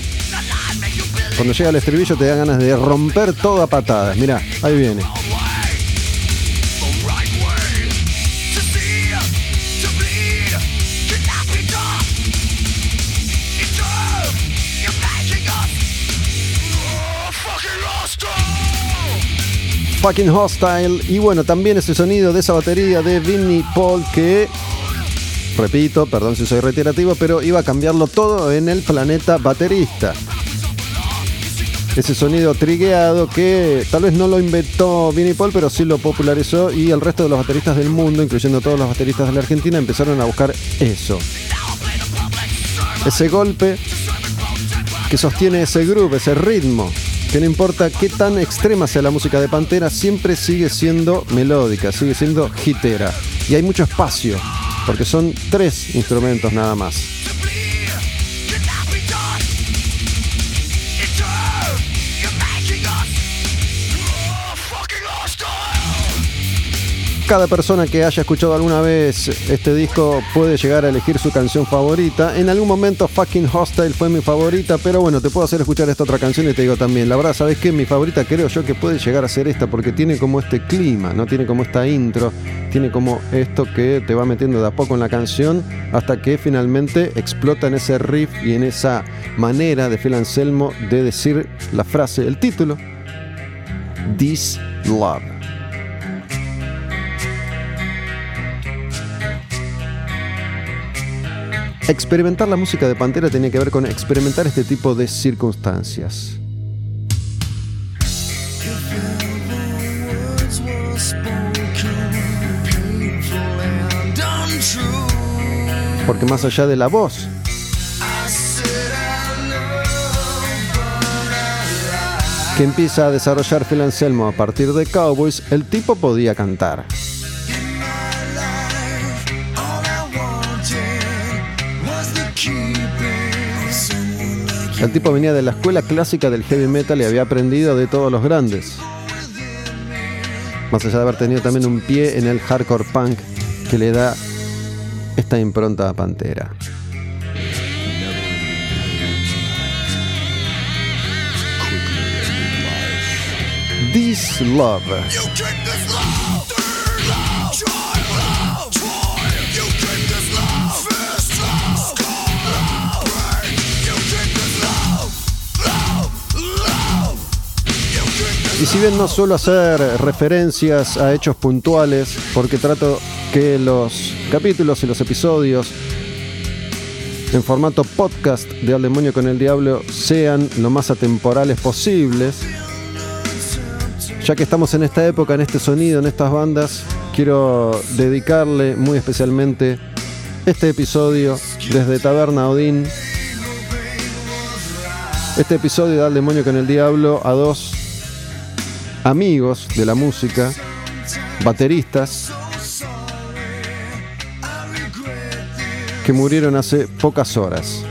Cuando llega el estribillo te da ganas de romper todo a patadas. Mirá, ahí viene. Fucking Hostile. Y bueno, también ese sonido de esa batería de Vinnie Paul que, repito, perdón si soy reiterativo, pero iba a cambiarlo todo en el planeta baterista. Ese sonido trigueado que tal vez no lo inventó Vinnie Paul, pero sí lo popularizó y el resto de los bateristas del mundo, incluyendo todos los bateristas de la Argentina, empezaron a buscar eso. Ese golpe que sostiene ese groove, ese ritmo, que no importa qué tan extrema sea la música de Pantera, siempre sigue siendo melódica, sigue siendo hitera. Y hay mucho espacio, porque son tres instrumentos nada más. Cada persona que haya escuchado alguna vez este disco puede llegar a elegir su canción favorita. En algún momento Fucking Hostile fue mi favorita, pero bueno, te puedo hacer escuchar esta otra canción y te digo también, la verdad, ¿sabes qué? Mi favorita creo yo que puede llegar a ser esta porque tiene como este clima, ¿no? Tiene como esta intro tiene como esto que te va metiendo de a poco en la canción hasta que finalmente explota en ese riff y en esa manera de Phil Anselmo de decir la frase, el título, This Love. Experimentar la música de Pantera tenía que ver con experimentar este tipo de circunstancias. Porque más allá de la voz, que empieza a desarrollar Phil Anselmo a partir de Cowboys, el tipo podía cantar. El tipo venía de la escuela clásica del heavy metal y había aprendido de todos los grandes. Más allá de haber tenido también un pie en el hardcore punk que le da esta impronta a Pantera. This Love. Y si bien no suelo hacer referencias a hechos puntuales, porque trato que los capítulos y los episodios en formato podcast de Al Demonio con el Diablo sean lo más atemporales posibles, ya que estamos en esta época, en este sonido, en estas bandas, quiero dedicarle muy especialmente este episodio desde Taberna Odín, este episodio de Al Demonio con el Diablo a dos amigos de la música, bateristas, que murieron hace pocas horas.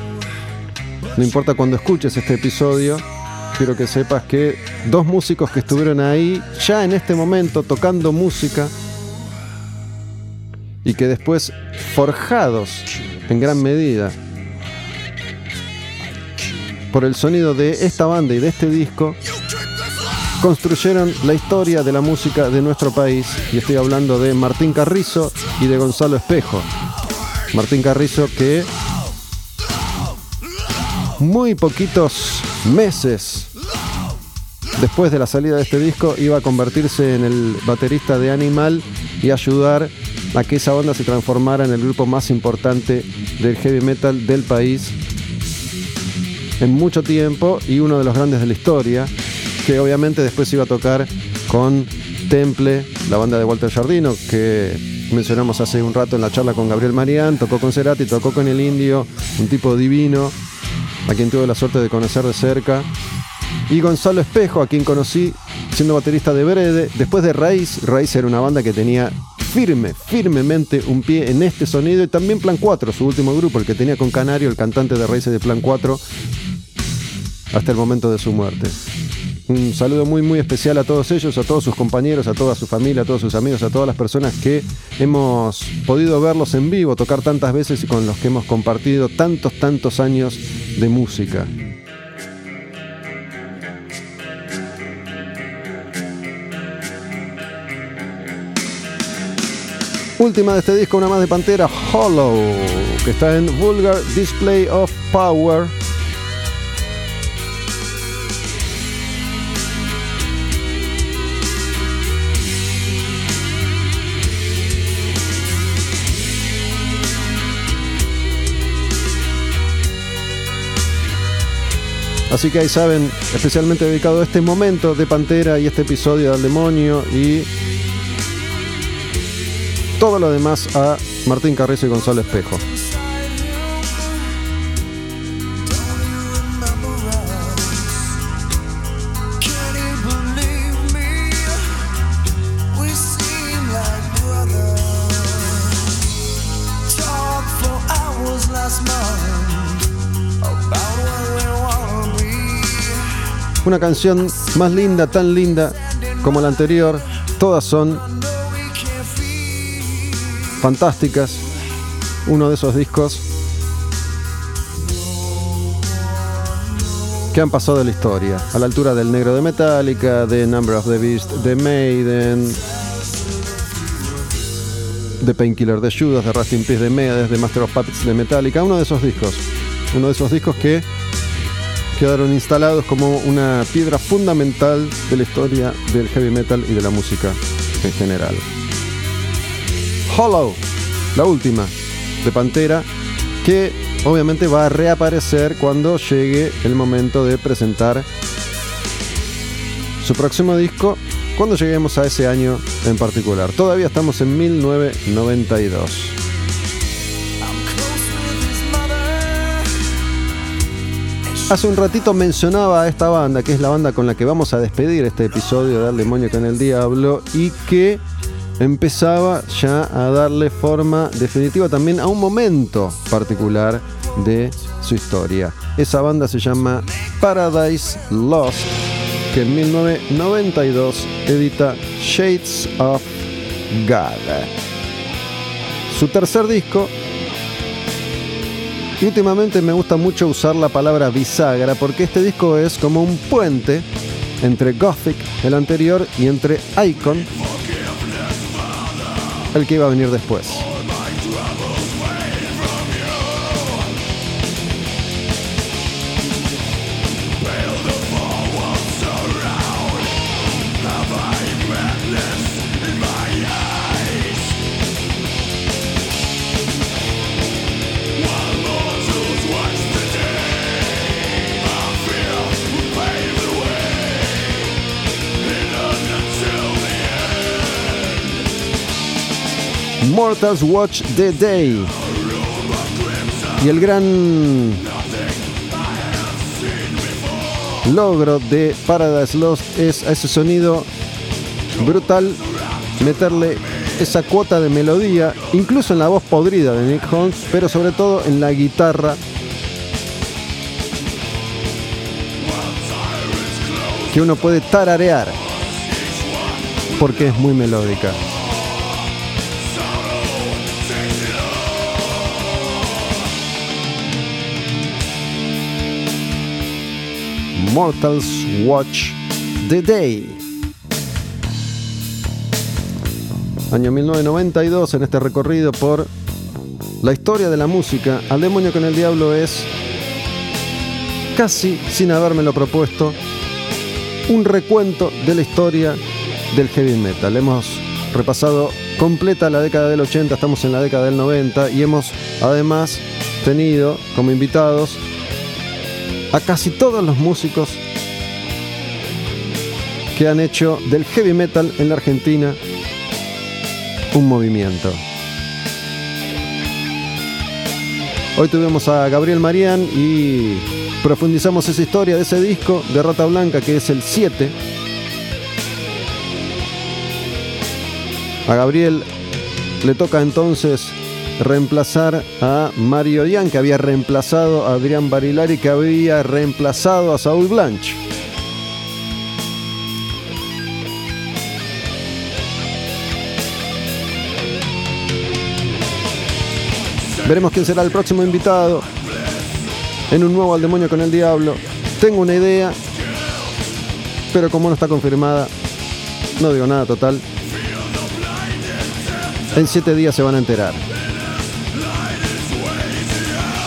No importa cuando escuches este episodio, quiero que sepas que dos músicos que estuvieron ahí ya en este momento tocando música y que después forjados en gran medida por el sonido de esta banda y de este disco, construyeron la historia de la música de nuestro país. Y estoy hablando de Martín Carrizo y de Gonzalo Espejo. Martín Carrizo que muy poquitos meses después de la salida de este disco iba a convertirse en el baterista de Animal y ayudar a que esa banda se transformara en el grupo más importante del heavy metal del país en mucho tiempo y uno de los grandes de la historia, que obviamente después iba a tocar con Temple, la banda de Walter Jardino, que mencionamos hace un rato en la charla con Gabriel Marián, tocó con Cerati, tocó con el Indio, un tipo divino, a quien tuve la suerte de conocer de cerca. Y Gonzalo Espejo, a quien conocí siendo baterista de Brede, después de Raíz, Raíz era una banda que tenía firme, firmemente un pie en este sonido y también Plan 4, su último grupo, el que tenía con Canario, el cantante de Raíces de Plan 4, hasta el momento de su muerte. Un saludo muy muy especial a todos ellos, a todos sus compañeros, a toda su familia, a todos sus amigos, a todas las personas que hemos podido verlos en vivo, tocar tantas veces y con los que hemos compartido tantos, tantos años de música. Última de este disco, una más de Pantera, Hollow, que está en Vulgar Display of Power. Así que ahí saben, especialmente dedicado a este momento de Pantera y este episodio del demonio y todo lo demás a Martín Carrizo y Gonzalo Espejo. Una canción más linda, tan linda como la anterior. Todas son fantásticas. Uno de esos discos que han pasado de la historia. A la altura del Negro de Metallica, de Number of the Beast, de Maiden. de Painkiller de Judas, de Rust in Peace de Megadeth, de Master of Puppets de Metallica, uno de esos discos. Uno de esos discos que quedaron instalados como una piedra fundamental de la historia del heavy metal y de la música en general. Hollow, la última de Pantera, que obviamente va a reaparecer cuando llegue el momento de presentar su próximo disco, cuando lleguemos a ese año en particular. Todavía estamos en 1992. Hace un ratito mencionaba a esta banda, que es la banda con la que vamos a despedir este episodio de Al Demonio con el Diablo, y que empezaba ya a darle forma definitiva también a un momento particular de su historia. Esa banda se llama Paradise Lost, que en 1992 edita Shades of God. Su tercer disco y últimamente me gusta mucho usar la palabra bisagra porque este disco es como un puente entre Gothic, el anterior, y entre Icon, el que iba a venir después. Mortals Watch the Day. Y el gran logro de Paradise Lost es a ese sonido brutal meterle esa cuota de melodía, incluso en la voz podrida de Nick Holmes, pero sobre todo en la guitarra. Que uno puede tararear porque es muy melódica. Mortals Watch the Day. Año 1992 en este recorrido por la historia de la música. Al demonio con el diablo es, casi sin habérmelo propuesto, un recuento de la historia del heavy metal. Hemos repasado completa la década del 80, estamos en la década del 90 y hemos además tenido como invitados a casi todos los músicos que han hecho del heavy metal en la Argentina un movimiento. Hoy tuvimos a Gabriel Marián y profundizamos esa historia de ese disco de Rata Blanca que es el 7. A Gabriel le toca entonces reemplazar a Mario Dian, que había reemplazado a Adrián Barilari, que había reemplazado a Saúl Blanche. Veremos quién será el próximo invitado en un nuevo Al Demonio con el Diablo. Tengo una idea, pero como no está confirmada, no digo nada total. En siete días se van a enterar.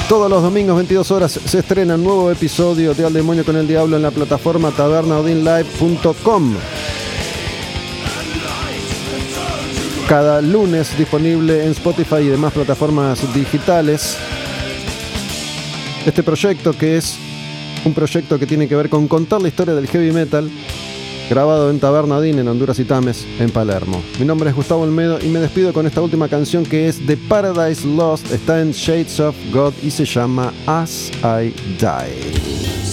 Todos los domingos 22 horas se estrena un nuevo episodio de Al Demonio con el Diablo en la plataforma tabernaudinlive.com. Cada lunes disponible en Spotify y demás plataformas digitales. Este proyecto que es un proyecto que tiene que ver con contar la historia del heavy metal, grabado en Tabernadín en Honduras y Tames, en Palermo. Mi nombre es Gustavo Olmedo y me despido con esta última canción que es The Paradise Lost, está en Shades of God y se llama As I Die.